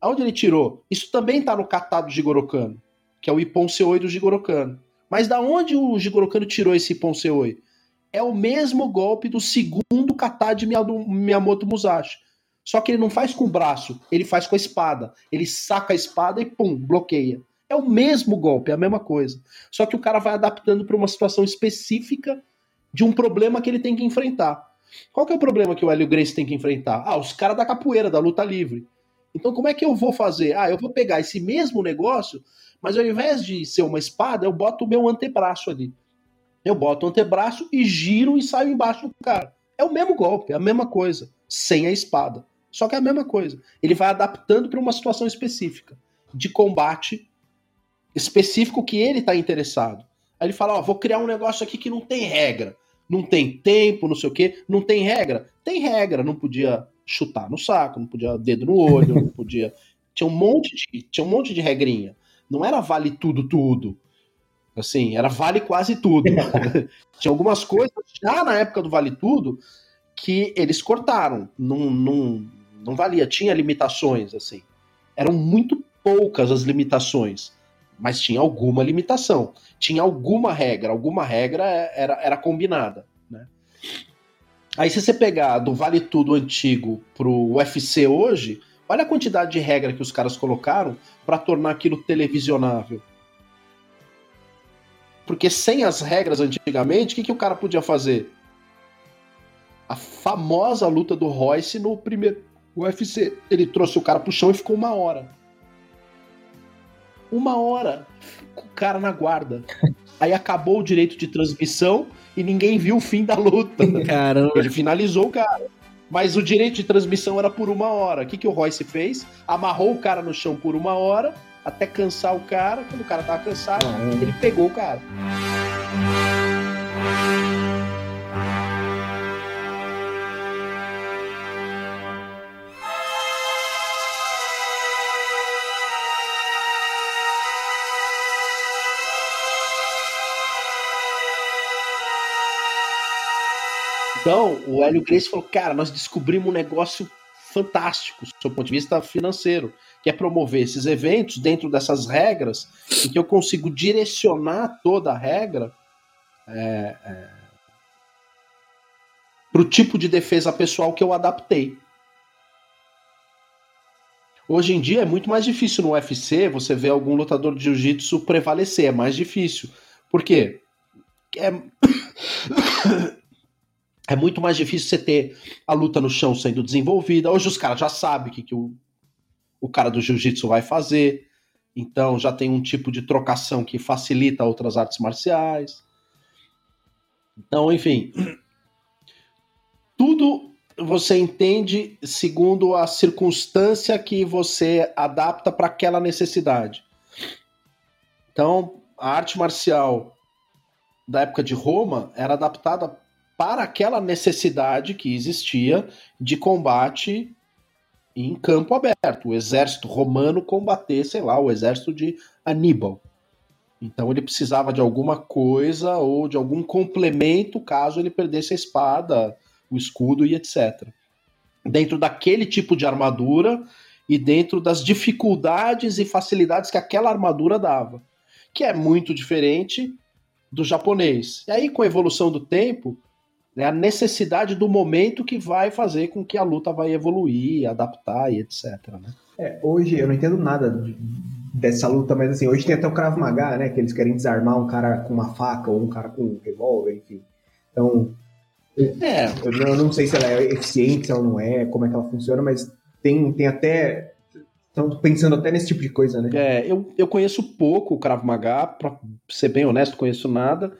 Aonde ele tirou? Isso também está no catado Jigoro Kano, que é o Ippon Seoi do Jigoro Kano. Mas da onde o Jigoro Kano tirou esse Ippon Seoi? É o mesmo golpe do segundo kata de Miyamoto Musashi. Só que ele não faz com o braço, ele faz com a espada. Ele saca a espada e pum, bloqueia. É o mesmo golpe, é a mesma coisa. Só que o cara vai adaptando para uma situação específica de um problema que ele tem que enfrentar. Qual que é o problema que o Hélio Grace tem que enfrentar? Ah, os caras da capoeira, da luta livre. Então, como é que eu vou fazer? Ah, eu vou pegar esse mesmo negócio, mas ao invés de ser uma espada, eu boto o meu antebraço ali. Eu boto o antebraço e giro e saio embaixo do cara. É o mesmo golpe, é a mesma coisa, sem a espada. Só que é a mesma coisa. Ele vai adaptando para uma situação específica de combate específico que ele está interessado. Aí ele fala: Ó, vou criar um negócio aqui que não tem regra. Não tem tempo, não sei o quê. Não tem regra? Tem regra. Não podia chutar no saco, não podia dedo no olho, não podia. Tinha um monte de, tinha um monte de regrinha. Não era vale tudo, tudo. Assim, era vale quase tudo. tinha algumas coisas já na época do vale tudo que eles cortaram. Não, não, não valia, tinha limitações, assim. Eram muito poucas as limitações, mas tinha alguma limitação. Tinha alguma regra, alguma regra era, era combinada, né? Aí se você pegar do Vale Tudo antigo pro UFC hoje, olha a quantidade de regra que os caras colocaram para tornar aquilo televisionável. Porque sem as regras antigamente, o que, que o cara podia fazer? A famosa luta do Royce no primeiro UFC. Ele trouxe o cara pro chão e ficou uma hora. Uma hora com o cara na guarda. Aí acabou o direito de transmissão e ninguém viu o fim da luta. Caramba. Ele finalizou o cara. Mas o direito de transmissão era por uma hora. O que, que o Royce fez? Amarrou o cara no chão por uma hora, até cansar o cara. Quando o cara tava cansado, ele pegou o cara. Então, o Hélio Grace falou: cara, nós descobrimos um negócio fantástico, do ponto de vista financeiro, que é promover esses eventos dentro dessas regras, em que eu consigo direcionar toda a regra é, é, para o tipo de defesa pessoal que eu adaptei. Hoje em dia é muito mais difícil no UFC você ver algum lutador de jiu-jitsu prevalecer, é mais difícil. Por quê? É... é muito mais difícil você ter a luta no chão sendo desenvolvida. Hoje os caras já sabem o que, que o, o cara do jiu-jitsu vai fazer. Então já tem um tipo de trocação que facilita outras artes marciais. Então, enfim. Tudo você entende segundo a circunstância que você adapta para aquela necessidade. Então, a arte marcial da época de Roma era adaptada para aquela necessidade que existia de combate em campo aberto. O exército romano combater, sei lá, o exército de Aníbal. Então ele precisava de alguma coisa ou de algum complemento caso ele perdesse a espada, o escudo e etc. Dentro daquele tipo de armadura e dentro das dificuldades e facilidades que aquela armadura dava, que é muito diferente do japonês. E aí, com a evolução do tempo, é a necessidade do momento que vai fazer com que a luta vai evoluir, adaptar e etc. Né? É, hoje eu não entendo nada de, dessa luta, mas assim, hoje tem até o Krav Maga, né? Que eles querem desarmar um cara com uma faca ou um cara com um revólver, enfim. Então, É, eu não, eu não sei se ela é eficiente, se ela não é, como é que ela funciona, mas tem, tem até. Estão pensando até nesse tipo de coisa, né? é, eu, eu conheço pouco o Krav Maga, pra ser bem honesto, conheço nada.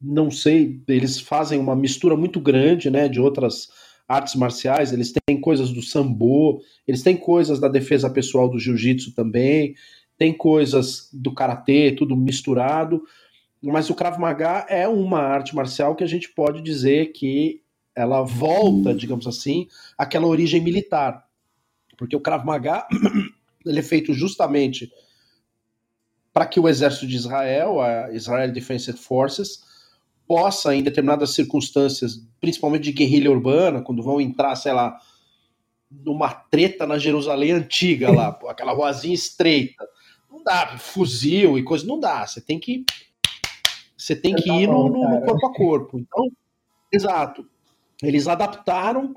Não sei, eles fazem uma mistura muito grande, né, de outras artes marciais, eles têm coisas do sambo, eles têm coisas da defesa pessoal do jiu-jitsu também, tem coisas do karatê, tudo misturado, mas o Krav Maga é uma arte marcial que a gente pode dizer que ela volta, digamos assim, àquela origem militar. Porque o Krav Maga ele é feito justamente para que o exército de Israel, a Israel Defense Forces, possa, em determinadas circunstâncias, principalmente de guerrilha urbana, quando vão entrar, sei lá, numa treta na Jerusalém antiga lá, pô, aquela ruazinha estreita. Não dá, fuzil e coisa, não dá. Você tem que. Você tem que ir no, no- corpo a corpo. Então, exato. Eles adaptaram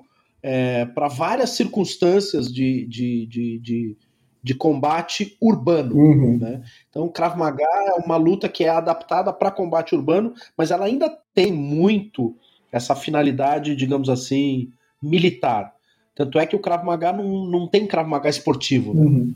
para várias circunstâncias de, de, de, de, de combate urbano. Uhum. né? Então, Krav Maga é uma luta que é adaptada para combate urbano, mas ela ainda tem muito essa finalidade, digamos assim, militar. Tanto é que o Krav Maga não, não tem Krav Maga esportivo. Né? Uhum.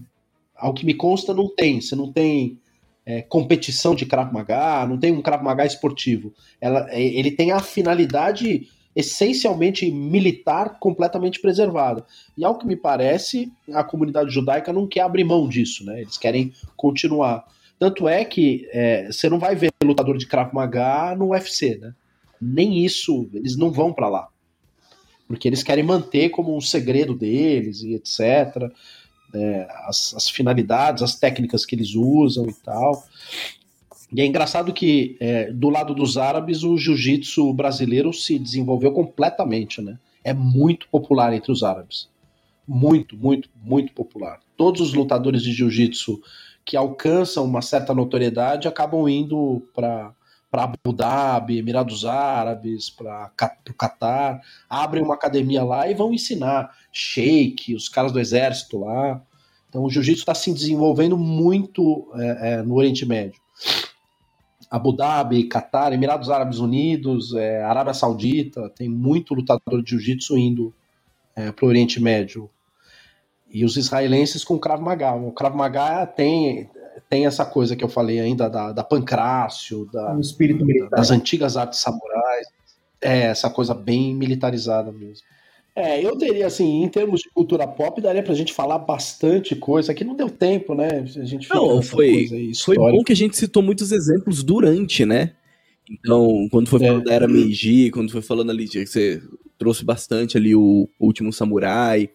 Ao que me consta, não tem. Você não tem é, competição de Krav Maga, não tem um Krav Maga esportivo. Ela, é, ele tem a finalidade essencialmente militar completamente preservada. E ao que me parece, a comunidade judaica não quer abrir mão disso, né? Eles querem continuar. Tanto é que é, você não vai ver lutador de Krav Maga no UFC, né? Nem isso, eles não vão para lá. Porque eles querem manter como um segredo deles e etc. É, as, as finalidades, as técnicas que eles usam e tal. E é engraçado que é, do lado dos árabes o jiu-jitsu brasileiro se desenvolveu completamente, né? É muito popular entre os árabes. Muito, muito, muito popular. Todos os lutadores de jiu-jitsu que alcançam uma certa notoriedade acabam indo para para Abu Dhabi, Emirados Árabes, para o Catar, abrem uma academia lá e vão ensinar sheik, os caras do exército lá. Então o jiu-jitsu está se desenvolvendo muito é, é, no Oriente Médio. Abu Dhabi, Catar, Emirados Árabes Unidos, é, Arábia Saudita, tem muito lutador de jiu-jitsu indo é, para o Oriente Médio. E os israelenses com o Krav Maga. O Krav Maga tem, tem essa coisa que eu falei ainda da, da pancrácio, da, Um das antigas artes samurais. É, essa coisa bem militarizada mesmo. É, eu teria, assim, em termos de cultura pop, daria pra gente falar bastante coisa. Aqui não deu tempo, né? A gente Não, foi, coisa aí, foi bom que a gente citou muitos exemplos durante, né? Então, quando foi É. falando da era Meiji, quando foi falando ali, de- você trouxe bastante ali o Último Samurai.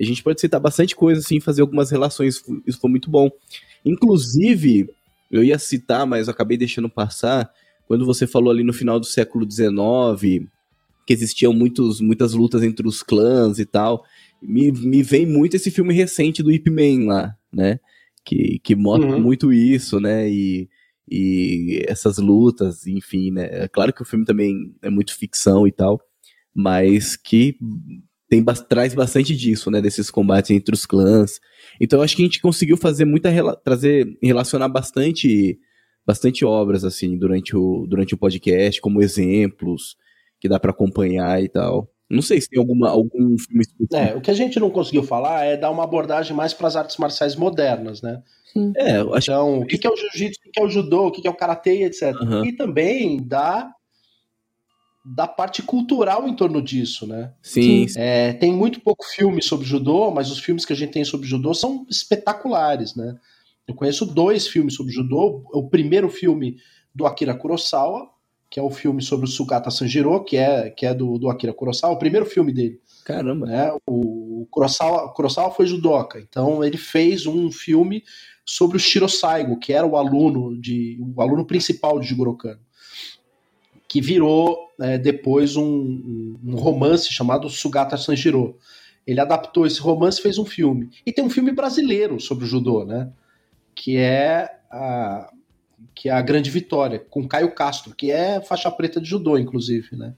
A gente pode citar bastante coisa, assim, fazer algumas relações. Isso foi muito bom. Inclusive, eu ia citar, mas acabei deixando passar, quando você falou ali no final do século XIX, que existiam muitos, muitas lutas entre os clãs e tal, me, me vem muito esse filme recente do Ip Man lá, né? Que, que mostra Uhum. muito isso, né? E, e essas lutas, enfim, né? É claro que o filme também é muito ficção e tal, mas que tem, traz bastante disso, né? Desses combates entre os clãs. Então eu acho que a gente conseguiu fazer muita trazer, relacionar bastante bastante obras assim durante o, durante o podcast, como exemplos que dá pra acompanhar e tal. Não sei se tem alguma, algum filme específico. É, o que a gente não conseguiu falar é dar uma abordagem mais para as artes marciais modernas, né? É, eu acho Então, o que que é o jiu-jitsu, o que que é o judô, o que que é o karatê, etc. Aham. E também da, da parte cultural em torno disso, né? que sim, É, tem muito pouco filme sobre judô, mas os filmes que a gente tem sobre judô são espetaculares, né? Eu conheço dois filmes sobre judô. O primeiro filme do Akira Kurosawa, que é o filme sobre o Sugata Sanjiro, que é, que é do, do Akira Kurosawa, o primeiro filme dele caramba. né? O Kurosawa, Kurosawa foi judoca, então ele fez um filme sobre o Shiro Saigo, que era o aluno de o aluno principal de Jigoro Kano, que virou é, depois um, um- romance chamado Sugata Sanjiro. Ele adaptou esse romance e fez um filme. E tem um filme brasileiro sobre o judô, né? Que é a que é a Grande Vitória, com Caio Castro, que é faixa preta de judô, inclusive, né?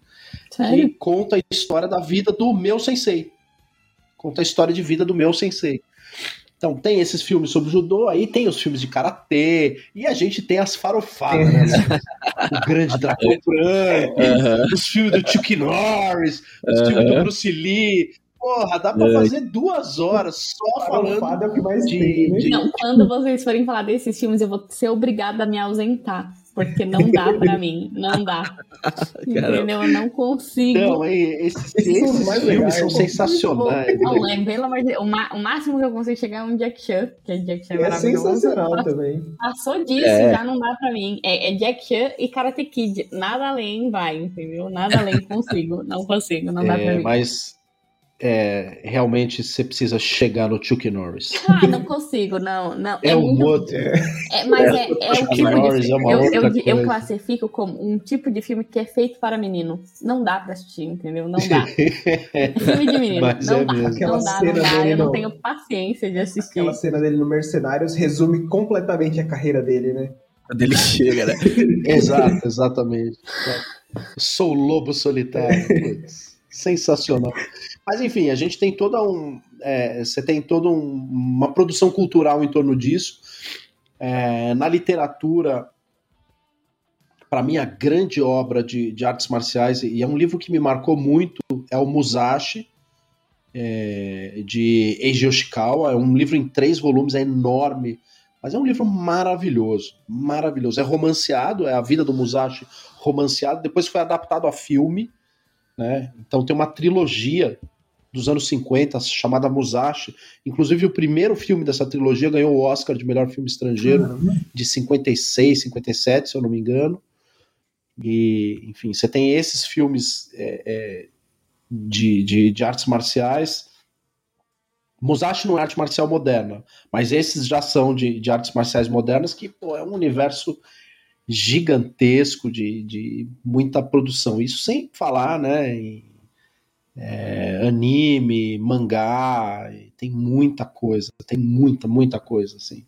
que Sério? conta a história da vida do meu sensei. Conta a história de vida do meu sensei. Então tem esses filmes sobre judô, aí tem os filmes de karatê, e a gente tem as farofadas, né? O Grande Dragão Branco, Aham. os filmes do Chuck Norris, os filmes do. Bruce Lee. Porra, dá pra É. fazer duas horas só falando é o que mais de- tem, né? Não, quando vocês forem falar desses filmes, eu vou ser obrigada a me ausentar. Porque não dá pra mim. Não dá. Entendeu? Eu não consigo. Aí, esses, Esses esses mais filmes legais, são sensacionais. Não, é, pelo amor de Deus. O, máximo que eu consigo chegar é um Jack Chan, que é Jack Chan É maravilhoso. sensacional também. Passou disso, É. já não dá pra mim. É, é Jack Chan e Karate Kid. Nada além vai, entendeu? Nada além consigo. Não consigo, não dá pra É, mim. mas é, realmente você precisa chegar no Chuck Norris. Ah, não consigo, não. não. É, um muito- outro. É, mas é, é o Chuck tipo de Norris é filme. uma eu, outra eu, eu classifico como um tipo de filme que é feito para menino. Não dá pra assistir, entendeu? Não dá. filme de menino. Mas não é dá. Não dá, cena não dá. dele Eu não tenho paciência de assistir. Aquela cena dele no Mercenários resume completamente a carreira dele, né? Quando ele chega, né? Exato, exatamente. Sou o lobo solitário. Sensacional. Mas enfim, a gente tem toda um. é, você tem toda um- uma produção cultural em torno disso. É, na literatura, para mim, a grande obra de, de artes marciais, e é um livro que me marcou muito, é o Musashi, é, de Eiji Yoshikawa. É um livro em três volumes, é enorme. Mas é um livro maravilhoso, maravilhoso. É romanceado, é a vida do Musashi romanceado. Depois foi adaptado a filme. né? Então tem uma trilogia dos anos 50 chamada Musashi. Inclusive o primeiro filme dessa trilogia ganhou o Oscar de melhor filme estrangeiro de 56, 57, se eu não me engano. E, enfim, você tem esses filmes é, é, de, de, de artes marciais. Musashi não é arte marcial moderna, mas esses já são de, de artes marciais modernas, que pô, é um universo gigantesco de, de muita produção. Isso sem falar né, em é, anime, mangá, tem muita coisa, tem muita, muita coisa assim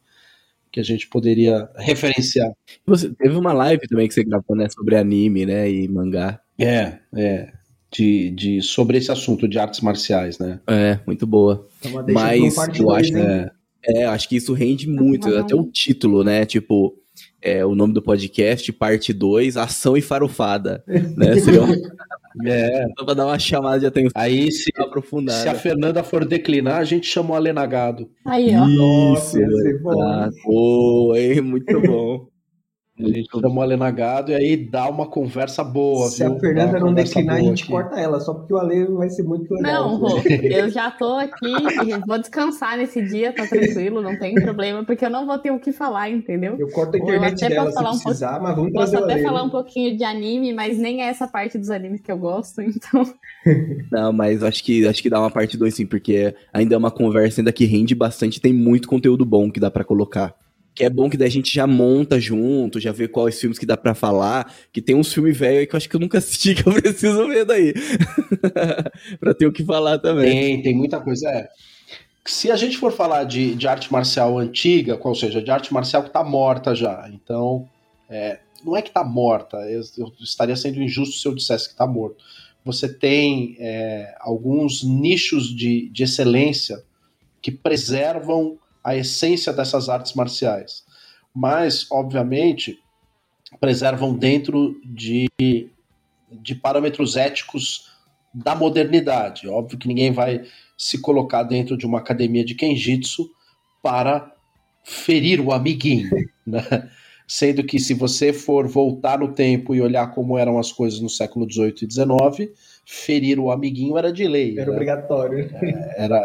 que a gente poderia referenciar. Você teve uma live também que você gravou, né, sobre anime, né, e mangá. É, é. De, de, sobre esse assunto de artes marciais, né? É, muito boa. Então, Mas eu dois, acho, hein? é, é, acho que isso rende muito. Uhum. Até o título, né? Tipo, é, o nome do podcast, parte 2, Ação e Farofada. né? Seria um, É. só pra dar uma chamada de atenção Aí, se, aprofundada. se a Fernanda for declinar, a gente chama o Alenagado. Aí, ó. Nossa, ia Isso, ser bom, tá. Pô, hein? Muito bom. A gente chama o Alenagado e aí dá uma conversa boa. Se viu? a Fernanda não declinar, a gente aqui. corta ela, só porque o Ale vai ser muito legal. Não, Rô, eu já tô aqui, vou descansar nesse dia, tá tranquilo, não tem problema, porque eu não vou ter o que falar, entendeu? Eu corto a Eu internet até dela posso se falar um precisar, mas vamos Posso trazer o até Ale. falar né? um pouquinho de anime, mas nem é essa parte dos animes que eu gosto, então. Não, mas acho que, acho que dá uma parte 2 sim, porque ainda é uma conversa ainda que rende bastante, tem muito conteúdo bom que dá pra colocar. Que é bom que daí a gente já monta junto, já vê quais filmes que dá pra falar, que tem uns filmes velhos aí que eu acho que eu nunca assisti, que eu preciso ver daí. pra ter o que falar também. Tem, tem muita coisa. É. Se a gente for falar de, de arte marcial antiga, ou seja, de arte marcial que tá morta já, então. é, não é que tá morta, eu, eu estaria sendo injusto se eu dissesse que tá morto. Você tem é, alguns nichos de, de excelência que preservam a essência dessas artes marciais. Mas, obviamente, preservam dentro de, de parâmetros éticos da modernidade. Óbvio que ninguém vai se colocar dentro de uma academia de Kenjitsu para ferir o amiguinho, né? Sendo que se você for voltar no tempo e olhar como eram as coisas no século XVIII e XIX, ferir o amiguinho era de lei. Era né? obrigatório. era,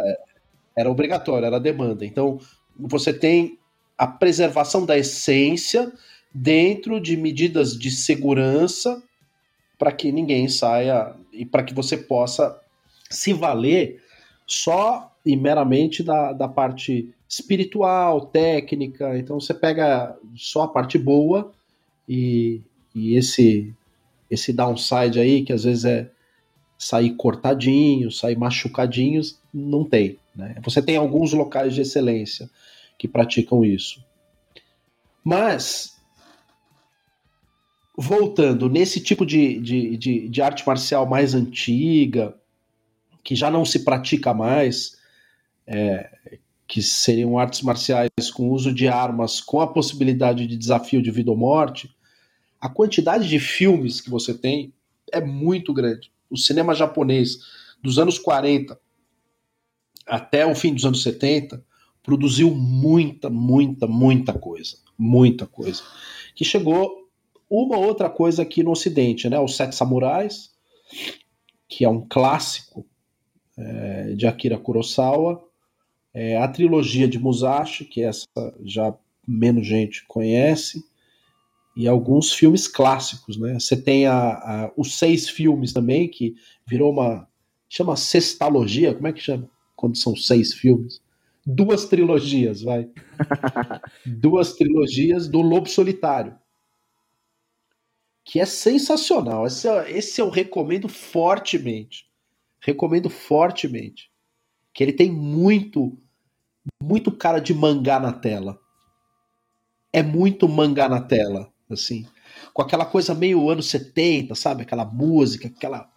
era obrigatório, era demanda. Então, você tem a preservação da essência dentro de medidas de segurança para que ninguém saia e para que você possa se valer só e meramente da, da parte espiritual, técnica. Então, você pega só a parte boa e, e esse, esse downside aí, que às vezes é sair cortadinho, sair machucadinhos, não tem. Né? Você tem alguns locais de excelência que praticam isso. Mas, voltando, nesse tipo de, de, de, de arte marcial mais antiga, que já não se pratica mais, é, que seriam artes marciais com uso de armas, com a possibilidade de desafio de vida ou morte, a quantidade de filmes que você tem é muito grande. O cinema japonês dos anos 40 até o fim dos anos 70 produziu muita, muita, muita coisa. Muita coisa. Que chegou uma outra coisa aqui no Ocidente, né? Os Sete Samurais, que é um clássico é, de Akira Kurosawa, é, a trilogia de Musashi, que essa já menos gente conhece, e alguns filmes clássicos, né? Você tem a, a, os seis filmes também, que virou uma. chama sextalogia, como é que chama? Quando são seis filmes? Duas trilogias, vai. Duas trilogias do Lobo Solitário. Que é sensacional. Esse, esse eu recomendo fortemente. Recomendo fortemente. Que ele tem muito, muito cara de mangá na tela. É muito mangá na tela assim, com aquela coisa meio anos 70, sabe? Aquela música, aquela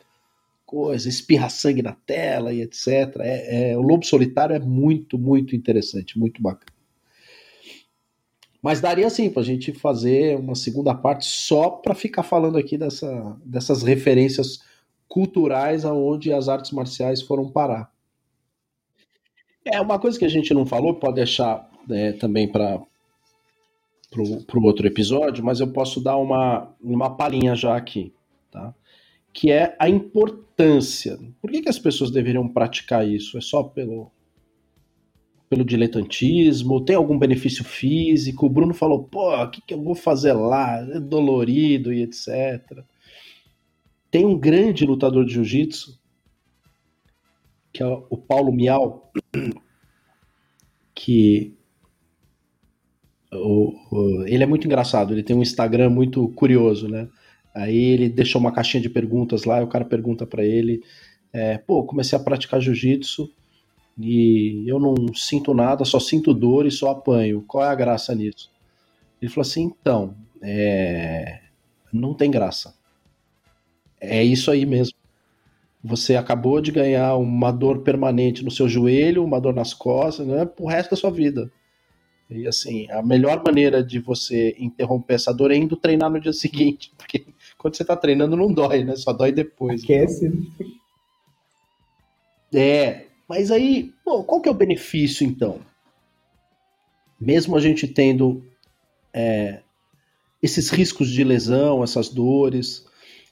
coisa, espirra sangue na tela e etc. É, é, o Lobo Solitário é muito, muito interessante, muito bacana. Mas daria assim para a gente fazer uma segunda parte só para ficar falando aqui dessa, dessas referências culturais aonde as artes marciais foram parar. É uma coisa que a gente não falou, pode deixar né, também para para o outro episódio, mas eu posso dar uma, uma palhinha já aqui. Tá? Que é a importância. Por que, que as pessoas deveriam praticar isso? É só pelo pelo diletantismo? Tem algum benefício físico? O Bruno falou, pô, o que, que eu vou fazer lá? É dolorido e etc. Tem um grande lutador de jiu-jitsu, que é o Paulo Miau, que o, o, ele é muito engraçado, ele tem um Instagram muito curioso, né? Aí ele deixou uma caixinha de perguntas lá, e o cara pergunta para ele, é, pô, comecei a praticar jiu-jitsu e eu não sinto nada, só sinto dor e só apanho. Qual é a graça nisso? Ele falou assim: então, é... não tem graça. É isso aí mesmo. Você acabou de ganhar uma dor permanente no seu joelho, uma dor nas costas, né, pro resto da sua vida. E assim, a melhor maneira de você interromper essa dor é indo treinar no dia seguinte, porque quando você tá treinando não dói, né? Só dói depois. Aquece. É, mas aí, pô, qual que é o benefício então? Mesmo a gente tendo é, esses riscos de lesão, essas dores,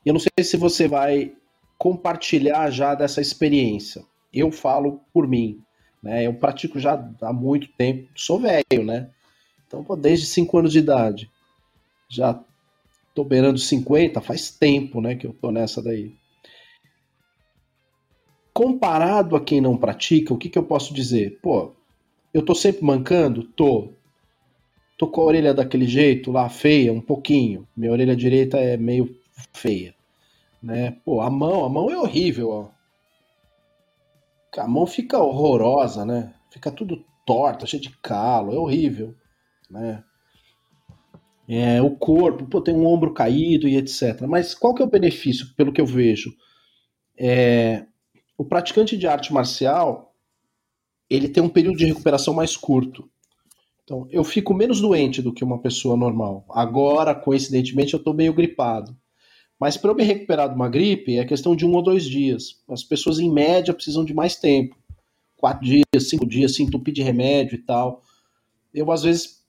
eu não sei se você vai compartilhar já dessa experiência. Eu falo por mim, né? Eu pratico já há muito tempo, sou velho, né? Então, pô, desde 5 anos de idade. Já tô beirando 50, faz tempo, né, que eu tô nessa daí. Comparado a quem não pratica, o que, que eu posso dizer? Pô, eu tô sempre mancando? Tô. Tô com a orelha daquele jeito lá, feia, um pouquinho. Minha orelha direita é meio feia. Né? Pô, a mão, a mão é horrível, ó. A mão fica horrorosa, né? Fica tudo torta, cheia de calo, é horrível, né? É, o corpo, pô, tem um ombro caído e etc. Mas qual que é o benefício, pelo que eu vejo? É, o praticante de arte marcial ele tem um período de recuperação mais curto. Então, eu fico menos doente do que uma pessoa normal. Agora, coincidentemente, eu estou meio gripado. Mas para eu me recuperar de uma gripe, é questão de um ou dois dias. As pessoas, em média, precisam de mais tempo. Quatro dias, cinco dias, se entupir de remédio e tal. Eu, às vezes,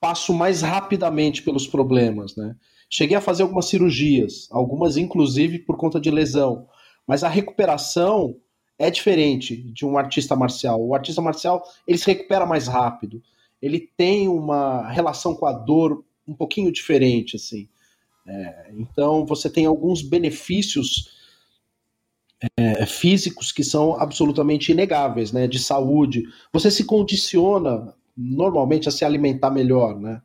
passo mais rapidamente pelos problemas, né? Cheguei a fazer algumas cirurgias, algumas inclusive por conta de lesão. Mas a recuperação é diferente de um artista marcial. O artista marcial ele se recupera mais rápido. Ele tem uma relação com a dor um pouquinho diferente, assim. É, então você tem alguns benefícios é, físicos que são absolutamente inegáveis, né? De saúde. Você se condiciona normalmente a se alimentar melhor, né?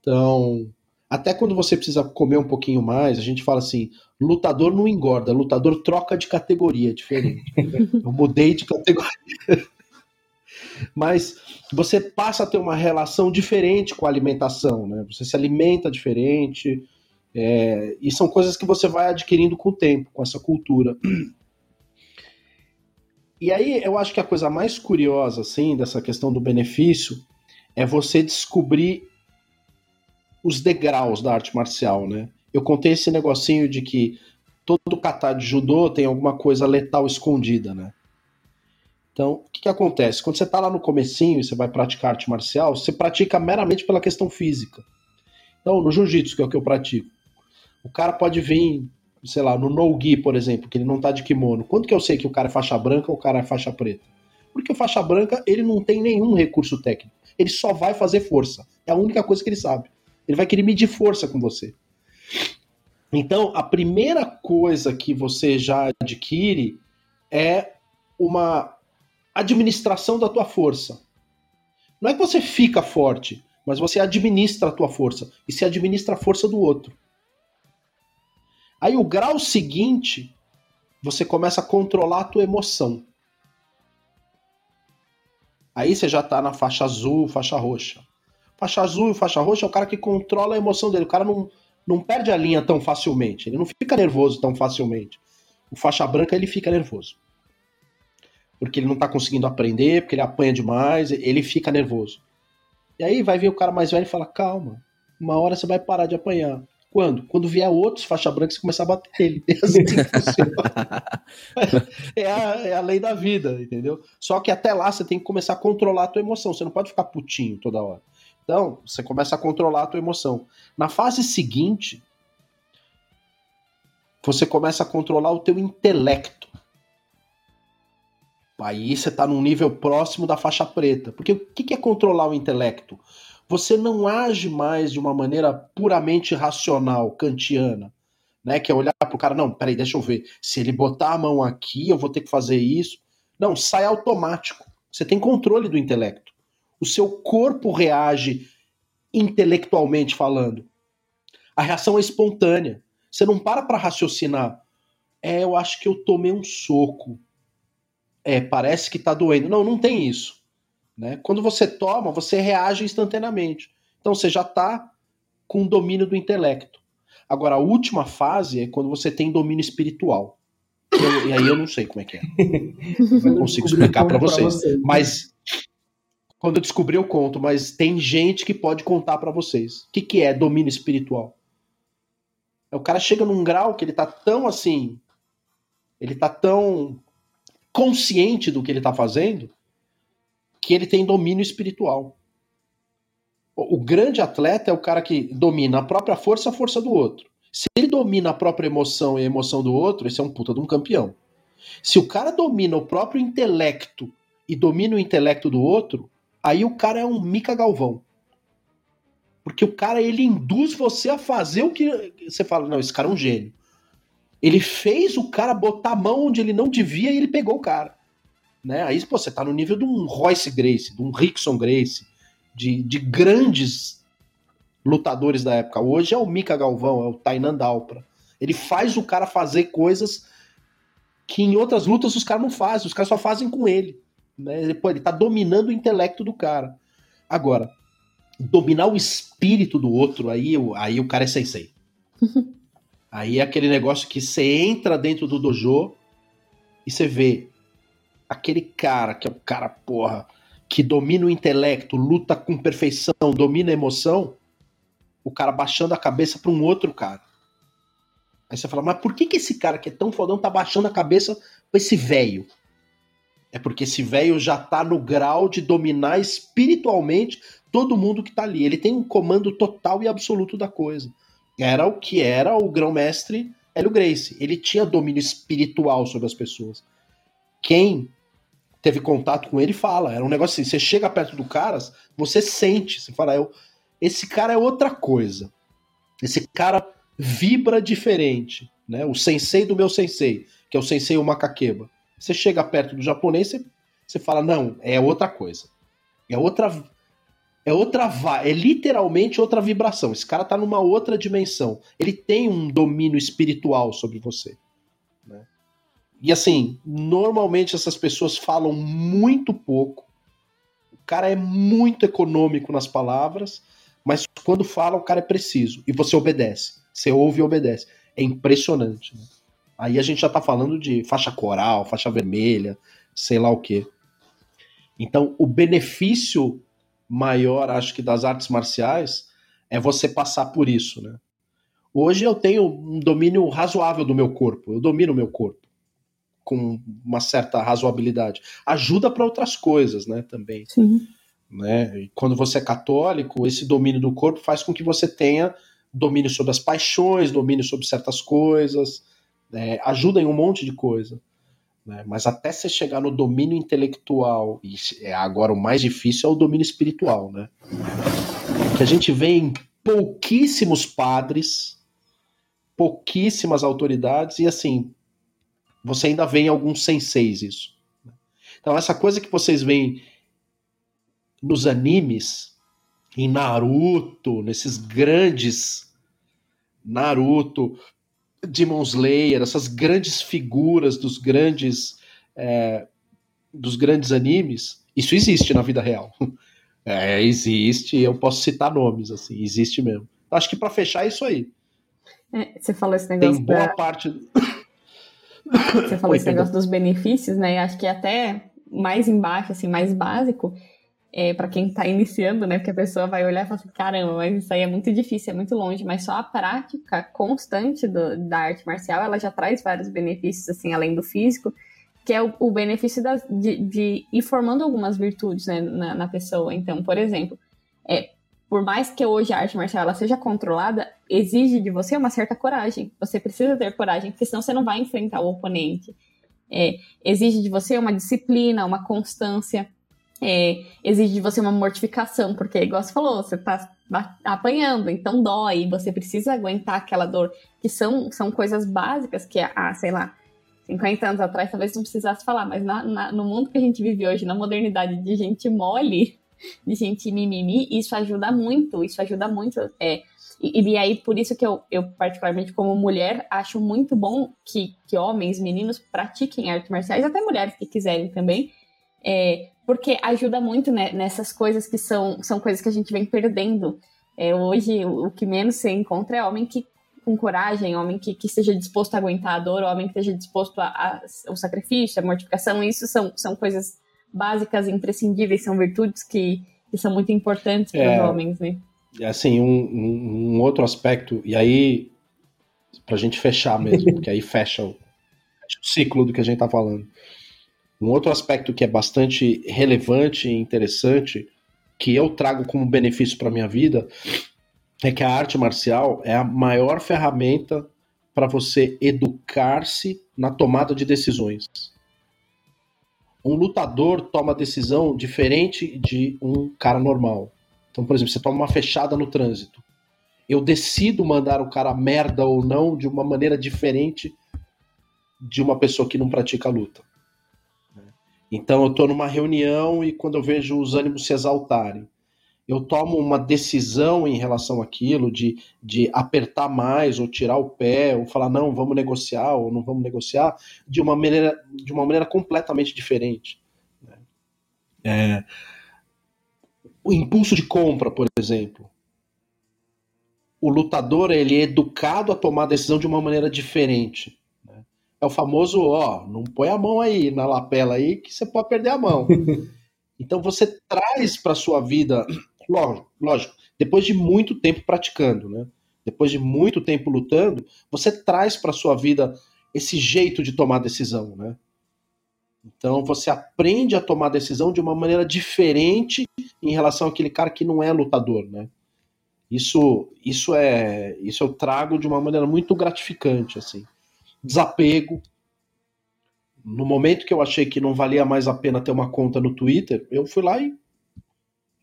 Então até quando você precisa comer um pouquinho mais, a gente fala assim: lutador não engorda, lutador troca de categoria, é diferente. Eu mudei de categoria. Mas você passa a ter uma relação diferente com a alimentação, né? Você se alimenta diferente, é, e são coisas que você vai adquirindo com o tempo, com essa cultura. E aí eu acho que a coisa mais curiosa, assim, dessa questão do benefício é você descobrir os degraus da arte marcial, né? Eu contei esse negocinho de que todo kata de judô tem alguma coisa letal escondida, né? Então, o que, que acontece? Quando você está lá no comecinho e você vai praticar arte marcial, você pratica meramente pela questão física. Então, no jiu-jitsu, que é o que eu pratico, o cara pode vir, sei lá, no no-gi, por exemplo, que ele não tá de kimono. Quando que eu sei que o cara é faixa branca ou o cara é faixa preta? Porque o faixa branca, ele não tem nenhum recurso técnico. Ele só vai fazer força. É a única coisa que ele sabe. Ele vai querer medir força com você. Então, a primeira coisa que você já adquire é uma administração da tua força. Não é que você fica forte, mas você administra a tua força e se administra a força do outro. Aí o grau seguinte, você começa a controlar a tua emoção. Aí você já está na faixa azul, faixa roxa. Faixa azul e faixa roxa é o cara que controla a emoção dele. O cara não, não perde a linha tão facilmente. Ele não fica nervoso tão facilmente. O faixa branca ele fica nervoso. Porque ele não tá conseguindo aprender, porque ele apanha demais, ele fica nervoso. E aí vai vir o cara mais velho e fala: calma, uma hora você vai parar de apanhar. Quando? Quando vier outros faixa branca, você começar a bater ele. É assim que funciona. é, a, é a lei da vida, entendeu? Só que até lá você tem que começar a controlar a tua emoção. Você não pode ficar putinho toda hora. Então, você começa a controlar a tua emoção. Na fase seguinte, você começa a controlar o teu intelecto. Aí você está num nível próximo da faixa preta. Porque o que é controlar o intelecto? Você não age mais de uma maneira puramente racional, kantiana, né? Que é olhar pro cara, não, peraí, deixa eu ver. Se ele botar a mão aqui, eu vou ter que fazer isso. Não, sai automático. Você tem controle do intelecto. O seu corpo reage intelectualmente falando. A reação é espontânea. Você não para para raciocinar. É, eu acho que eu tomei um soco. É, parece que tá doendo. Não, não tem isso. Né? Quando você toma, você reage instantaneamente. Então você já está com domínio do intelecto. Agora, a última fase é quando você tem domínio espiritual. Eu, e aí eu não sei como é que é. Não consigo explicar para vocês. Você. Mas quando eu descobri, eu conto. Mas tem gente que pode contar para vocês. O que, que é domínio espiritual? O cara chega num grau que ele tá tão assim. Ele tá tão consciente do que ele tá fazendo que ele tem domínio espiritual. O grande atleta é o cara que domina a própria força a força do outro. Se ele domina a própria emoção e a emoção do outro, esse é um puta de um campeão. Se o cara domina o próprio intelecto e domina o intelecto do outro, aí o cara é um Mica Galvão. Porque o cara ele induz você a fazer o que você fala, não, esse cara é um gênio. Ele fez o cara botar a mão onde ele não devia e ele pegou o cara. Né? Aí pô, você tá no nível de um Royce Grace, de um Rickson Grace, de, de grandes lutadores da época. Hoje é o Mika Galvão, é o Tainan Dalpra. Ele faz o cara fazer coisas que em outras lutas os caras não fazem, os caras só fazem com ele. Né? Ele, pô, ele tá dominando o intelecto do cara. Agora, dominar o espírito do outro, aí, aí o cara é sensei. aí é aquele negócio que você entra dentro do dojo e você vê aquele cara que é o cara, porra, que domina o intelecto, luta com perfeição, domina a emoção, o cara baixando a cabeça para um outro cara. Aí você fala, mas por que, que esse cara que é tão fodão tá baixando a cabeça pra esse velho? É porque esse velho já tá no grau de dominar espiritualmente todo mundo que tá ali. Ele tem um comando total e absoluto da coisa. Era o que era o grão-mestre Hélio Grace. Ele tinha domínio espiritual sobre as pessoas. Quem teve contato com ele fala. Era um negócio assim, você chega perto do cara, você sente, você fala, eu, esse cara é outra coisa. Esse cara vibra diferente, né? O sensei do meu sensei, que é o sensei o Makakeba. Você chega perto do japonês, você, você fala, não, é outra coisa. É outra é outra é literalmente outra vibração. Esse cara tá numa outra dimensão. Ele tem um domínio espiritual sobre você. E assim, normalmente essas pessoas falam muito pouco. O cara é muito econômico nas palavras, mas quando fala, o cara é preciso. E você obedece. Você ouve e obedece. É impressionante. Né? Aí a gente já tá falando de faixa coral, faixa vermelha, sei lá o quê. Então, o benefício maior, acho que, das artes marciais é você passar por isso, né? Hoje eu tenho um domínio razoável do meu corpo. Eu domino o meu corpo com uma certa razoabilidade. Ajuda para outras coisas, né, também. Sim. Né? E quando você é católico, esse domínio do corpo faz com que você tenha domínio sobre as paixões, domínio sobre certas coisas, né? ajuda em um monte de coisa. Né? Mas até você chegar no domínio intelectual, e é agora o mais difícil é o domínio espiritual, né? Que a gente vê em pouquíssimos padres, pouquíssimas autoridades, e assim, você ainda vê em alguns senseis isso. Então, essa coisa que vocês veem nos animes, em Naruto, nesses grandes Naruto, Demon Slayer, essas grandes figuras dos grandes é, dos grandes animes, isso existe na vida real. É, existe, eu posso citar nomes, assim, existe mesmo. Acho que para fechar é isso aí. É, você falou esse negócio. Tem boa da... parte. Você falou Oi, esse negócio dos benefícios, né? Acho que até mais embaixo, assim, mais básico, é, para quem está iniciando, né? Porque a pessoa vai olhar e falar assim, caramba, mas isso aí é muito difícil, é muito longe, mas só a prática constante do, da arte marcial, ela já traz vários benefícios, assim, além do físico, que é o, o benefício das, de, de, ir formando algumas virtudes né, na, na, pessoa. Então, por exemplo, é, por mais que hoje a arte marcial ela seja controlada, exige de você uma certa coragem. Você precisa ter coragem, porque senão você não vai enfrentar o oponente. É, exige de você uma disciplina, uma constância. É, exige de você uma mortificação, porque, igual você falou, você está apanhando, então dói, você precisa aguentar aquela dor, que são, são coisas básicas que, ah, sei lá, 50 anos atrás talvez não precisasse falar, mas na, na, no mundo que a gente vive hoje, na modernidade de gente mole, de gente mimimi, isso ajuda muito, isso ajuda muito. É, e, e aí, por isso que eu, eu, particularmente como mulher, acho muito bom que, que homens, meninos, pratiquem artes marciais, até mulheres que quiserem também, é, porque ajuda muito né, nessas coisas que são, são coisas que a gente vem perdendo. É, hoje, o, o que menos se encontra é homem que com coragem, homem que, que esteja disposto a aguentar a dor, homem que esteja disposto ao sacrifício, a mortificação, isso são, são coisas básicas, imprescindíveis, são virtudes que, que são muito importantes para é, os homens, né? Assim, um, um, outro aspecto, e aí, para a gente fechar mesmo, porque aí fecha o, o ciclo do que a gente está falando. Um outro aspecto que é bastante relevante e interessante, que eu trago como benefício para minha vida, é que a arte marcial é a maior ferramenta para você educar-se na tomada de decisões. Um lutador toma decisão diferente de um cara normal. Então, por exemplo, você toma uma fechada no trânsito. Eu decido mandar o cara merda ou não de uma maneira diferente de uma pessoa que não pratica luta. Então, eu estou numa reunião e quando eu vejo os ânimos se exaltarem, eu tomo uma decisão em relação àquilo, de, de apertar mais, ou tirar o pé, ou falar, não, vamos negociar, ou não vamos negociar, de uma maneira, de uma maneira completamente diferente. Né? É, o impulso de compra, por exemplo. O lutador ele é educado a tomar a decisão de uma maneira diferente. Né? É o famoso, ó, não põe a mão aí na lapela aí que você pode perder a mão. Então você traz para sua vida Lógico, lógico. Depois de muito tempo praticando, né? Depois de muito tempo lutando, você traz para sua vida esse jeito de tomar decisão, né? Então você aprende a tomar decisão de uma maneira diferente em relação àquele cara que não é lutador, né? Isso, isso é, isso eu trago de uma maneira muito gratificante, assim. Desapego. No momento que eu achei que não valia mais a pena ter uma conta no Twitter, eu fui lá e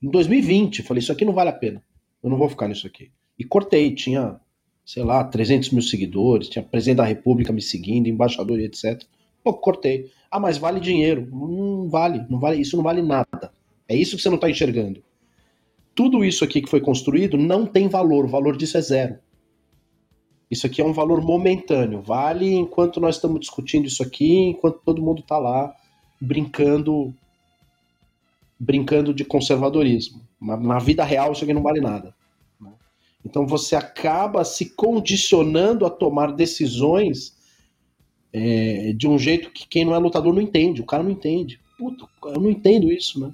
em 2020, falei, isso aqui não vale a pena. Eu não vou ficar nisso aqui. E cortei, tinha, sei lá, 300 mil seguidores, tinha presidente da república me seguindo, embaixador e etc. Pô, cortei. Ah, mas vale dinheiro. Não vale, não vale, isso não vale nada. É isso que você não está enxergando. Tudo isso aqui que foi construído não tem valor, o valor disso é zero. Isso aqui é um valor momentâneo, vale enquanto nós estamos discutindo isso aqui, enquanto todo mundo está lá brincando brincando de conservadorismo. Na vida real, isso aqui não vale nada. Né? Então você acaba se condicionando a tomar decisões é, de um jeito que quem não é lutador não entende. O cara não entende. Puta, eu não entendo isso, né?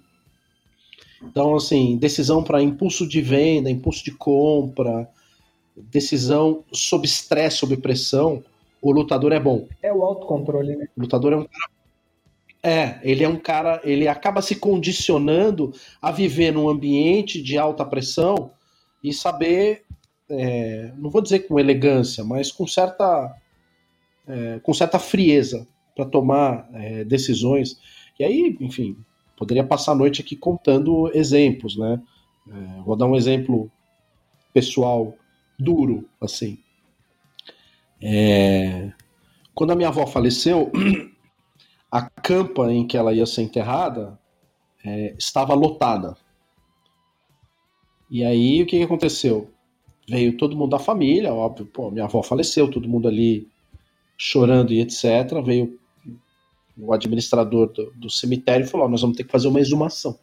Então, assim, decisão para impulso de venda, impulso de compra, decisão sob estresse, sob pressão, o lutador é bom. É o autocontrole, né? O lutador é um cara é, ele é um cara, ele acaba se condicionando a viver num ambiente de alta pressão e saber, é, não vou dizer com elegância, mas com certa, é, com certa frieza para tomar é, decisões. E aí, enfim, poderia passar a noite aqui contando exemplos, né? É, vou dar um exemplo pessoal duro, assim. É, quando a minha avó faleceu, a campa em que ela ia ser enterrada é, estava lotada. E aí o que, que, aconteceu? Veio todo mundo da família, óbvio, pô, minha avó faleceu, todo mundo ali chorando e etc. Veio o administrador do, do cemitério e falou: nós vamos ter que fazer uma exumação.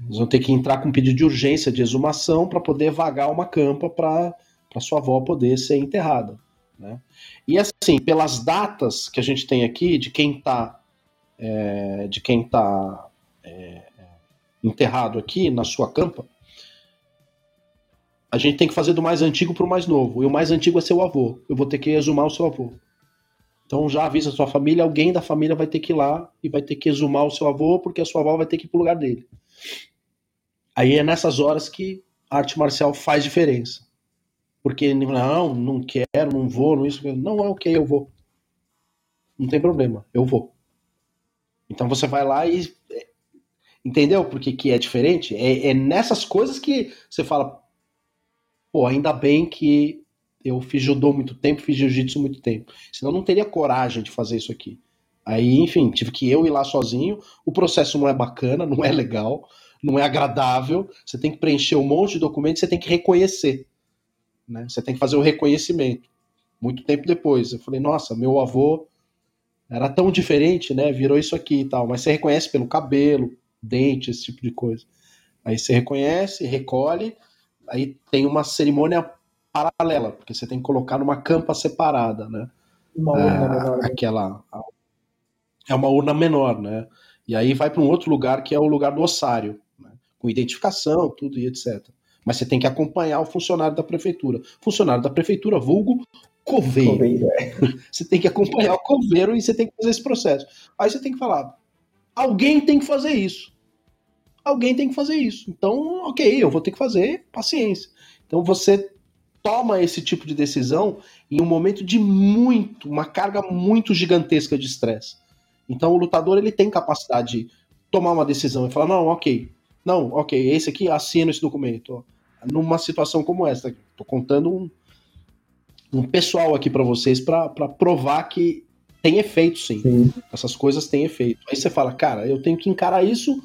Nós vamos ter que entrar com um pedido de urgência de exumação para poder vagar uma campa para sua avó poder ser enterrada. Né? E assim, pelas datas que a gente tem aqui, de quem está é, de quem tá é, enterrado aqui na sua campa, a gente tem que fazer do mais antigo para o mais novo. E o mais antigo é seu avô. Eu vou ter que exumar o seu avô. Então já avisa a sua família, alguém da família vai ter que ir lá e vai ter que exumar o seu avô, porque a sua avó vai ter que ir para o lugar dele. Aí é nessas horas que a arte marcial faz diferença. Porque não, não quero, não vou, não isso. Não é ok, eu vou. Não tem problema, eu vou. Então você vai lá e. Entendeu por que, que é diferente? É, é nessas coisas que você fala, pô, ainda bem que eu fiz judô muito tempo, fiz jiu-jitsu muito tempo. Senão eu não teria coragem de fazer isso aqui. Aí, enfim, tive que eu ir lá sozinho. O processo não é bacana, não é legal, não é agradável. Você tem que preencher um monte de documentos, você tem que reconhecer. Né? Você tem que fazer o reconhecimento. Muito tempo depois, eu falei, nossa, meu avô era tão diferente, né? Virou isso aqui e tal. Mas você reconhece pelo cabelo, dente, esse tipo de coisa. Aí você reconhece, recolhe, aí tem uma cerimônia paralela, porque você tem que colocar numa campa separada, né? Uma urna É, menor. aquela é uma urna menor, né? E aí vai para um outro lugar que é o lugar do ossário, né? com identificação, tudo e etc. Mas você tem que acompanhar o funcionário da prefeitura. Funcionário da prefeitura, vulgo coveiro. Coveiro, é. Você tem que acompanhar o coveiro e você tem que fazer esse processo. Aí você tem que falar: alguém tem que fazer isso. Alguém tem que fazer isso. Então, ok, eu vou ter que fazer, paciência. Então você toma esse tipo de decisão em um momento de muito, uma carga muito gigantesca de estresse. Então o lutador ele tem capacidade de tomar uma decisão e falar: não, ok, não, ok, esse aqui assina esse documento. ó. Numa situação como essa, tô contando um, um pessoal aqui para vocês para provar que tem efeito sim. Sim. Essas coisas têm efeito. Aí você fala, cara, eu tenho que encarar isso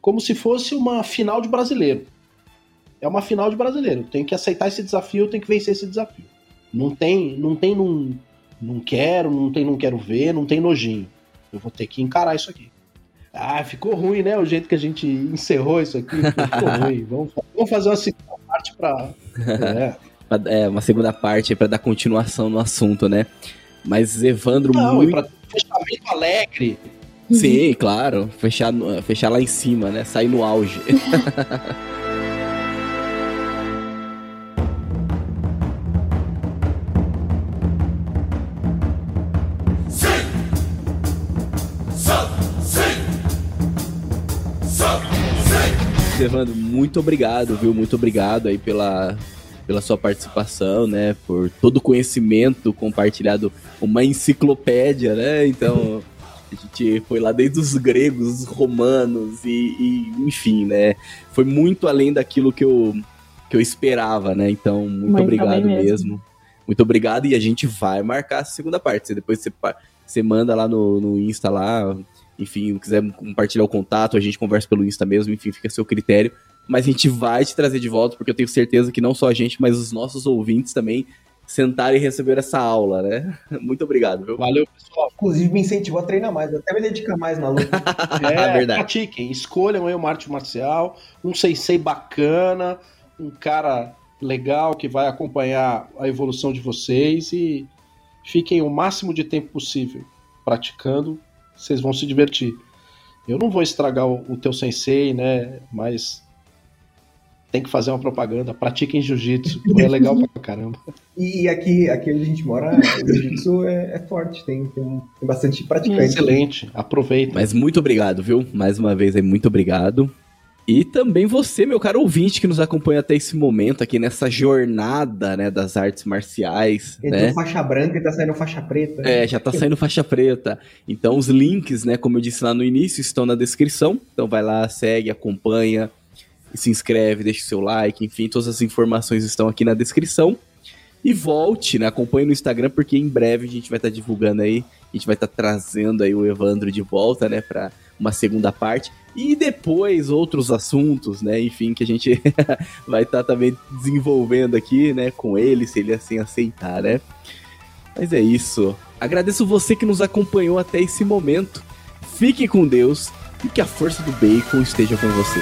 como se fosse uma final de brasileiro. É uma final de brasileiro. Eu tenho que aceitar esse desafio, eu tenho que vencer esse desafio. Não tem, não tem não, não quero, não tem não quero ver, não tem nojinho. Eu vou ter que encarar isso aqui. Ah, ficou ruim, né? O jeito que a gente encerrou isso aqui. Ficou ruim. Vamos, vamos fazer uma segunda parte pra. É. Pra- É, uma segunda parte para dar continuação no assunto, né? Mas Evandro, Não, muito. pra fechamento alegre. Sim, claro. Fechar, fechar lá em cima, né? Sair no auge. Evandro, muito obrigado, viu? Muito obrigado aí pela, pela sua participação, né? Por todo o conhecimento compartilhado, uma enciclopédia, né? Então, a gente foi lá desde os gregos, os romanos e, e, enfim, né? Foi muito além daquilo que eu, que eu esperava, né? Então, muito, Muito obrigado mesmo. mesmo. Muito obrigado e a gente vai marcar a segunda parte. Você- Depois você, você manda lá no, no Insta lá, enfim, quiser compartilhar o contato, a gente conversa pelo Insta mesmo, enfim, fica a seu critério. Mas a gente vai te trazer de volta, porque eu tenho certeza que não só a gente, mas os nossos ouvintes também sentaram e receberam essa aula, né? Muito obrigado, viu? Valeu, pessoal. Inclusive me incentivou a treinar mais, até me dedicar mais na luta. É, verdade. pratiquem, escolham aí uma arte marcial, um sensei bacana, um cara legal que vai acompanhar a evolução de vocês e fiquem o máximo de tempo possível praticando, vocês vão se divertir. Eu não vou estragar o, o teu sensei, né, mas tem que fazer uma propaganda, pratiquem jiu-jitsu, é legal pra caramba. E aqui, aqui onde a gente mora, o jiu-jitsu é, é forte, tem, tem, tem bastante praticante. Excelente, aproveitem. Mas muito obrigado, viu? Mais uma vez aí, muito obrigado. E também você, meu caro ouvinte, que nos acompanha até esse momento aqui nessa jornada, né, das artes marciais, Entrou né? faixa branca e tá saindo faixa preta. É, já tá saindo faixa preta. Então os links, né, como eu disse lá no início, estão na descrição. Então vai lá, segue, acompanha, se inscreve, deixa o seu like, enfim, todas as informações estão aqui na descrição. E volte, né, acompanhe no Instagram, porque em breve a gente vai estar divulgando aí, a gente vai estar trazendo aí o Evandro de volta, né, para uma segunda parte. E depois outros assuntos, né, enfim, que a gente vai estar também desenvolvendo aqui, né, com ele, se ele assim aceitar, né. Mas é isso. Agradeço você que nos acompanhou até esse momento. Fique com Deus e que a força do bacon esteja com você.